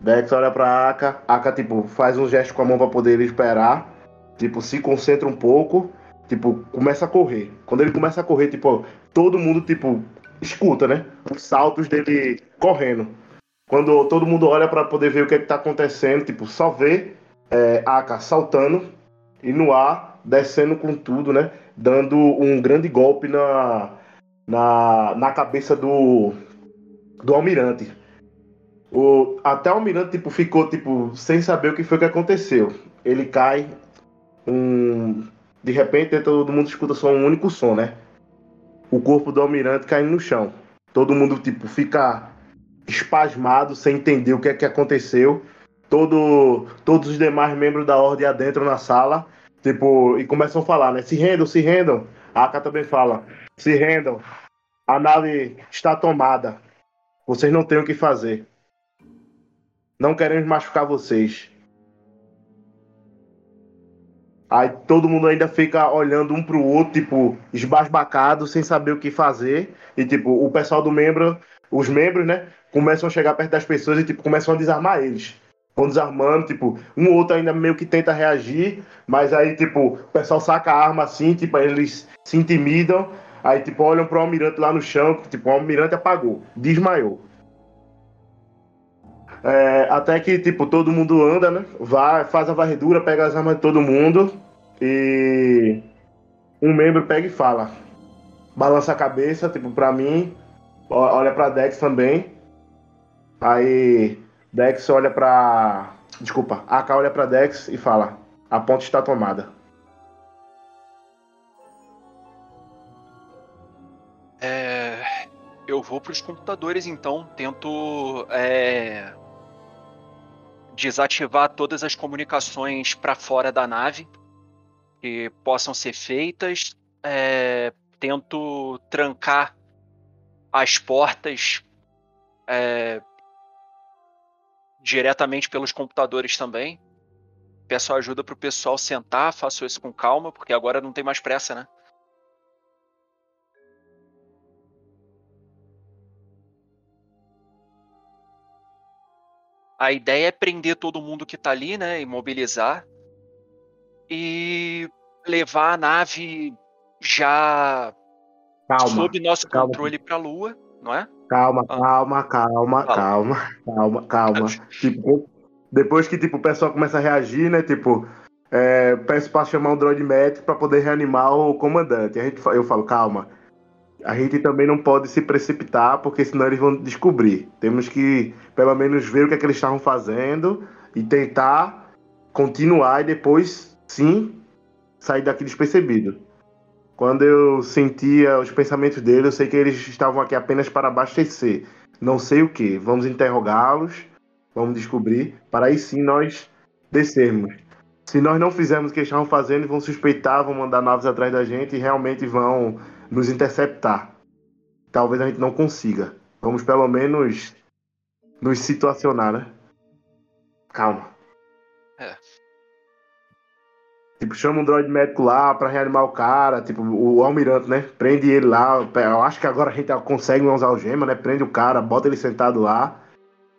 Dex olha pra Aka, Aka, tipo, faz um gesto com a mão pra poder esperar, tipo, se concentra um pouco, tipo, começa a correr. Quando ele começa a correr, tipo, todo mundo, tipo, escuta, né? Os saltos dele correndo. Quando todo mundo olha pra poder ver o que, é que tá acontecendo, tipo, só vê é, Aka saltando e no ar, descendo com tudo, né? Dando um grande golpe na, na, na cabeça do, do almirante. O, até o almirante tipo, ficou tipo, sem saber o que foi que aconteceu. Ele cai, um, de repente todo mundo escuta só um único som, né? O corpo do almirante caindo no chão. Todo mundo tipo fica espasmado, sem entender o que é que aconteceu. Todo, todos os demais membros da ordem adentram na sala, tipo, e começam a falar, né? Se rendam, se rendam. A Aka também fala, se rendam. A nave está tomada. Vocês não têm o que fazer. Não queremos machucar vocês. Aí todo mundo ainda fica olhando um pro outro, tipo, esbasbacado, sem saber o que fazer. E, tipo, o pessoal do membro, os membros, né, começam a chegar perto das pessoas e, tipo, começam a desarmar eles. Vão desarmando, tipo, um ou outro ainda meio que tenta reagir, mas aí, tipo, o pessoal saca a arma assim, tipo, eles se intimidam. Aí, tipo, olham pro almirante lá no chão, tipo, o almirante apagou, desmaiou. É, até que, tipo, todo mundo anda, né? Vai, faz a varredura, pega as armas de todo mundo. E um membro pega e fala. Balança a cabeça, tipo, pra mim. Olha pra Dex também. Aí Dex olha pra. Desculpa, AK olha pra Dex e fala: A ponte está tomada. É, eu vou para os computadores então, tento é, desativar todas as comunicações para fora da nave que possam ser feitas. É, tento trancar as portas é, diretamente pelos computadores também. Peço ajuda para o pessoal sentar, faço isso com calma, porque agora não tem mais pressa, né? A ideia é prender todo mundo que tá ali, né? Imobilizar. E levar a nave já Calma. sob nosso calma. controle pra Lua, não é? Calma, Ah. calma, calma, Fala. calma, calma, calma. Tipo, depois que tipo, o pessoal começa a reagir, né? Tipo, é, peço pra chamar um droid médico pra poder reanimar o comandante. A gente, eu falo, calma. A gente também não pode se precipitar, porque senão eles vão descobrir. Temos que, pelo menos, ver o que, é que eles estavam fazendo e tentar continuar e depois, sim, sair daqui despercebido. Quando eu sentia os pensamentos dele, eu sei que eles estavam aqui apenas para abastecer. Não sei o que. Vamos interrogá-los, vamos descobrir, para aí sim nós descermos. Se nós não fizermos o que estavam fazendo, vão suspeitar, vão mandar naves atrás da gente e realmente vão nos interceptar. Talvez a gente não consiga. Vamos pelo menos nos situacionar, né? Calma. Tipo, chama um droid médico lá pra reanimar o cara, tipo, o almirante, né? Prende ele lá. Eu acho que agora a gente consegue usar algema, né? Prende o cara, bota ele sentado lá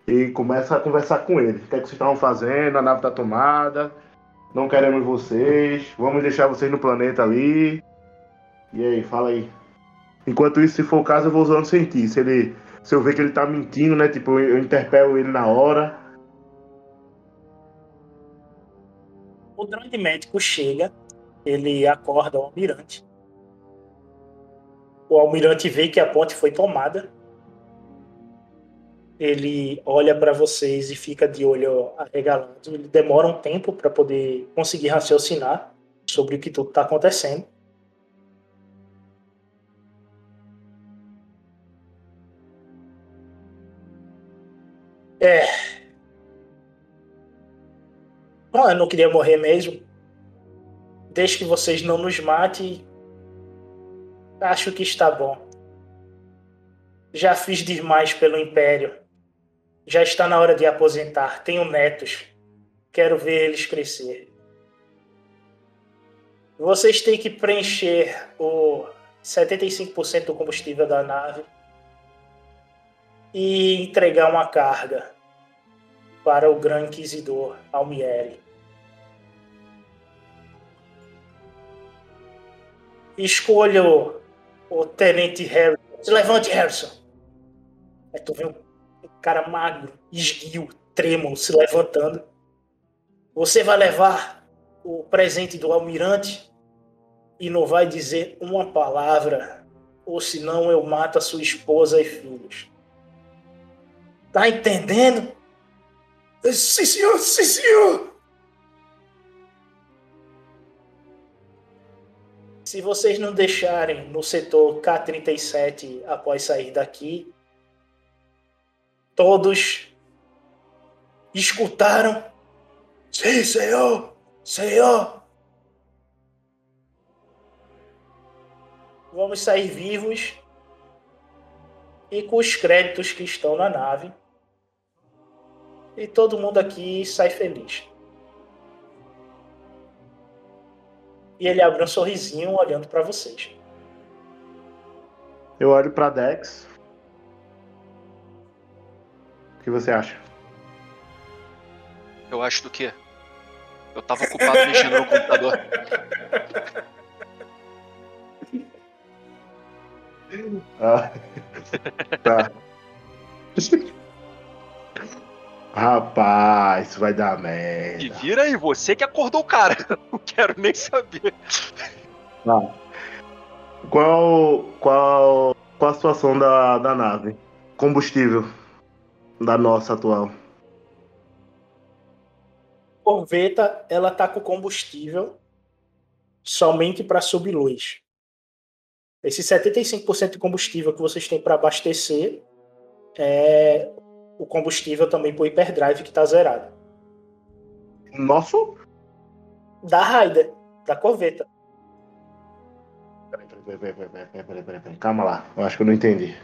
e começa a conversar com ele. O que é que vocês estavam fazendo? A nave tá tomada. Não queremos vocês. Vamos deixar vocês no planeta ali. E aí, fala aí. Enquanto isso, se for o caso, eu vou usando sentir. Se ele. Se eu ver que ele tá mentindo, né? Tipo, eu interpelo ele na hora. O droid médico chega, ele acorda o almirante. O almirante vê que a ponte foi tomada. Ele olha para vocês e fica de olho arregalado. Ele demora um tempo para poder conseguir raciocinar sobre o que tudo está acontecendo. É. Bom, eu não queria morrer mesmo. Desde que vocês não nos matem, acho que está bom. Já fiz demais pelo Império. Já está na hora de aposentar. Tenho netos. Quero ver eles crescer. Vocês têm que preencher o 75% do combustível da nave e entregar uma carga para o Gran Inquisidor Almieri. Escolha o, Tenente Harrison. Se levante, Harrison. Aí tu vê um cara magro, esguio, trêmulo, se levantando. Você vai levar o presente do almirante e não vai dizer uma palavra, ou senão eu mato a sua esposa e filhos. Tá entendendo? Sim, senhor, sim, senhor. Se vocês não deixarem no setor K37 após sair daqui, todos escutaram. Sim, senhor, senhor. Vamos sair vivos e com os créditos que estão na nave. E todo mundo aqui sai feliz. E ele abre um sorrisinho olhando para vocês. Eu olho pra Dex. O que você acha? Eu acho do quê? Eu tava ocupado mexendo no computador. Ah, tá. Rapaz, isso vai dar E merda. vira aí, você que acordou o cara. Não quero nem saber. Tá. Qual, qual, qual a situação da, da nave? Combustível. da nossa atual? Corveta, ela tá com combustível somente para subluz. Esse 75% de combustível que vocês têm para abastecer é o combustível também para o hyperdrive que está zerado. Nosso? Da Raider, da Corveta. Peraí, peraí, peraí, peraí, peraí, peraí, peraí. Calma lá, eu acho que eu não entendi.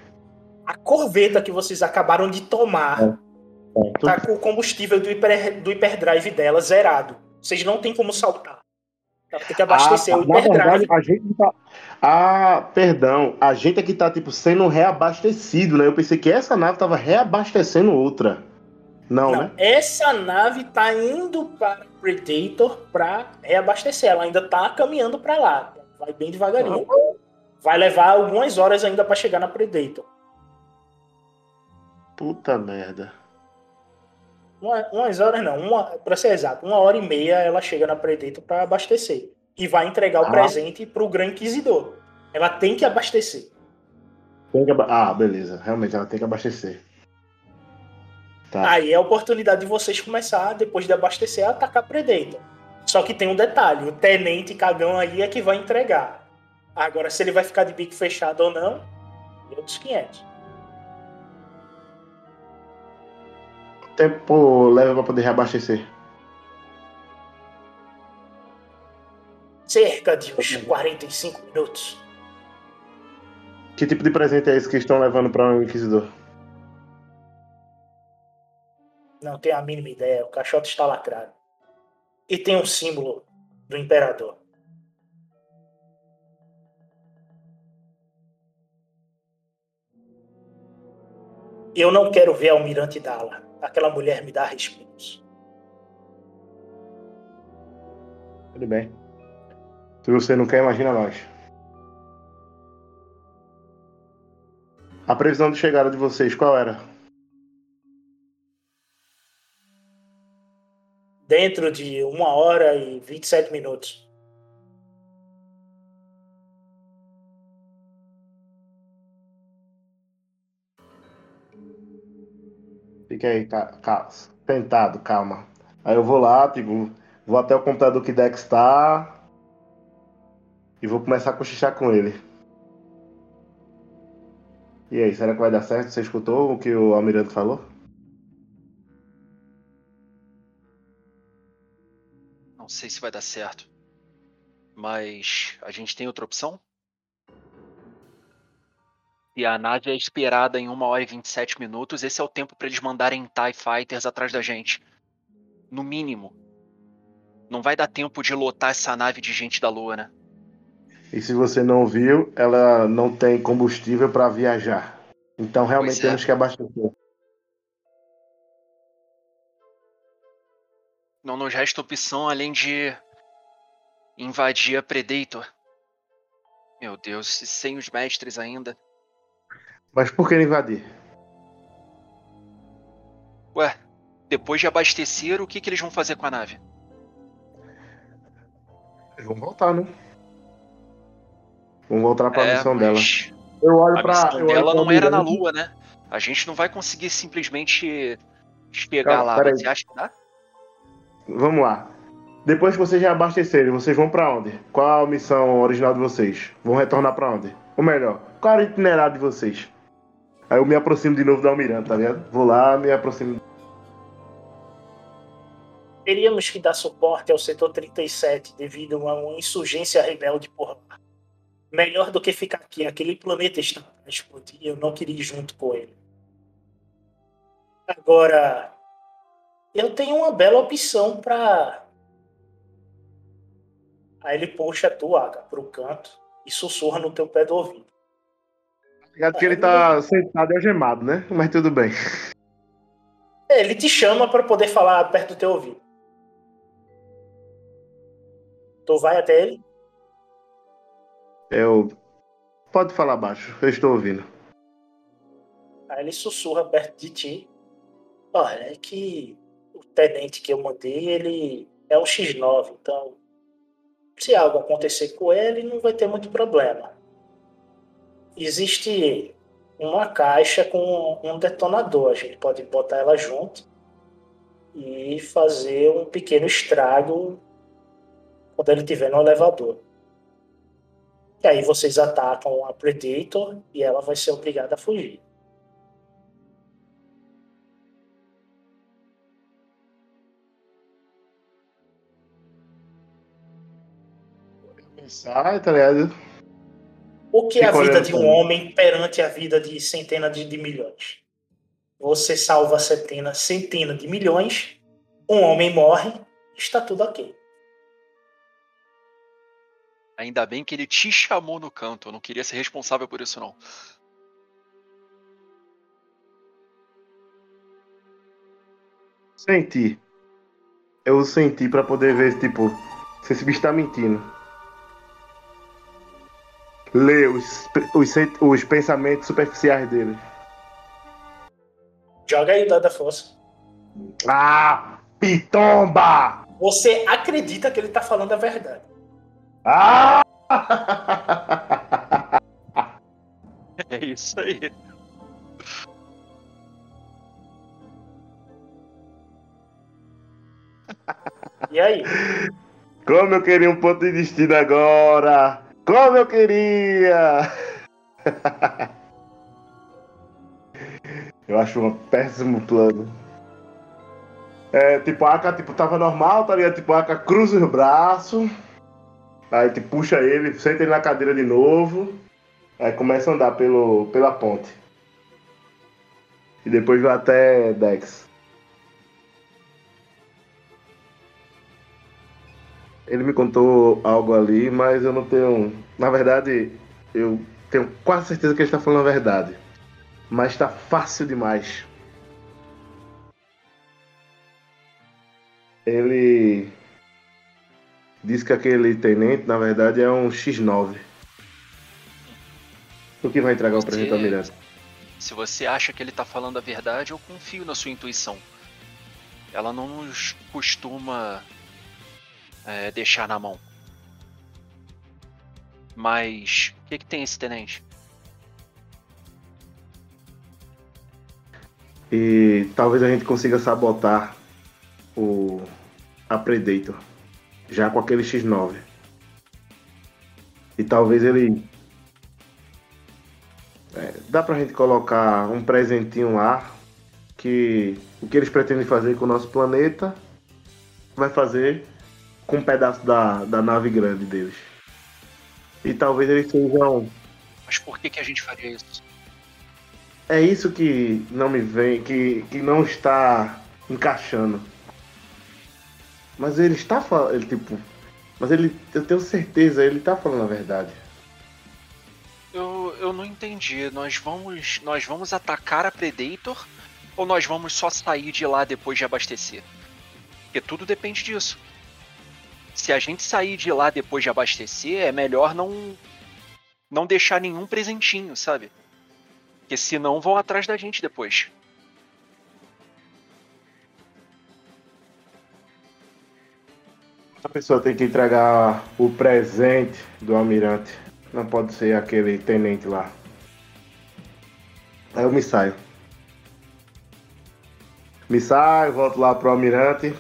A Corveta que vocês acabaram de tomar É. tá com o combustível do, hiper, do hyperdrive dela zerado. Vocês não tem como saltar. Ela tem que abastecer Ah, o na verdade, a gente tá. Ah, perdão. A gente aqui tá, tipo, sendo reabastecido, né? Eu pensei que essa nave tava reabastecendo outra. Não, Não, né? essa nave tá indo para Predator para reabastecer. Ela ainda tá caminhando para lá. Vai bem devagarinho. Vai levar algumas horas ainda para chegar na Predator. Puta merda. Uma, umas horas não, uma, para ser exato, uma hora e meia ela chega na Predator para abastecer. E vai entregar o Ah. presente pro Gran Inquisidor. Ela tem que abastecer. Tem que aba- Ah, beleza. Realmente, ela tem que abastecer. Tá. Aí é a oportunidade de vocês começar, depois de abastecer, a atacar Predator. Só que tem um detalhe: o tenente cagão aí é que vai entregar. Agora, se ele vai ficar de bico fechado ou não, é outros 500. Tempo leva pra poder reabastecer? Cerca de uns 45 minutos. Que tipo de presente é esse que estão levando para o Inquisidor? Não tenho a mínima ideia. O caixote está lacrado. E tem um símbolo do imperador. Eu não quero ver Almirante Dala. Aquela mulher me dá respeitos. Tudo bem. Se você não quer, imagina nós. A previsão de chegada de vocês, qual era? Dentro de uma hora e 27 minutos. Fica aí, ca- ca- sentado, calma. Aí eu vou lá, tipo, vou até o computador que Dex tá. E vou começar a cochichar com ele. E aí, será que vai dar certo? Você escutou o que o Almirante falou? Não sei se vai dar certo. Mas a gente tem outra opção? E a nave é esperada em 1 hora e 27 minutos. Esse é o tempo para eles mandarem TIE Fighters atrás da gente. No mínimo. Não vai dar tempo de lotar essa nave de gente da Lua, né? E se você não viu, ela não tem combustível para viajar. Então realmente é. temos que abastecer. Não nos resta opção além de invadir a Predator. Meu Deus, e sem os mestres ainda. Mas por que invadir? Ué, depois de abastecer, o que, que eles vão fazer com a nave? Eles vão voltar, né? Vão voltar para a É, missão dela. mas Eu olho A para. missão dela não era na Lua, né? A gente não vai conseguir simplesmente Calma, lá. Você acha que dá? Vamos lá. Depois que vocês já abastecerem, vocês vão pra onde? Qual a missão original de vocês? Vão retornar pra onde? Ou melhor, qual é o itinerário de vocês? Aí eu me aproximo de novo do Almirante, tá ligado? Vou lá, me aproximo. Teríamos que dar suporte ao setor 37 devido a uma insurgência rebelde por lá. Melhor do que ficar aqui. Aquele planeta está para explodir. Eu não queria ir junto com ele. Agora, eu tenho uma bela opção para. Aí ele puxa a tua para o canto e sussurra no teu pé do ouvido. Ligado que ele tá sentado e algemado, né? Mas tudo bem. Ele te chama para poder falar perto do teu ouvido. Tu vai até ele? Eu. Pode falar baixo, eu estou ouvindo. Aí ele sussurra perto de ti. Olha, é que o tenente que eu mandei, ele é um X9, então se algo acontecer com ele, não vai ter muito problema. Existe uma caixa com um detonador. A gente pode botar ela junto e fazer um pequeno estrago quando ele estiver no elevador. E aí vocês atacam a Predator e ela vai ser obrigada a fugir. Sai, tá ligado? O que é a vida de um homem perante a vida de centenas de, de milhões? Você salva centenas, centenas de milhões, um homem morre, está tudo ok. Ainda bem que ele te chamou no canto. Eu não queria ser responsável por isso, não. Senti. Eu senti pra poder ver, tipo, se esse bicho tá mentindo. Ler os, os, os pensamentos superficiais dele. Joga aí o dado da força. Ah! Pitomba! Você acredita que ele está falando a verdade. Ah! É isso aí. E aí? Como eu queria um ponto de destino agora! Como eu queria! eu acho um péssimo plano. É, tipo, a Aka tipo, tava normal, tá ligado? Tipo, a Aka cruza os braços. Aí tipo, puxa ele, senta ele na cadeira de novo. Aí começa a andar pelo, pela ponte. E depois vai até Dex. Ele me contou algo ali, mas eu não tenho. Na verdade, eu tenho quase certeza que ele está falando a verdade. Mas está fácil demais. Ele disse que aquele tenente, na verdade, é um X9. O que vai entregar o Você- presente ao Almirante? Se você acha que ele tá falando a verdade, eu confio na sua intuição. Ela não nos costuma é, deixar na mão. Mas o que, que tem esse tenente? E talvez a gente consiga sabotar o a Predator já com aquele X9. E talvez ele é, dá pra gente colocar um presentinho lá que o que eles pretendem fazer com o nosso planeta vai fazer com um pedaço da, da nave grande deles. E talvez eles sejam Mas por que, que a gente faria isso? É isso que não me vem, que, que não está encaixando. Mas ele está falando, ele tipo, mas ele, eu tenho certeza, ele está falando a verdade. Eu, eu não entendi. Nós vamos, nós vamos atacar a Predator ou nós vamos só sair de lá depois de abastecer? Porque tudo depende disso. Se a gente sair de lá depois de abastecer, é melhor não não deixar nenhum presentinho, sabe? Porque senão vão atrás da gente depois. A pessoa tem que entregar o presente do almirante. Não pode ser aquele tenente lá. Aí eu me saio. Me saio, volto lá pro almirante.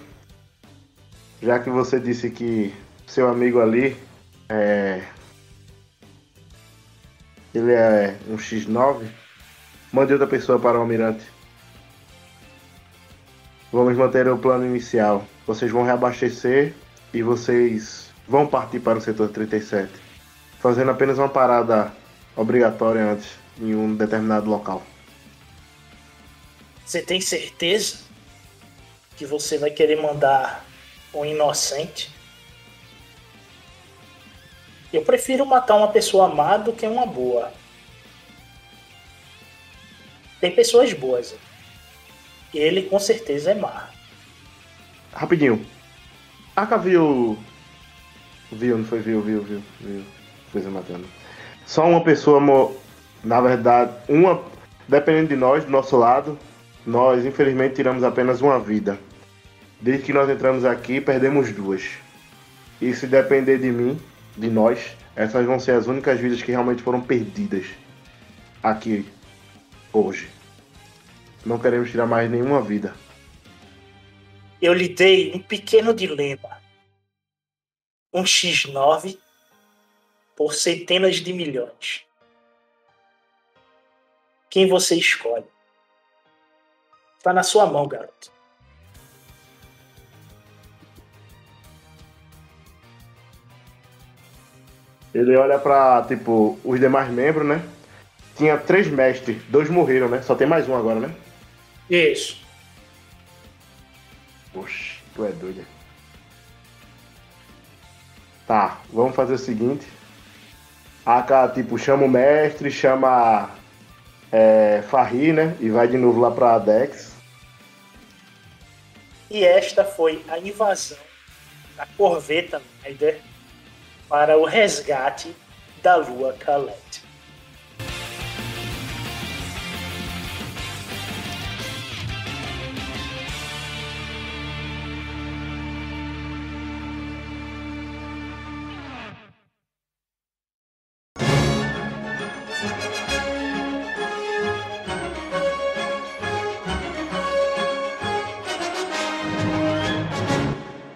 Já que você disse que seu amigo ali é. Ele é um X9, mande outra pessoa para o almirante. Vamos manter o plano inicial. Vocês vão reabastecer e vocês vão partir para o setor 37, fazendo apenas uma parada obrigatória antes em um determinado local. Você tem certeza que você vai querer mandar um inocente? Eu prefiro matar uma pessoa má do que uma boa. Tem pessoas boas. Ele com certeza é má. Rapidinho. Aka viu. Viu, não foi? Viu, viu, viu, viu. Coisa matando. Só uma pessoa, na verdade, uma. Dependendo de nós, do nosso lado, nós infelizmente tiramos apenas uma vida. Desde que nós entramos aqui, perdemos duas. E se depender de mim, de nós, essas vão ser as únicas vidas que realmente foram perdidas aqui Hoje. Não queremos tirar mais nenhuma vida. Eu lhe dei um pequeno dilema. Um X9 por centenas de milhões. Quem você escolhe? Está na sua mão, garoto. Ele olha pra, tipo, os demais membros, né? Tinha três mestres, dois morreram, né? Só tem mais um agora, né? Isso. Poxa, tu é doido. Tá, vamos fazer o seguinte. Aka, tipo, chama o mestre, chama é, Farri, né? E vai de novo lá pra Dex. E esta foi a invasão da corveta Ryder para o resgate da Lua Calete.